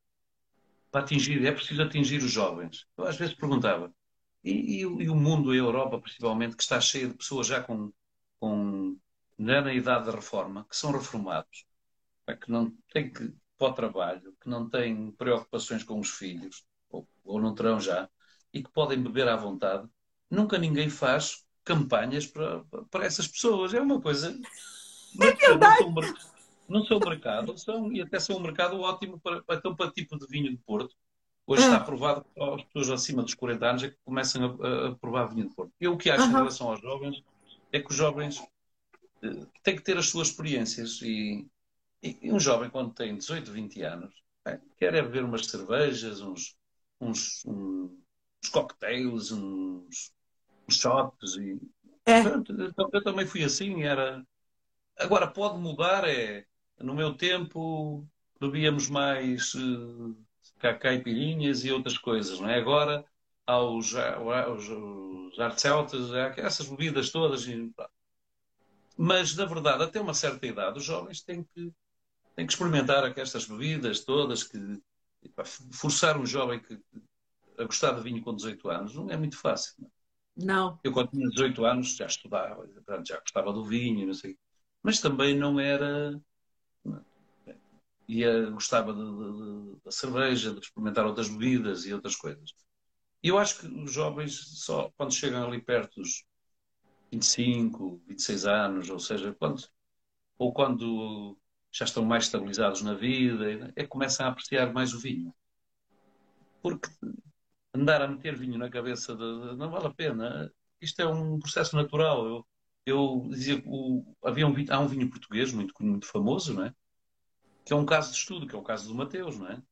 para atingir, é preciso atingir os jovens. Eu às vezes perguntava, e, e, e o mundo, a Europa principalmente, que está cheio de pessoas já com com, já na idade da reforma, que são reformados, que não têm que para o trabalho, que não têm preocupações com os filhos, ou, ou não terão já, e que podem beber à vontade, nunca ninguém faz campanhas para, para essas pessoas. É uma coisa. É verdade. Não são, mercado, são, e até são um mercado ótimo para, então, para tipo de vinho de Porto. Hoje está provado que as pessoas acima dos 40 anos é que começam a, a provar vinho de Porto. Eu o que acho uhum. em relação aos jovens é que os jovens uh, têm que ter as suas experiências e, e, um jovem quando tem 18, 20 anos bem, quer é beber umas cervejas, uns, uns, uns, uns cocktails, uns, uns shots e é. eu, eu, também fui assim, era agora pode mudar, é no meu tempo bebíamos mais uh, caipirinhas e outras coisas, não é? Agora aos, aos, aos artceltas, essas bebidas todas. Mas, na verdade, até uma certa idade, os jovens têm que, têm que experimentar estas bebidas todas, que forçar um jovem que, a gostar de vinho com 18 anos não é muito fácil. Não. É? não. Eu, quando tinha 18 anos, já estudava, já gostava do vinho, não sei. Mas também não era. Ia, gostava da cerveja, de experimentar outras bebidas e outras coisas. E eu acho que os jovens, só quando chegam ali perto dos 25, 26 anos, ou seja, quando, ou quando já estão mais estabilizados na vida, é que começam a apreciar mais o vinho. Porque andar a meter vinho na cabeça de, de, não vale a pena. Isto é um processo natural. Eu, eu dizia o, havia um, há um vinho português muito, muito famoso, não é? Que é um caso de estudo, que é o caso do Mateus, não é?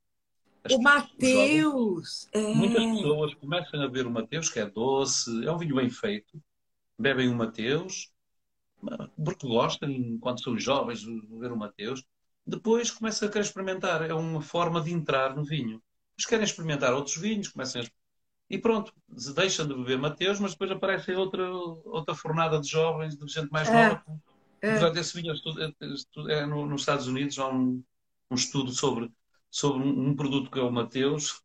O Mateus! É. Muitas pessoas começam a ver o Mateus, que é doce, é um vinho bem feito, bebem o Mateus, porque gostam, quando são jovens, de beber o Mateus. Depois começam a querer experimentar, é uma forma de entrar no vinho. Eles querem experimentar outros vinhos, começam a... E pronto, deixam de beber Mateus, mas depois aparece outra, outra fornada de jovens, de gente mais é. nova. É. Esse vinho é, é, nos Estados Unidos, há um, um estudo sobre sobre um, um produto que é o Mateus,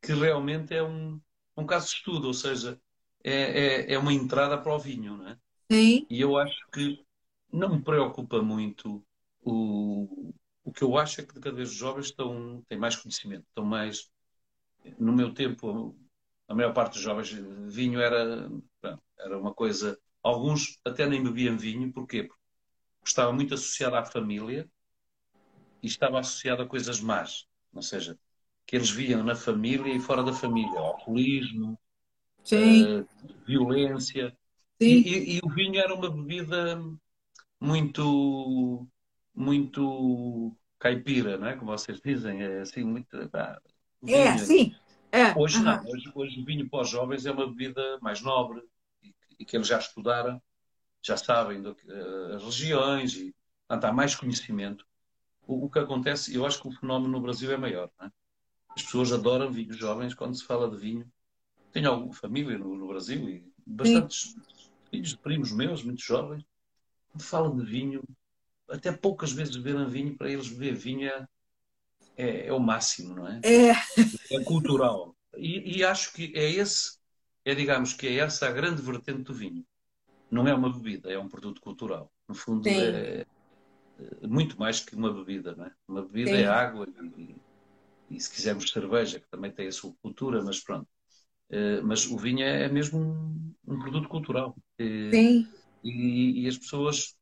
que realmente é um, um caso de estudo, ou seja, é, é, é, uma entrada para o vinho, não é? Sim. E eu acho que não me preocupa muito o, o que eu acho é que cada vez os jovens estão, têm mais conhecimento, estão mais. No meu tempo, a maior parte dos jovens, vinho era, era uma coisa. Alguns até nem bebiam vinho, porquê? Porque estava muito associado à família e estava associado a coisas más, ou seja, que eles viam na família e fora da família, alcoolismo, uh, violência. E, e, e, o vinho era uma bebida muito, muito caipira, não é? Como vocês dizem, é assim muito. é, sim. É. Hoje uhum. não, hoje, hoje o vinho para os jovens é uma bebida mais nobre e, e que eles já estudaram, já sabem do, uh, as regiões e portanto, há mais conhecimento o, o, que acontece, eu acho que o fenómeno no Brasil é maior. É? As pessoas adoram vinhos jovens quando se fala de vinho. Tenho alguma família no, no Brasil e bastantes filhos de primos meus, muito jovens, quando falam de vinho, até poucas vezes beberam vinho, para eles beber vinho é, é, é, o máximo, não é? É. É cultural. E, e, acho que é esse, é digamos que é essa a grande vertente do vinho. Não é uma bebida, é um produto cultural. No fundo, Sim. é muito mais que uma bebida, não é? Uma bebida Sim. é água e, e, se quisermos cerveja, que também tem a sua cultura, mas pronto. Uh, mas o vinho é, é mesmo um, um produto cultural. Sim. E, e, as pessoas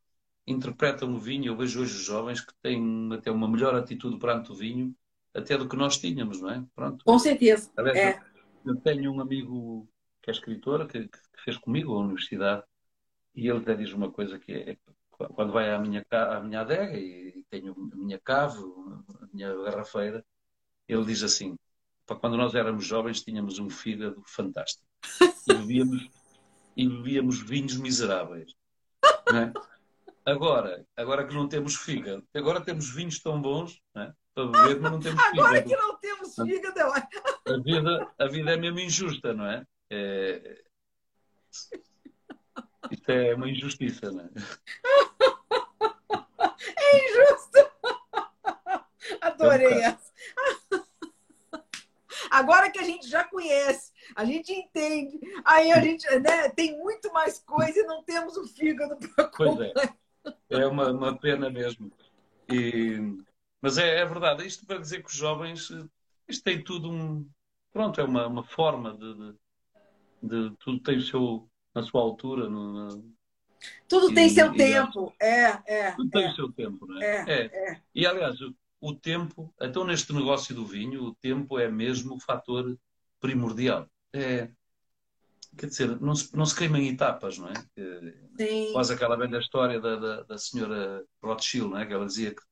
interpretam o vinho. Eu vejo hoje os jovens que têm até uma melhor atitude perante o vinho até do que nós tínhamos, não é? Pronto. Com certeza. Aliás, é. eu, tenho um amigo que é escritor, que, que, fez comigo a universidade, e ele até diz uma coisa que é quando vai à minha, à minha adega e tenho a minha cave, a minha garrafeira, ele diz assim: quando nós éramos jovens tínhamos um fígado fantástico e bebíamos, e bebíamos vinhos miseráveis. É? Agora, agora que não temos fígado, agora temos vinhos tão bons né, para beber, mas não temos fígado. Agora que não temos fígado, eu a vida, a vida é mesmo injusta, não é? é... Isto é uma injustiça, não é? É injusto! Adorei essa. Agora que a gente já conhece, a gente entende, aí a gente né, tem muito mais coisa e não temos o fígado para comer. Pois é é uma, uma pena mesmo. E, mas é, é, verdade, isto para dizer que os jovens, isto tem tudo um. Pronto, é uma, uma forma de, de, de Tudo tem o seu, na sua altura. No, tudo e, tem seu e, tempo, é, é. Tudo é, tem o seu tempo, não é? É, é. E aliás, o, tempo, então neste negócio do vinho, o tempo é mesmo o fator primordial. É, quer dizer, não se, não se queima em etapas, não é? Sim. Quase aquela velha história da, da, da senhora Rothschild, não é? Que ela dizia que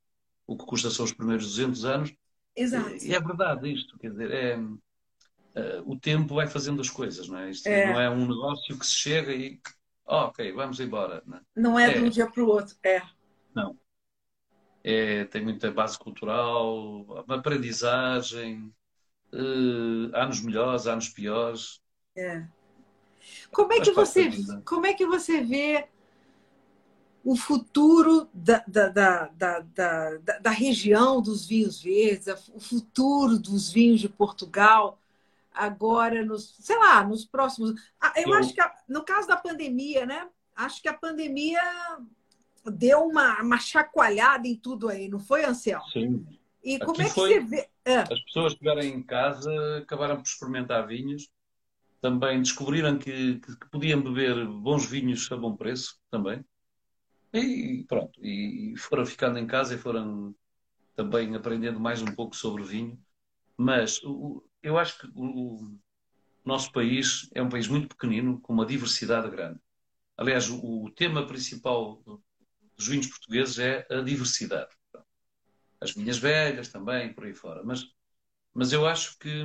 o que custa são os primeiros 200 anos. Exato. E é verdade isto, quer dizer, é, é, o tempo vai fazendo as coisas, não é? Isto é. não é um negócio que se chega e, oh, ok, vamos embora. Não é, não é, de um dia para o outro, é. Não. É, tem muita base cultural, uma aprendizagem, uh, anos melhores, anos piores. É. Como é que você, como é que você vê o futuro da, da, da, da, da, região dos vinhos verdes, o futuro dos vinhos de Portugal, agora, nos, sei lá, nos próximos. Ah, eu, acho que, no caso da pandemia, né? Acho que a pandemia deu uma, uma chacoalhada em tudo aí, não foi, Anselmo? Sim. E como Aqui é que foi, você vê? Ah. As pessoas que estiverem em casa acabaram por experimentar vinhos também descobriram que, que, que, podiam beber bons vinhos a bom preço também. E pronto, e, foram ficando em casa e foram também aprendendo mais um pouco sobre vinho. Mas o, eu acho que o, o, nosso país é um país muito pequenino, com uma diversidade grande. Aliás, o, o tema principal dos vinhos portugueses é a diversidade. As vinhas velhas também, por aí fora. Mas, mas eu acho que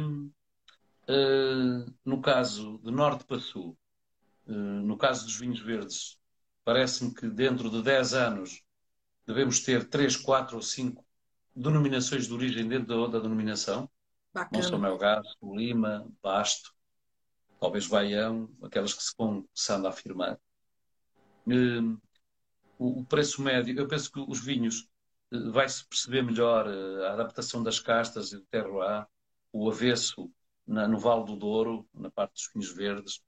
Uh, no caso de norte para sul, uh, no caso dos vinhos verdes, parece-me que dentro de 10 anos devemos ter 3, 4 ou 5 denominações de origem dentro da, denominação. Bacana. Monção Melgaço, Lima, Basto, talvez Baião, aquelas que se vão começando a afirmar. Uh, o, preço médio, eu penso que os vinhos vai-se perceber melhor a adaptação das castas e do terroir, o avesso na, no Vale do Douro, na parte dos Vinhos Verdes.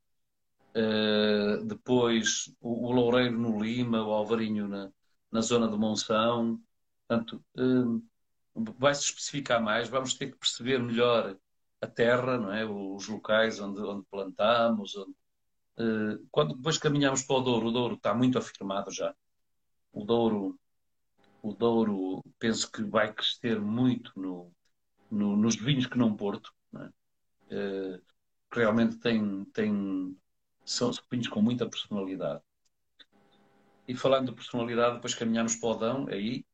Uh, depois o, o, Loureiro no Lima, o Alvarinho na, na zona de Monção. Portanto, uh, vai-se especificar mais, vamos ter que perceber melhor a terra, não é? os locais onde, onde plantamos. Onde, quando depois caminhamos para o Douro, o Douro está muito afirmado já. O Douro, o Douro penso que vai crescer muito no, no, nos vinhos que não Porto. Não é? Que realmente tem, tem, são vinhos com muita personalidade. E falando de personalidade, depois caminhamos para o Dão, aí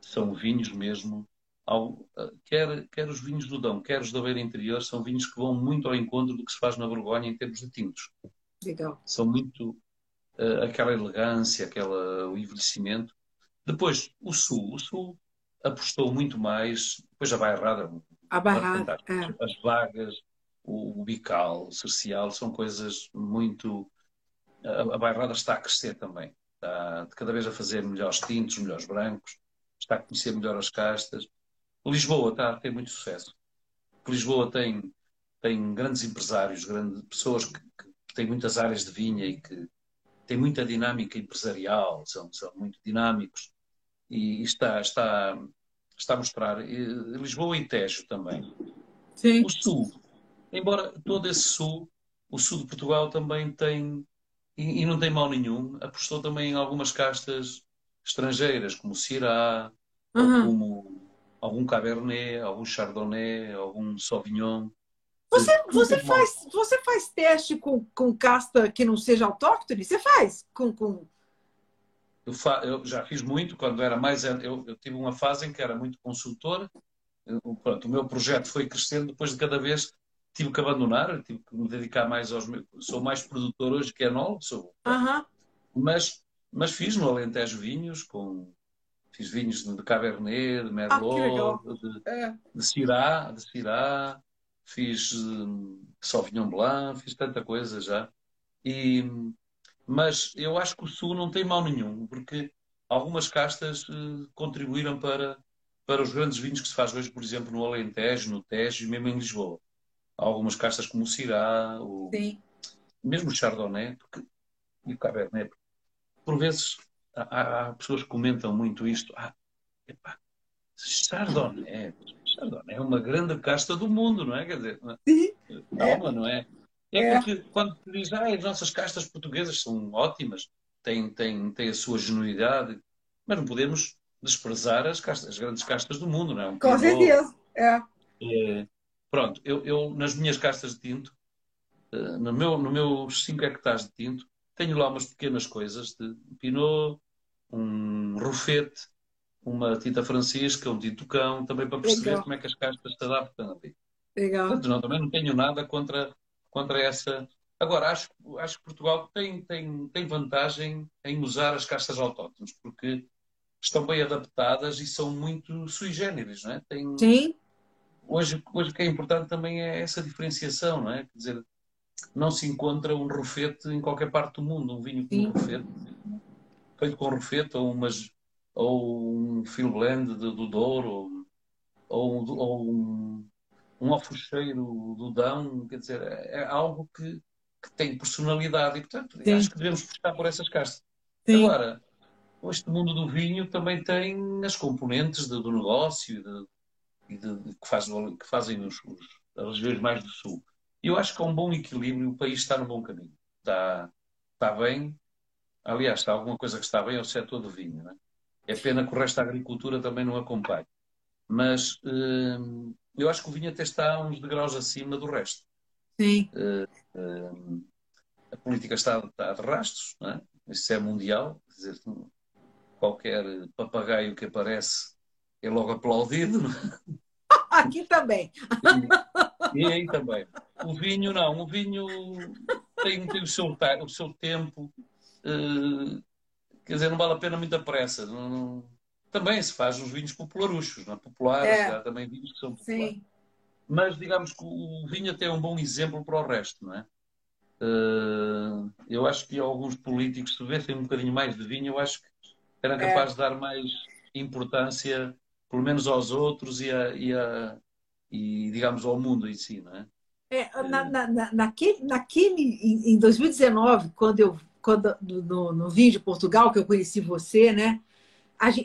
são vinhos mesmo, ao, eh, quer, quer os vinhos do Dão, quer os da Beira Interior, são vinhos que vão muito ao encontro do que se faz na Borgonha em termos de tintos. Legal. São muito uh, aquela elegância, aquela, o envelhecimento. Depois, o Sul. O Sul apostou muito mais, depois a Bairrada. A Bairrada, é. As vagas, o, bical, o cercial, são coisas muito. A, a bairrada está a crescer também. Está cada vez a fazer melhores tintos, melhores brancos, está a conhecer melhor as castas. Lisboa está a ter muito sucesso. Lisboa tem, tem grandes empresários, grandes pessoas que, que têm muitas áreas de vinha e que têm muita dinâmica empresarial, são, são muito dinâmicos e está, está, está a mostrar. Lisboa e Tejo também. Sim. O Sul, embora todo esse Sul, o Sul de Portugal também tem, e, e não tem mal nenhum, apostou também em algumas castas estrangeiras, como o Syrah, uhum. como algum Cabernet, algum Chardonnay, algum Sauvignon. Você, você, faz, você faz teste com, com casta que não seja autóctone? Você faz? Com, com... Eu, fa, eu já fiz muito, quando era mais. Eu, eu tive uma fase em que era muito consultor. Eu, pronto, o meu projeto foi crescendo, depois de cada vez tive que abandonar, tive que me dedicar mais aos meus. Sou mais produtor hoje que enólogo, sou. Uhum. Mas, mas fiz no Alentejo vinhos com Fiz vinhos de Cabernet, de Merlot, ah, de, é. de Syrah, de Syrah, fiz um, Sauvignon Blanc, fiz tanta coisa já. E, mas eu acho que o Sul não tem mal nenhum, porque algumas castas uh, contribuíram para, para os grandes vinhos que se faz hoje, por exemplo, no Alentejo, no Tejo e mesmo em Lisboa. Há algumas castas como o Syrah, o, mesmo o Chardonnay porque, e o Cabernet. Por vezes há, há, pessoas que comentam muito isto. Ah, epá, Chardonnay, Chardonnay é uma grande casta do mundo, não é? Quer dizer, calma, é. não é? É, é porque quando diz, ah, as nossas castas portuguesas são ótimas, têm, têm, têm a sua genuidade, mas não podemos desprezar as, castas, as grandes castas do mundo, não é? Um Com certeza, é. é. Pronto, eu, eu, nas minhas castas de tinto, eh, no meu, no meus 5 hectares de tinto, tenho lá umas pequenas coisas de Pinot, um rufete, uma tinta francisca, um tinto cão, também para perceber Legal. como é que as castas se adaptam ali. Legal. Portanto, não, também não tenho nada contra, contra essa. Agora, acho, acho que Portugal tem, tem, tem vantagem em usar as castas autóctones, porque estão bem adaptadas e são muito sui generis, não é? Tem... Sim. Hoje, hoje o que é importante também é essa diferenciação, não é? Quer dizer, não se encontra um rufete em qualquer parte do mundo, um vinho com um rufete, feito com rufete, ou, umas, ou um fil blend de, do Douro, ou, ou um, um alfocheiro do Dão, quer dizer, é, é algo que, que, tem personalidade e, portanto, Sim. acho que devemos puxar por essas castas. Sim. Agora, este mundo do vinho também tem as componentes de, do negócio e de, de, que, faz, que, fazem os, os, as regiões mais do sul. Eu acho que há um bom equilíbrio, o país está no bom caminho. Está, está bem. Aliás, está alguma coisa que está bem é o setor do vinho. Né? É pena que o resto da agricultura também não acompanhe. Mas hum, eu acho que o vinho até está uns degraus acima do resto. Sim. Uh, uh, a política está, está de rastros, não é? isso é mundial. Quer dizer, qualquer papagaio que aparece é logo aplaudido. É? Aqui também. E, e aí também. O vinho não, o vinho tem, tem o, seu, o seu tempo. Uh, quer dizer, não vale a pena muita pressa. Não, não... Também se faz os vinhos popularuchos, não é? populares, é. há também vinhos que são populares. Sim. Mas digamos que o vinho até é um bom exemplo para o resto, não é? Uh, eu acho que alguns políticos, se tivessem um bocadinho mais de vinho, eu acho que eram capazes é. de dar mais importância, pelo menos aos outros e, a, e, a, e digamos, ao mundo em si, não é? É, na, na, naquele, naquele, em 2019, quando eu, quando, no, no Vinho de Portugal, que eu conheci você, né?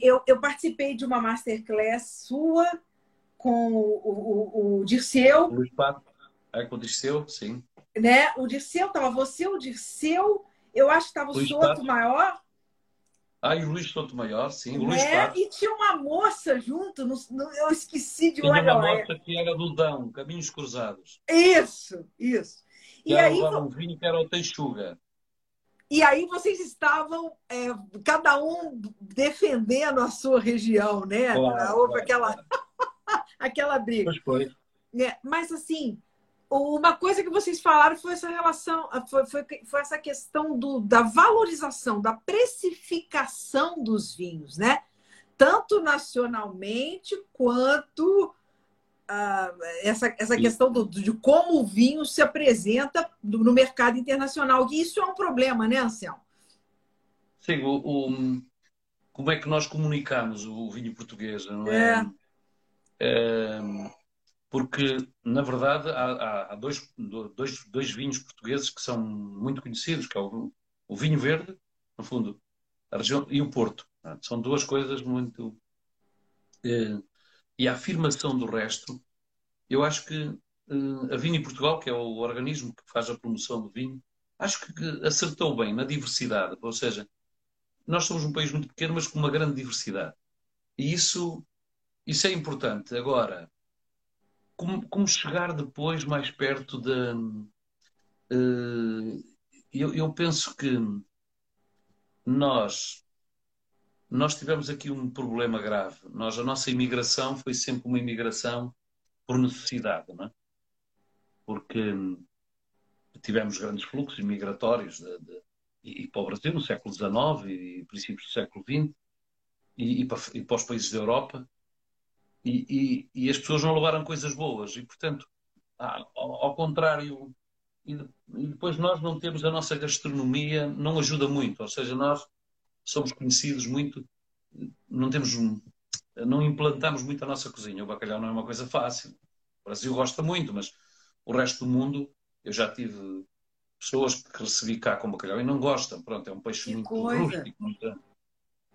Eu, eu participei de uma masterclass sua com o, o, o Dirceu. Luiz Pato. É com o Dirceu, sim. Né? O Dirceu, estava você, o Dirceu, eu acho que estava o Soto Maior. Ah, e o Luiz Maior, sim, o Luiz é, E tinha uma moça junto, no, no, eu esqueci de. Tinha uma moça que era do Dão, Caminhos Cruzados. Isso, isso. Que e aí um vinho que era o Teixuga. E aí vocês estavam, é, cada um defendendo a sua região, né? Claro, Houve claro, aquela, claro. aquela briga. Pois foi. É, mas assim, uma coisa que vocês falaram foi essa relação, foi, foi, foi, essa questão do, da valorização, da precificação dos vinhos, né? Tanto nacionalmente quanto uh, essa, essa questão do, de como o vinho se apresenta no mercado internacional. E isso é um problema, né, Anselmo? Sim, o, o, como é que nós comunicamos o vinho português, não é? é Ehm, porque, na verdade, há, há dois, dois, dois, vinhos portugueses que são muito conhecidos, que é o, o vinho verde, no fundo, a região, e o Porto. São duas coisas muito. Eh, e a afirmação do resto, eu acho que eh, a Vinho Portugal, que é o organismo que faz a promoção do vinho, acho que acertou bem na diversidade. Ou seja, nós somos um país muito pequeno, mas com uma grande diversidade. E isso, isso é importante. Agora, como, como chegar depois mais perto da. Uh, eu, eu penso que nós nós tivemos aqui um problema grave. Nós, a nossa imigração foi sempre uma imigração por necessidade, não é? Porque tivemos grandes fluxos migratórios de, de, e, para o Brasil no século XIX e princípios do século XX e, e, para, e para, os países da Europa e, e, as pessoas não levaram coisas boas e portanto ao, ao, contrário e, depois nós não temos a nossa gastronomia não ajuda muito ou seja nós somos conhecidos muito não temos não implantamos muito a nossa cozinha o bacalhau não é uma coisa fácil o Brasil gosta muito mas o resto do mundo eu já tive pessoas que recebi cá com bacalhau e não gostam. Pronto, é um peixe que muito coisa. rústico. Muito,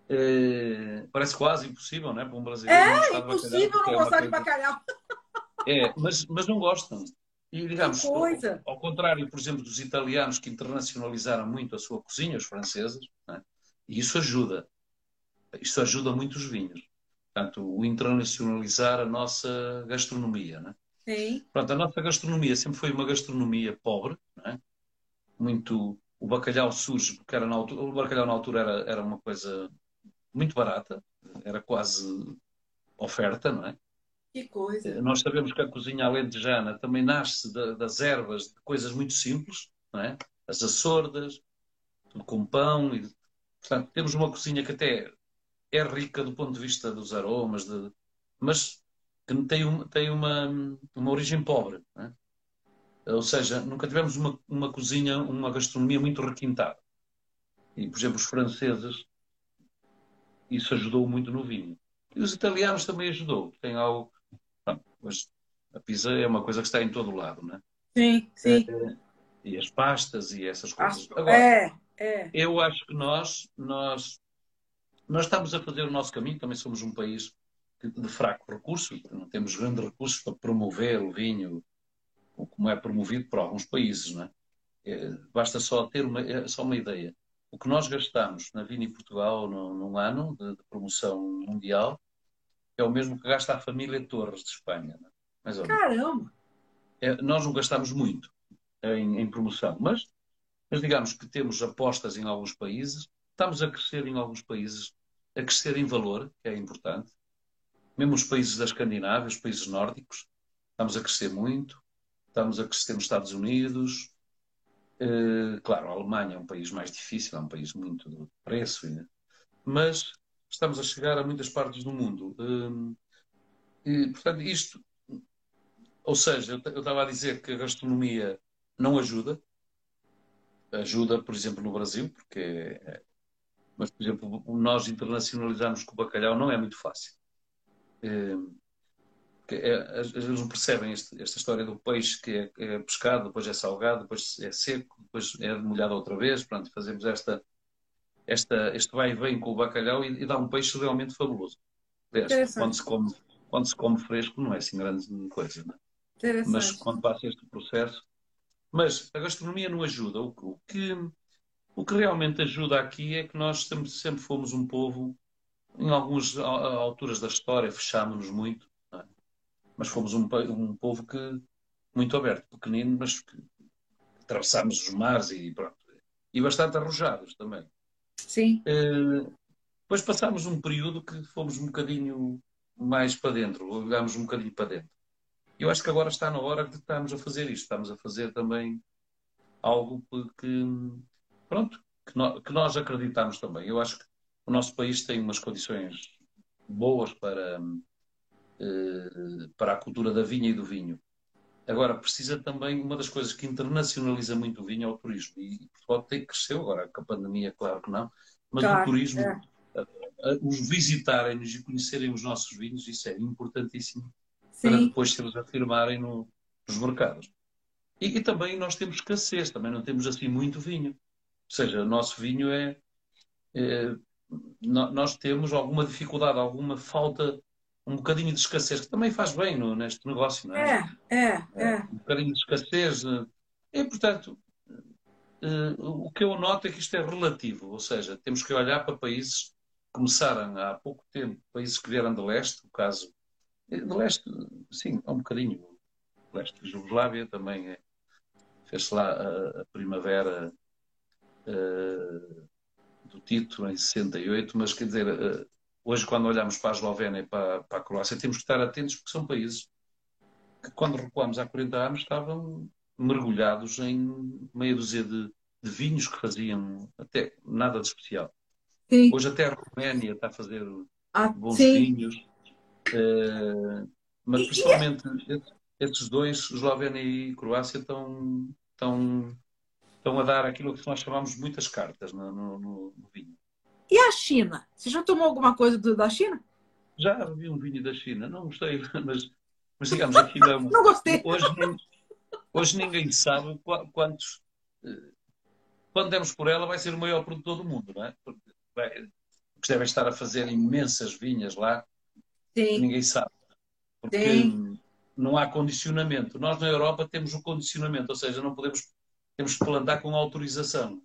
é, parece quase impossível, não é? Para um brasileiro. É, impossível não gostar de bacalhau. É, mas, mas não gostam. E, digamos, ao, ao, contrário, por exemplo, dos italianos que internacionalizaram muito a sua cozinha, os franceses, é? E isso ajuda. Isso ajuda muito os vinhos. Portanto, o internacionalizar a nossa gastronomia, né? Sim. Pronto, a nossa gastronomia sempre foi uma gastronomia pobre, é? muito. O bacalhau surge, porque era na altura, o bacalhau na altura era, era uma coisa muito barata, era quase oferta, não é? Que coisa. Eh, nós sabemos que a cozinha alentejana também nasce da, das ervas, de coisas muito simples, não é? As açordas, com pão. E, portanto, temos uma cozinha que até é rica do ponto de vista dos aromas, de, mas que tem, uma, tem uma, uma origem pobre. É? Ou seja, nunca tivemos uma, uma cozinha, uma gastronomia muito requintada. E, por exemplo, os franceses, isso ajudou muito no vinho. E os italianos também ajudou. Tem algo. mas a pizza é uma coisa que está em todo o lado, não é? Sim, sim. É, e as pastas e essas coisas. Agora, é, é. Eu acho que nós, nós, nós estamos a fazer o nosso caminho, também somos um país de fraco recurso, não temos grandes recursos para promover o vinho, como é promovido por alguns países. Não é? é basta só ter uma, é só uma ideia. O que nós gastamos na Vini Portugal num, num ano de, de, promoção mundial é o mesmo que gasta a família Torres de Espanha. Não é? Caramba! É, nós não gastamos muito em, em promoção, mas, mas digamos que temos apostas em alguns países, estamos a crescer em alguns países, a crescer em valor, que é importante, mesmo os países da Escandinávia, os países nórdicos, estamos a crescer muito, estamos a crescer nos Estados Unidos. Uh, claro, a Alemanha é um país mais difícil, é um país muito de preço, né? mas estamos a chegar a muitas partes do mundo. Uh, e, portanto, isto, ou seja, eu, estava a dizer que a gastronomia não ajuda, ajuda, por exemplo, no Brasil, porque é, mas, por exemplo, nós internacionalizarmos com o bacalhau não é muito fácil. É, às vezes não percebem este, esta história do peixe que é, é, pescado, depois é salgado, depois é seco, depois é molhado outra vez. Pronto, fazemos esta, esta, este vai e vem com o bacalhau e, e dá um peixe realmente fabuloso. quando, se come, quando se come fresco não é assim grande coisa, não é? mas quando passa este processo. Mas a gastronomia não ajuda. O, o, que, o que realmente ajuda aqui é que nós sempre, sempre fomos um povo em algumas alturas da história fechámos-nos muito, é? mas fomos um, um, povo que muito aberto, pequenino, mas que atravessámos os mares e pronto. E bastante arrojados também. Sim. Uh, depois passámos um período que fomos um bocadinho mais para dentro, olhámos um bocadinho para dentro. Eu acho que agora está na hora de estarmos a fazer isto. Estamos a fazer também algo que, pronto, que, que nós acreditamos também. Eu acho que o nosso país tem umas condições boas para, eh, para a cultura da vinha e do vinho. Agora, precisa também, uma das coisas que internacionaliza muito o vinho é o turismo. E Portugal tem que crescer agora, com a pandemia, claro que não, mas claro, o turismo, é. os visitarem-nos e conhecerem os nossos vinhos, isso é importantíssimo Sim. para depois se eles afirmarem no, nos mercados. E, e, também nós temos escassez, também não temos assim muito vinho. Ou seja, o nosso vinho é, é nós temos alguma dificuldade, alguma falta, um bocadinho de escassez, que também faz bem no, neste negócio, não é? É, é, é. Um bocadinho de escassez. Eh, e, portanto, uh, o que eu noto é que isto é relativo, ou seja, temos que olhar para países que começaram há pouco tempo, países que vieram de leste, o caso de leste, sim, há um bocadinho, leste de Jugoslávia também é, fez-se lá a, a primavera uh, do Tito em 68, mas quer dizer, uh, hoje quando olhamos para a Eslovénia e para, para, a Croácia temos que estar atentos porque são países que quando recuamos há 40 anos estavam mergulhados em meia dúzia de, de vinhos que faziam até nada de especial. Sim. Hoje até a Roménia está a fazer ah, bons sim. vinhos, uh, mas principalmente esses dois, Eslovénia e Croácia, estão, estão, estão a dar aquilo que nós chamamos muitas cartas no, no, no vinho. E a China? Você já tomou alguma coisa do, da China? Já vi um vinho da China, não gostei, mas, mas digamos aquilo é. não gostei. Hoje, hoje ninguém sabe quantos. Eh, quando demos por ela, vai ser o maior produtor do mundo, não é? Porque, devem estar a fazer imensas vinhas lá. Sim. Ninguém sabe. Porque Sim não há condicionamento. Nós na Europa temos o condicionamento, ou seja, não podemos temos que plantar com autorização.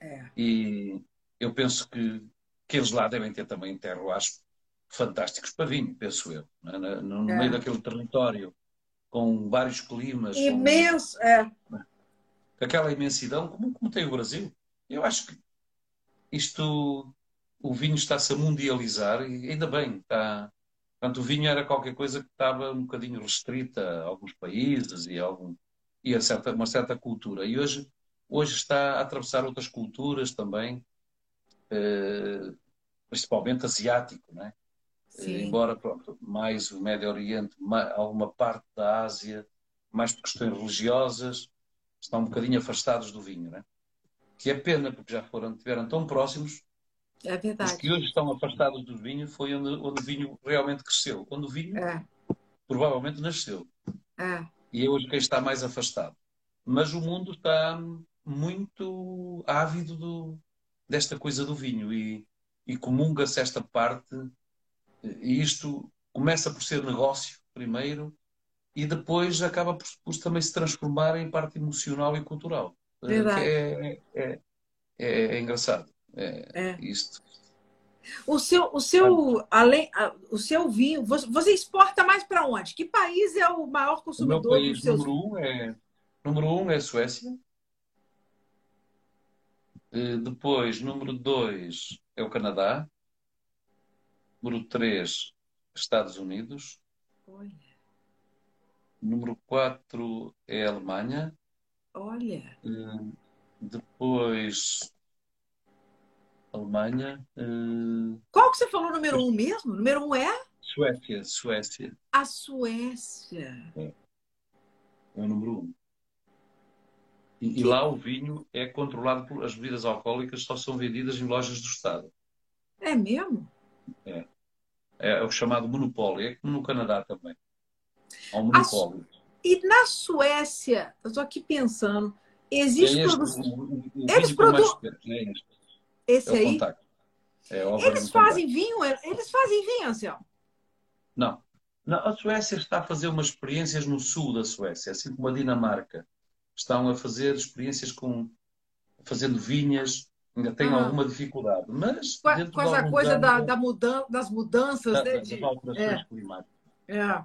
É? É. E eu penso que, que eles lá devem ter também terroirs fantásticos para vinho, penso eu. É? No, no é. meio daquele território, com vários climas. Imenso, com, é. Aquela imensidão, como, como tem o Brasil. Eu acho que isto, o vinho está-se a mundializar e ainda bem, está, Portanto, o vinho era qualquer coisa que estava um bocadinho restrita a alguns países e, a, algum, e a certa, uma certa cultura. E hoje, hoje está a atravessar outras culturas também, eh, principalmente asiático, não é? Eh, embora, pronto, mais o Médio Oriente, mais, alguma parte da Ásia, mais por questões religiosas, estão um bocadinho afastados do vinho, não é? Que é pena, porque já foram, tiveram tão próximos é verdade. Os que hoje estão afastados do vinho foi onde, onde o vinho realmente cresceu. Onde o vinho é. provavelmente nasceu. É. E é hoje quem está mais afastado. Mas o mundo está muito ávido do, desta coisa do vinho e, e comunga-se esta parte. E isto começa por ser negócio, primeiro, e depois acaba por, por também se transformar em parte emocional e cultural. Verdade. É, é, é, é engraçado. É, é. isto. O seu, o seu, além, o seu vinho, você exporta mais para onde? Que país é o maior consumidor o meu país, seus número um é Número um é Suécia. Depois, número dois é o Canadá. Número três, Estados Unidos. Olha. Número quatro é a Alemanha. Olha. Depois Alemanha. Uh... Qual que você falou número um mesmo? Número um é? Suécia, Suécia. A Suécia. É, é o número um. E, e, lá o vinho é controlado por as bebidas alcoólicas só são vendidas em lojas do Estado. É mesmo? É. É, é o chamado monopólio. É como no Canadá também. Há um monopólio. E na Suécia, eu estou aqui pensando, existe é produção. Eles produzem. É esse é aí? É, eles fazem vinho? Eles fazem vinho, Anselmo? Não. Não. A Suécia está a fazer umas experiências no sul da Suécia, assim como a Dinamarca. Estão a fazer experiências com fazendo vinhas, ainda têm ah. alguma dificuldade. Mas com, essa coisa da, da mudan das mudanças, da, né, das de... alterações é. climáticas. É.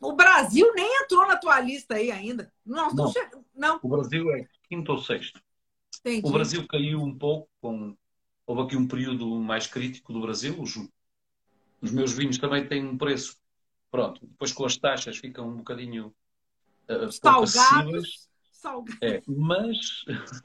O Brasil nem entrou na tua lista aí ainda. Nós não, não, che... não. O Brasil é quinto ou sexto. O Brasil caiu um pouco, com... houve aqui um período mais crítico do Brasil. Os, os meus vinhos também têm um preço. Pronto, depois com as taxas ficam um bocadinho uh, salgados. salgados. É, mas,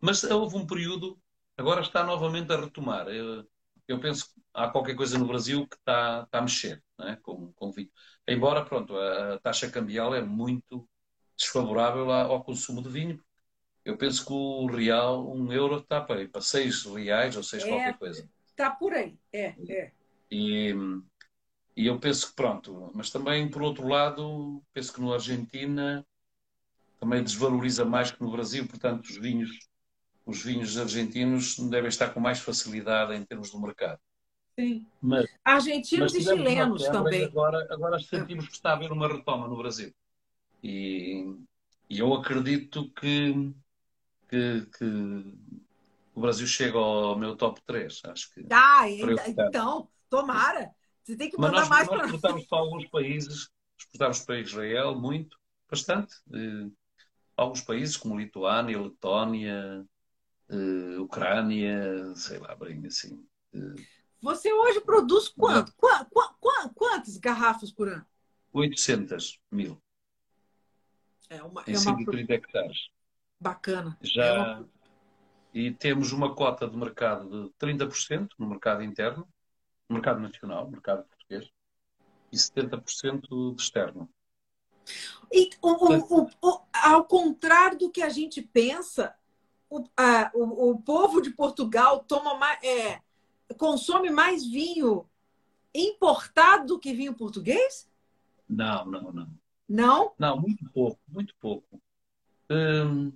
mas houve um período, agora está novamente a retomar. Eu, eu penso que há qualquer coisa no Brasil que está, está a mexer é? com, com vinho. Embora, pronto, a taxa cambial é muito desfavorável ao consumo de vinho, eu penso que o real, um euro está para, para seis reais ou seis É, qualquer coisa. Está por aí. É, é. E, e eu penso que pronto, mas também por outro lado, penso que no Argentina também desvaloriza mais que no Brasil, portanto os vinhos, os vinhos argentinos devem estar com mais facilidade em termos do mercado. Sim. Mas, Argentinos mas e chilenos também. agora, agora sentimos que está a haver uma retoma no Brasil. E, e eu acredito que, que, que o Brasil chega ao meu top 3. Acho que. Ah, Para eu ficar. então, tomara. Você tem que mandar nós, mais nós para exportamos para alguns países, exportamos para Israel muito, bastante. Eh, alguns países como Lituânia, Letónia, eh, Ucrânia, sei lá, bem assim. eh, Você hoje produz quanto? Qua- qua- qua- quantas garrafas por ano? 800 mil É uma, em é uma 130 hectares. Bacana. É Já, uma- e temos uma cota de mercado de 30% no mercado interno, no mercado nacional, no mercado português, e 70% de externo. E o- o- o- ao contrário do que a gente pensa, o, a- o- o povo de Portugal toma mais, é, consome mais vinho importado do que vinho português? Não, não, não. Não? Não, muito pouco, muito pouco. Hum,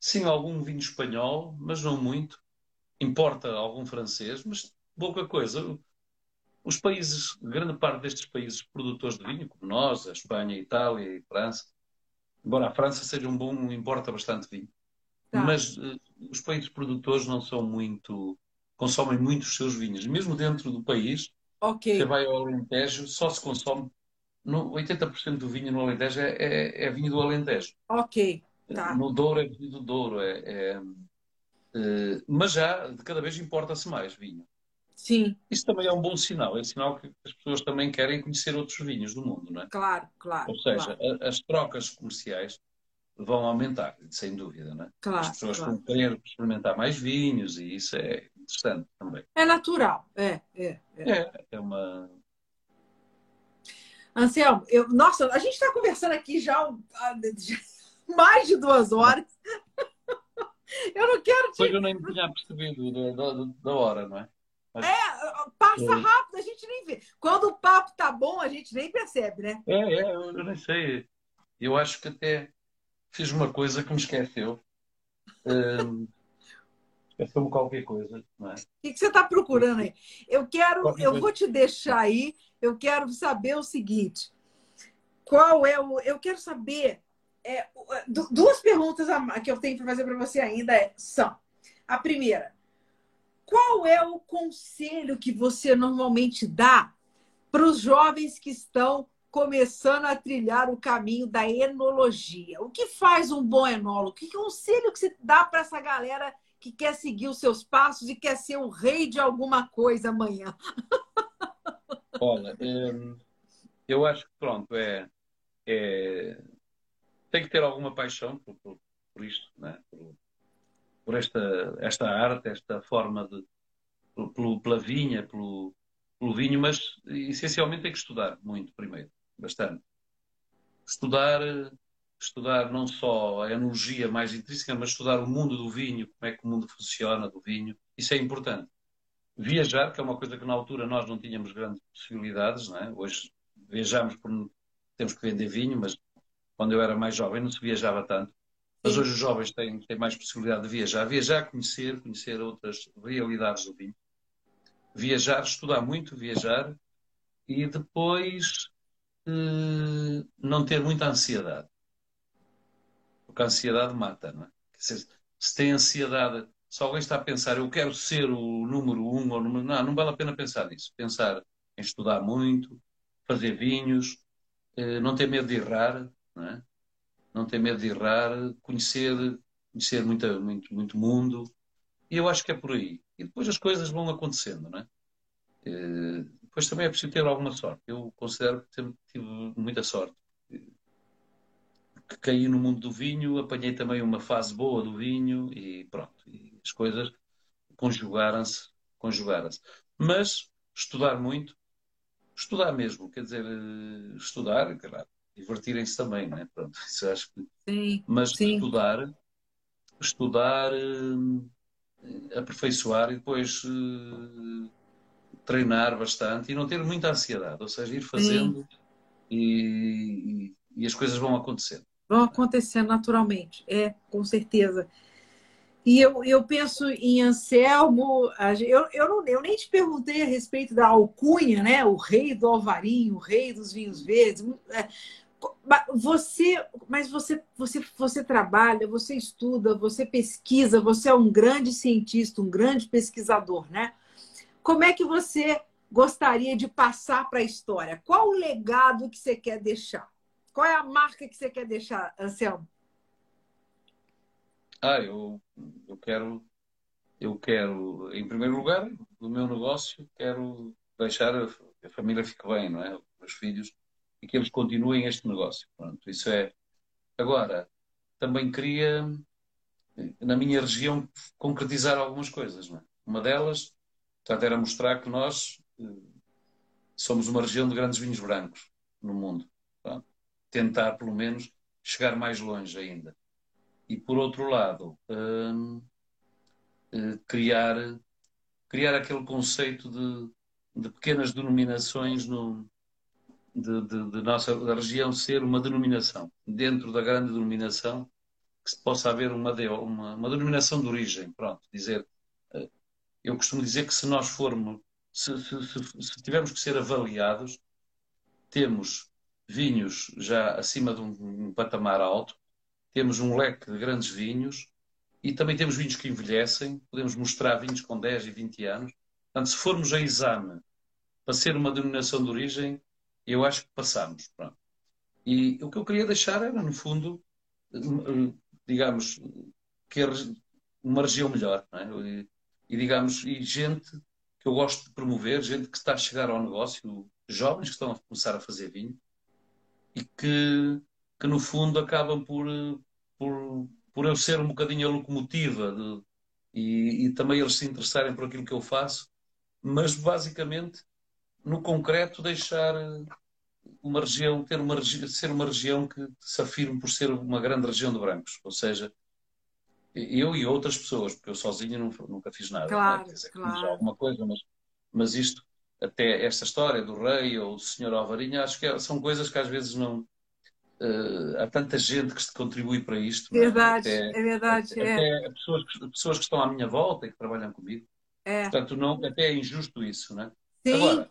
sim, algum vinho espanhol, mas não muito. Importa algum francês, mas pouca coisa. Os países, grande parte destes países produtores de vinho, como nós, a Espanha, a Itália e a França, embora a França seja um bom, importa bastante vinho, Tá. mas eh, os países produtores não são muito, consomem muito os seus vinhos. Mesmo dentro do país, Ok. você vai ao Alentejo, só se consome, no, 80% do vinho no Alentejo é, é- é vinho do Alentejo. Ok. Tá. No Douro é vinho do Douro. É, é, eh, mas já, de cada vez importa-se mais vinho. Sim, Isso também é um bom sinal. É sinal que as pessoas também querem conhecer outros vinhos do mundo, não é? claro, claro. Ou seja, claro, a- as trocas comerciais vão aumentar, sem dúvida, não é? As claro, pessoas claro. vão querer experimentar mais vinhos e isso é interessante também. É natural. É, é, é. É, é uma. Anselmo, eu, nossa, a gente está conversando aqui já já mais de duas horas. Eu não quero te. Pois eu nem tinha percebido da, da, da hora, não é? Mas, Passa É. rápido, a gente nem vê. Quando o papo tá bom, a gente nem percebe, né? é, é, eu, nem sei. Eu acho que até fiz uma coisa que me esqueceu. Hum, Esqueceu-me qualquer coisa, não é? O que, que você está procurando aí? Eu quero, Qualquer eu coisa. vou te deixar aí. Eu quero saber o seguinte: qual é o. Eu quero saber. É, é, du- duas perguntas que eu tenho para fazer para você ainda é- são: a primeira, qual é o conselho que você normalmente dá para os jovens que estão começando a trilhar o caminho da enologia? O que faz um bom enólogo? Que conselho que você dá para essa galera que quer seguir os seus passos e quer ser o rei de alguma coisa amanhã? Olha, hum, eu acho que pronto, é, é- tem que ter alguma paixão por, por, por isto, né? por, por esta, esta arte, esta forma de pelo- pela vinha, pelo, pelo vinho, mas essencialmente tem que estudar muito primeiro, bastante. Estudar, estudar não só a enologia mais intrínseca, mas estudar o mundo do vinho, como é que o mundo funciona do vinho. Isso é importante. Viajar, que é uma coisa que na altura nós não tínhamos grandes possibilidades, não é? Hoje viajamos por temos que vender vinho, mas quando eu era mais jovem não se viajava tanto. Mas hoje os jovens têm, têm mais possibilidade de viajar, viajar, conhecer, conhecer outras realidades do vinho, viajar, estudar muito, viajar e depois eh, não ter muita ansiedade. Porque a ansiedade mata, não é? Quer dizer, se tem ansiedade, se alguém está a pensar, eu quero ser o número um, ou número... não, não vale a pena pensar nisso. Pensar em estudar muito, fazer vinhos, eh, não ter medo de errar, não é? Não ter medo de errar, conhecer, conhecer muita, muito, muito mundo. E eu acho que é por aí. E depois as coisas vão acontecendo, não é? Eh, Depois também é preciso ter alguma sorte. Eu considero que tive muita sorte. Que caí no mundo do vinho, apanhei também uma fase boa do vinho e pronto. E as coisas conjugaram-se, conjugaram-se. Mas estudar muito, estudar mesmo, quer dizer, eh, estudar, claro, divertirem-se também, não é? Pronto, isso acho que Sim, mas Sim. estudar estudar, eh, aperfeiçoar e depois eh, treinar bastante e não ter muita ansiedade, ou seja, ir fazendo e, e, as coisas vão acontecendo. Vão acontecendo naturalmente, é, com certeza. E eu, eu penso em Anselmo, eu, eu, não, eu nem te perguntei a respeito da alcunha, né? O rei do Alvarinho, o rei dos vinhos verdes. Você, mas você, você, você trabalha, você estuda, você pesquisa, você é um grande cientista, um grande pesquisador, né? Como é que você gostaria de passar para a história? Qual o legado que você quer deixar? Qual é a marca que você quer deixar, Anselmo? Ah, eu, eu quero, eu quero, em primeiro lugar, do meu negócio, quero deixar a, a família fique bem, não é? Os filhos e que eles continuem este negócio. Pronto, isso é. Agora, também queria, na minha região, concretizar algumas coisas. É? Uma delas, portanto, era mostrar que nós eh, somos uma região de grandes vinhos brancos no mundo. Tentar, pelo menos, chegar mais longe ainda e por outro lado hum, eh, criar criar aquele conceito de, de pequenas denominações no, de, de, de, nossa da região ser uma denominação dentro da grande denominação que possa haver uma, uma, uma denominação de origem pronto dizer eh, eu costumo dizer que se nós formos se, se, se, se tivermos que ser avaliados temos vinhos já acima de um, um patamar alto temos um leque de grandes vinhos e também temos vinhos que envelhecem, podemos mostrar vinhos com 10 e 20 anos. Portanto, se formos a exame para ser uma denominação de origem, eu acho que passamos. Pronto. E o que eu queria deixar era, no fundo, digamos, que uma região melhor. É? E, e, digamos, e gente que eu gosto de promover, gente que está a chegar ao negócio, jovens que estão a começar a fazer vinho e que que no fundo acabam por, por, por eu ser um bocadinho a locomotiva de, e, e, também eles se interessarem por aquilo que eu faço, mas basicamente, no concreto, deixar uma região, ter uma, ser uma região que se afirme por ser uma grande região de brancos, ou seja, eu e outras pessoas, porque eu sozinho nunca fiz nada, claro, né? dizer, claro. alguma coisa, mas, mas isto, até esta história do rei ou do senhor Alvarinho, acho que é, são coisas que às vezes não, Uh, há tanta gente que se contribui para isto. É? Verdade, é? Até, é verdade. Até, é. até pessoas, pessoas que estão à minha volta e que trabalham comigo. É. Portanto, não, até é injusto isso, não é? Sim. Agora,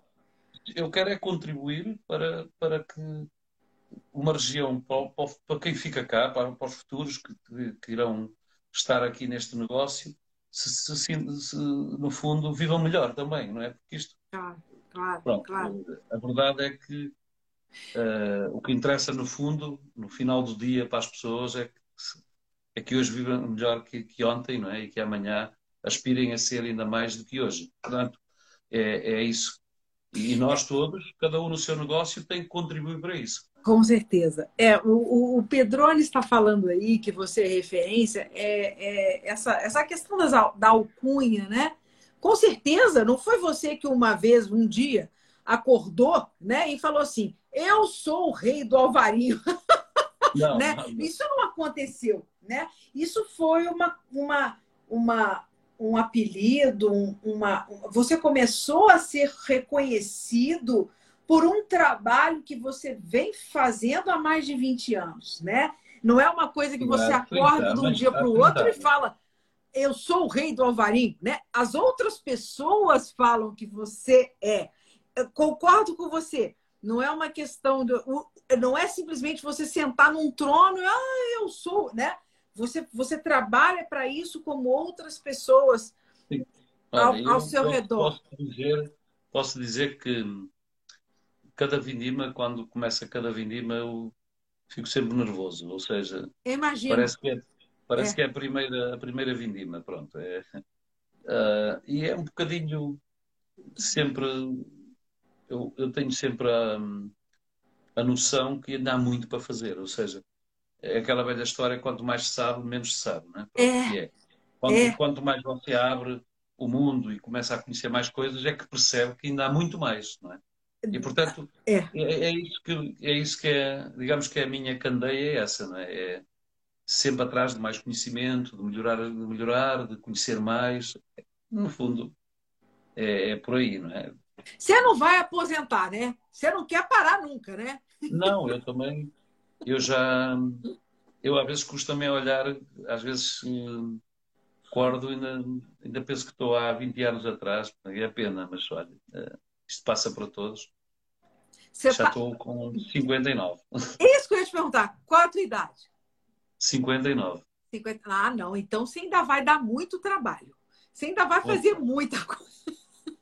eu quero é contribuir para, para que uma região, para, para quem fica cá, para, para os futuros que, que, irão estar aqui neste negócio, se, se, se, no fundo vivam melhor também, não é? Porque isto. Claro, claro, pronto, claro. A verdade é que Uh, o que interessa, no fundo, no final do dia, para as pessoas, é que, é que hoje vivem melhor que, que, ontem, não é? E que amanhã aspirem a ser ainda mais do que hoje. Portanto, é, é isso. E nós todos, cada um no seu negócio, tem que contribuir para isso. Com certeza. É, o, o Pedrone está falando aí, que você é referência, é, é essa, essa questão das, da alcunha, né? Com certeza, não foi você que uma vez, um dia, acordou né, e falou assim: eu sou o rei do Alvarinho. Não, né? Não, não. Isso não aconteceu. Né? Isso foi uma, uma, uma, um apelido, uma, você começou a ser reconhecido por um trabalho que você vem fazendo há mais de 20 anos. Né? Não é uma coisa que você acorda de um dia para o outro e fala. Eu sou o rei do Alvarinho, né? As outras pessoas falam que você é. Eu concordo com você não é uma questão do, não é simplesmente você sentar num trono e ah, eu sou, né? Você, você trabalha para isso como outras pessoas Olha, ao, ao seu redor. Posso dizer, posso dizer que cada vindima, quando começa cada vindima, eu fico sempre nervoso. Ou seja, Imagino. parece que é, parece é. Que é a, primeira, a primeira vindima. Pronto. É, uh, e é um bocadinho sempre eu, eu tenho sempre a, a noção que ainda há muito para fazer. Ou seja, é aquela velha história: quanto mais se sabe, menos se sabe. Né? É. é. Quanto, é. quanto mais você abre o mundo e começa a conhecer mais coisas, é que percebe que ainda há muito mais, não é? E portanto é, é, é isso que é isso que é, digamos que é a minha candeia é essa, não é? é sempre atrás de mais conhecimento, de melhorar, de melhorar, de conhecer mais. No fundo, é, é por aí, não é? Você não vai aposentar, né? Você não quer parar nunca, né? Não, eu também. Eu já. Eu às vezes custa-me olhar, às vezes hum, acordo e ainda, ainda penso que estou há 20 anos atrás, é pena, mas olha, eh, isto passa para todos. Você já estou com 59. É isso que eu ia te perguntar. Qual a tua idade? 59. 50... Ah, não. Então você ainda vai dar muito trabalho. Você ainda vai fazer muita coisa.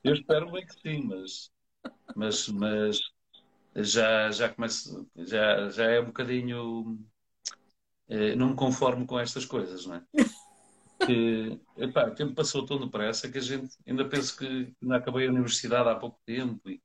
Eu espero bem que sim, mas, mas, mas já, já começo, já, já é um bocadinho. Eh, não me conformo com estas coisas, não é? Que, epá, o tempo passou tão depressa que a gente ainda penso que ainda acabei a universidade há pouco tempo e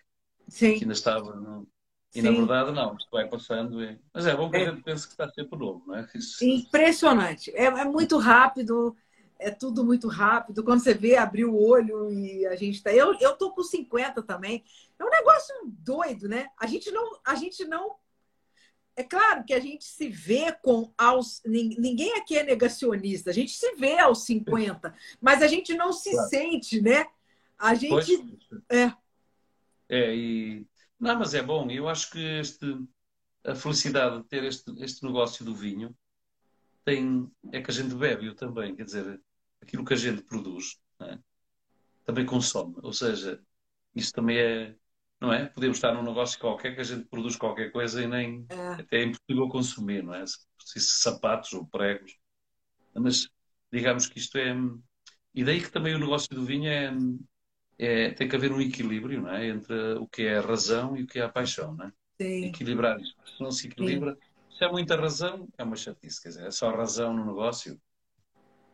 Sim. que ainda estava. Não, e Sim. na verdade, não, isto vai passando. E... Mas é bom que é. a gente pense que está sempre novo, não é? Isso... Impressionante. É, é, muito rápido, é tudo muito rápido. Quando você vê, abrir o olho e a gente está. Eu, eu tô com 50 também. É um negócio doido, né? A gente não. A gente não. É claro que a gente se vê com aos. Ninguém aqui é negacionista, a gente se vê aos 50, mas a gente não se claro. sente, né? A gente. Pois. É. É, e não, mas é bom. Eu acho que este, a felicidade de ter este, este negócio do vinho tem, é que a gente bebe também. Quer dizer, aquilo que a gente produz é? também consome. Ou seja, isso também é. Não é? Podemos estar num negócio qualquer que a gente produz qualquer coisa e nem. É. Até é impossível consumir, não é? Se, se sapatos ou pregos. Mas digamos que isto é. E daí que também o negócio do vinho é, é, tem que haver um equilíbrio não é? entre o que é a razão e o que é a paixão. Não é? Sim. Equilibrar isso. Se não se equilibra, Sim. se é muita razão, é uma chatice. Quer dizer, é só razão no negócio,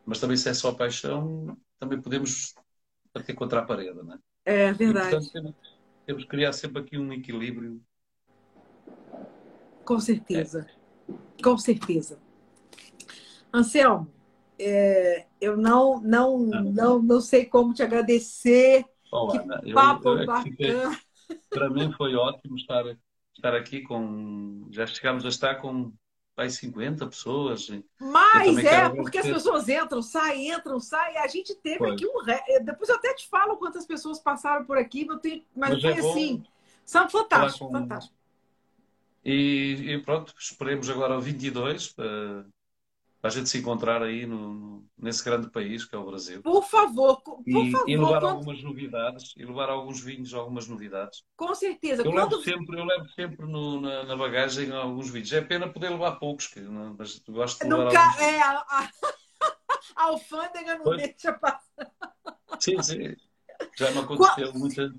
mas também se é só paixão, também podemos bater contra a parede. Não é? é verdade. E, portanto, temos, temos que criar sempre aqui um equilíbrio. Com certeza. É. Com certeza. Anselmo, é, eu não, não, não, não sei como te agradecer Bom, Ana, que papo eu, eu bacana. Para mim foi ótimo estar, estar aqui com. Já chegámos a estar com mais 50 pessoas. Mais, é, porque as pessoas entram, saem, entram, saem. A gente teve foi. aqui um. Eh, depois eu até te falo quantas pessoas passaram por aqui, mas, tenho... mas, mas foi assim. São fantásticos, com... fantástico. E, e, pronto, esperemos agora o 22 para para a gente se encontrar aí no, no, nesse grande país que é o Brasil. Por favor, por e, favor. E levar quando... algumas novidades, e levar alguns vinhos, algumas novidades. Com certeza. Eu quando... levo sempre, eu levo sempre no, na, na, bagagem alguns vinhos. É pena poder levar poucos, que, não, mas gosto de levar Nunca, alguns... É, a, a... a alfândega não pois. deixa passar. Sim, sim. Já me aconteceu quando... muita...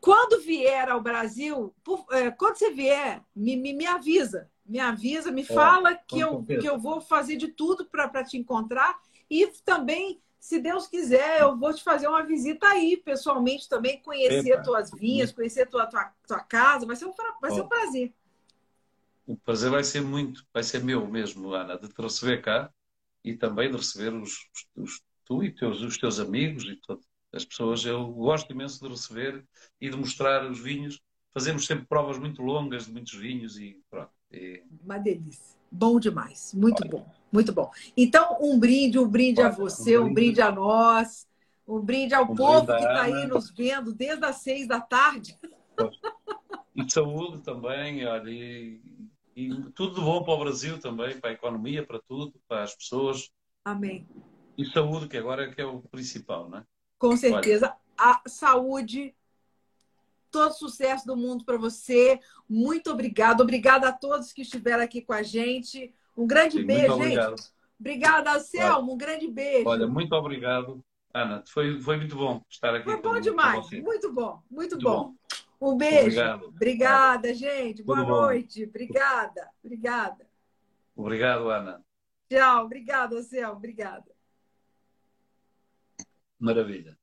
Quando vier ao Brasil, por, é, quando você vier, me, me, me avisa me avisa, me é, fala que, eu, que eu vou fazer de tudo para te encontrar. E também, se Deus quiser, eu vou te fazer uma visita aí, pessoalmente também, conhecer Epa. tuas vinhas, conhecer tua, tua, tua casa. Vai ser, um, vai ser um prazer. O prazer vai ser muito, vai ser meu mesmo, Ana, de te receber cá e também de receber os, os tu e teus, os teus amigos e todas as pessoas. Eu gosto imenso de receber e de mostrar os vinhos. Fazemos sempre provas muito longas de muitos vinhos e pronto. É. Uma delícia. Bom demais. Muito Olha. bom. Muito bom. Então, um brinde, um brinde Olha, a você, um brinde. um brinde. a nós, um brinde ao um povo brinde que está aí nos vendo desde as seis da tarde. E saúde também, olha, e, e tudo bom para o Brasil também, para a economia, para tudo, para as pessoas. Amém. E saúde, que agora é que é o principal, né? Com certeza. Olha. A saúde todo sucesso do mundo para você. Muito obrigado. Obrigada a todos que estiveram aqui com a gente. Um grande Sim, beijo, gente. Obrigada, Selmo. Um grande beijo. Olha, muito obrigado, Ana. Foi, foi muito bom estar aqui. Foi bom demais. Muito bom, muito, muito bom. bom. Um beijo. Obrigado. Obrigada, gente. Boa Tudo noite. Bom. Obrigada. Obrigada. Obrigado, Ana. Tchau. Obrigada, Selmo. Obrigada. Maravilha.